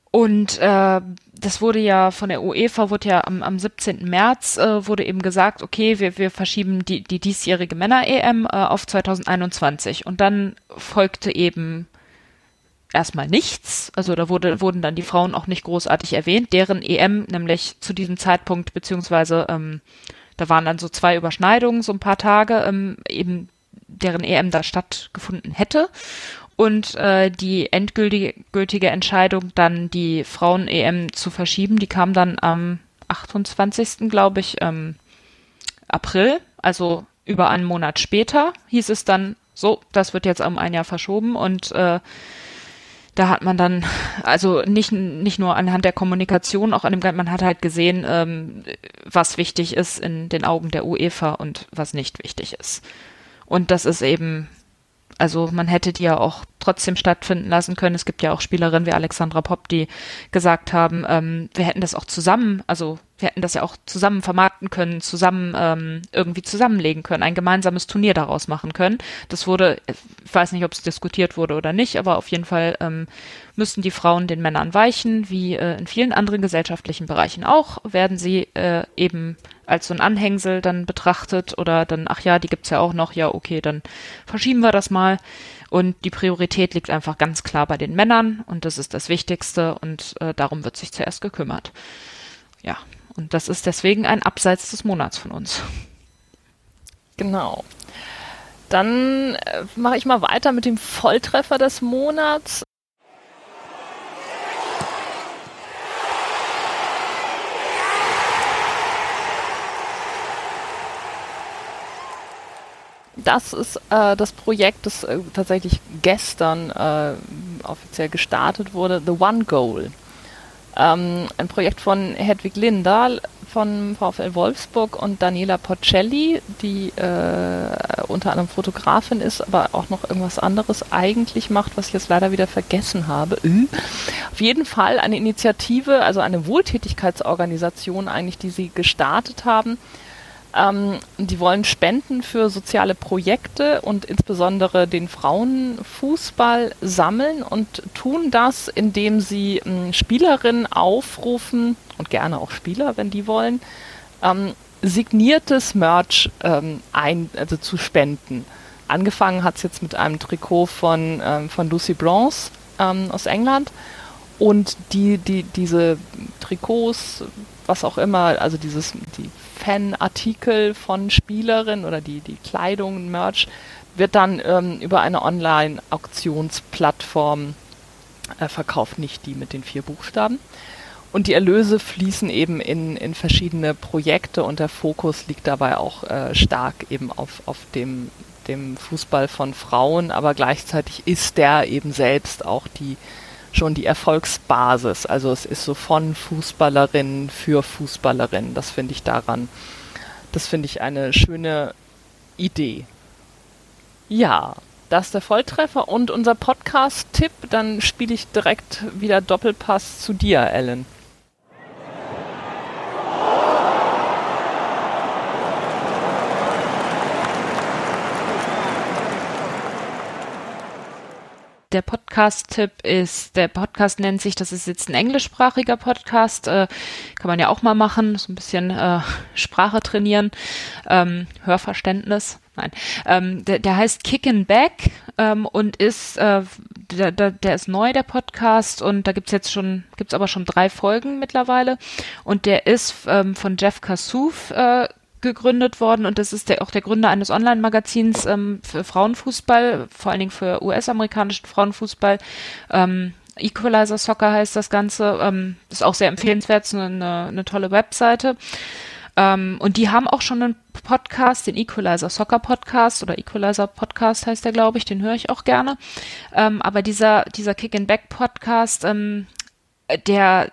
Und äh, das wurde ja von der UEFA, wurde ja am, am 17. März, äh, wurde eben gesagt, okay, wir, wir verschieben die, die diesjährige Männer-EM äh, auf 2021. Und dann folgte eben erstmal nichts. Also da wurde, wurden dann die Frauen auch nicht großartig erwähnt, deren EM nämlich zu diesem Zeitpunkt, beziehungsweise ähm, da waren dann so zwei Überschneidungen, so ein paar Tage, ähm, eben deren EM da stattgefunden hätte und äh, die endgültige Entscheidung, dann die Frauen-EM zu verschieben, die kam dann am 28. glaube ich, ähm, April, also über einen Monat später, hieß es dann, so, das wird jetzt um ein Jahr verschoben und äh, da hat man dann, also nicht, nicht nur anhand der Kommunikation, auch an dem, man hat halt gesehen, ähm, was wichtig ist in den Augen der UEFA und was nicht wichtig ist. Und das ist eben also man hätte die ja auch trotzdem stattfinden lassen können. Es gibt ja auch Spielerinnen wie Alexandra Popp, die gesagt haben, ähm, wir hätten das auch zusammen, also wir hätten das ja auch zusammen vermarkten können, zusammen ähm, irgendwie zusammenlegen können, ein gemeinsames Turnier daraus machen können. Das wurde, ich weiß nicht, ob es diskutiert wurde oder nicht, aber auf jeden Fall ähm, müssten die Frauen den Männern weichen, wie äh, in vielen anderen gesellschaftlichen Bereichen auch, werden sie äh, eben als so ein Anhängsel dann betrachtet oder dann, ach ja, die gibt's ja auch noch, ja, okay, dann verschieben wir das mal. Und die Priorität liegt einfach ganz klar bei den Männern und das ist das Wichtigste und äh, darum wird sich zuerst gekümmert. Ja, und das ist deswegen ein Abseits des Monats von uns. Genau. Dann äh, mache ich mal weiter mit dem Volltreffer des Monats. Das ist äh, das Projekt, das äh, tatsächlich gestern äh, offiziell gestartet wurde, The One Goal. Ähm, ein Projekt von Hedwig Lindahl von VfL Wolfsburg und Daniela Porcelli, die äh, unter anderem Fotografin ist, aber auch noch irgendwas anderes eigentlich macht, was ich jetzt leider wieder vergessen habe. Auf jeden Fall eine Initiative, also eine Wohltätigkeitsorganisation eigentlich, die sie gestartet haben, ähm, die wollen spenden für soziale Projekte und insbesondere den Frauenfußball sammeln und tun das, indem sie ähm, Spielerinnen aufrufen und gerne auch Spieler, wenn die wollen, ähm, signiertes Merch ähm, ein, also zu spenden. Angefangen hat es jetzt mit einem Trikot von, ähm, von Lucy Bronze ähm, aus England. Und die, die, diese Trikots, was auch immer, also dieses, die Fanartikel von Spielerinnen oder die, die Kleidung, Merch, wird dann ähm, über eine Online-Auktionsplattform äh, verkauft, nicht die mit den vier Buchstaben. Und die Erlöse fließen eben in, in verschiedene Projekte und der Fokus liegt dabei auch äh, stark eben auf, auf dem, dem Fußball von Frauen, aber gleichzeitig ist der eben selbst auch die schon die Erfolgsbasis. Also es ist so von Fußballerinnen für Fußballerinnen. Das finde ich daran, das finde ich eine schöne Idee. Ja, das ist der Volltreffer und unser Podcast-Tipp. Dann spiele ich direkt wieder Doppelpass zu dir, Ellen. Der Podcast-Tipp ist, der Podcast nennt sich, das ist jetzt ein englischsprachiger Podcast, äh, kann man ja auch mal machen, so ein bisschen äh, Sprache trainieren, ähm, Hörverständnis. Nein, ähm, der, der heißt Kickin' Back ähm, und ist äh, der, der, der ist neu, der Podcast, und da gibt's jetzt schon, gibt's aber schon drei Folgen mittlerweile. Und der ist ähm, von Jeff Kassouf äh, gegründet worden und das ist der, auch der Gründer eines Online-Magazins ähm, für Frauenfußball, vor allen Dingen für US-amerikanischen Frauenfußball. Ähm, Equalizer Soccer heißt das Ganze. Ähm, ist auch sehr empfehlenswert, eine, eine tolle Webseite. Ähm, und die haben auch schon einen Podcast, den Equalizer Soccer Podcast oder Equalizer Podcast heißt der, glaube ich, den höre ich auch gerne. Ähm, aber dieser, dieser Kick and Back Podcast, ähm, der,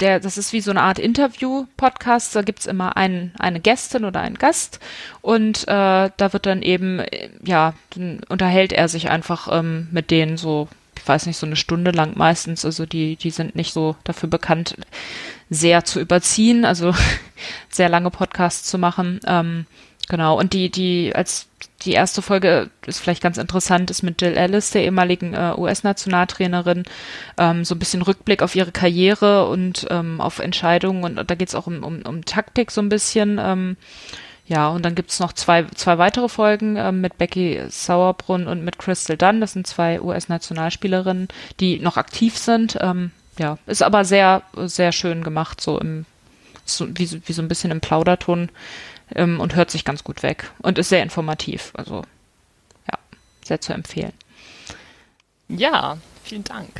der, das ist wie so eine Art Interview-Podcast. Da gibt's immer einen, eine Gästin oder einen Gast und äh, da wird dann eben, ja, dann unterhält er sich einfach ähm, mit denen so, ich weiß nicht, so eine Stunde lang meistens. Also die, die sind nicht so dafür bekannt, sehr zu überziehen, also sehr lange Podcasts zu machen. Ähm, genau. Und die, die, als die erste Folge ist vielleicht ganz interessant, ist mit Jill Ellis, der ehemaligen äh, US-Nationaltrainerin, ähm, so ein bisschen Rückblick auf ihre Karriere und ähm, auf Entscheidungen und, und da geht es auch um, um, um Taktik so ein bisschen. Ähm, ja, und dann gibt's noch zwei, zwei weitere Folgen ähm, mit Becky Sauerbrunn und mit Crystal Dunn. Das sind zwei US-Nationalspielerinnen, die noch aktiv sind. Ähm, ja, ist aber sehr, sehr schön gemacht, so im, so, wie, wie so ein bisschen im Plauderton ähm, und hört sich ganz gut weg und ist sehr informativ. Also ja, sehr zu empfehlen. Ja, vielen Dank.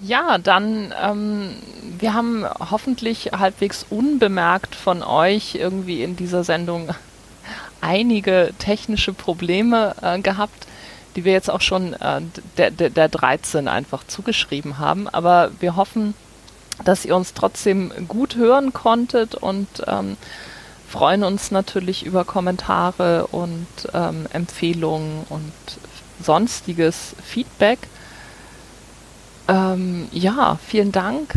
Ja, dann, ähm, wir haben hoffentlich halbwegs unbemerkt von euch irgendwie in dieser Sendung einige technische Probleme äh, gehabt die wir jetzt auch schon äh, der, der, der 13 einfach zugeschrieben haben. Aber wir hoffen, dass ihr uns trotzdem gut hören konntet und ähm, freuen uns natürlich über Kommentare und ähm, Empfehlungen und sonstiges Feedback. Ähm, ja, vielen Dank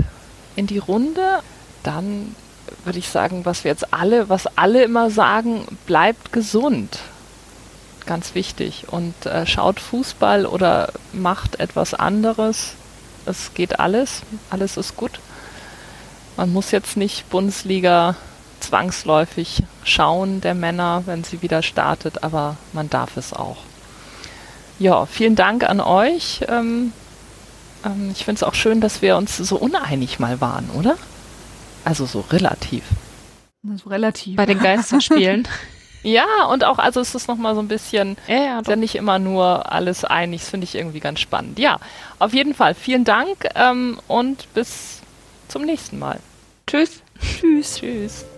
in die Runde. Dann würde ich sagen, was wir jetzt alle, was alle immer sagen, bleibt gesund ganz wichtig. Und äh, schaut Fußball oder macht etwas anderes. Es geht alles. Alles ist gut. Man muss jetzt nicht Bundesliga zwangsläufig schauen, der Männer, wenn sie wieder startet, aber man darf es auch. Ja, vielen Dank an euch. Ähm, ähm, ich finde es auch schön, dass wir uns so uneinig mal waren, oder? Also so relativ. So relativ. Bei den Geisterspielen. Ja, und auch, also es ist nochmal so ein bisschen, ja, ja, ist ja nicht immer nur alles einig, das finde ich irgendwie ganz spannend. Ja, auf jeden Fall, vielen Dank ähm, und bis zum nächsten Mal. Tschüss. Tschüss. Tschüss.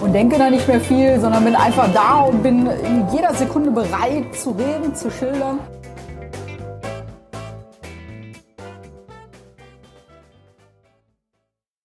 und denke da nicht mehr viel, sondern bin einfach da und bin in jeder Sekunde bereit zu reden, zu schildern.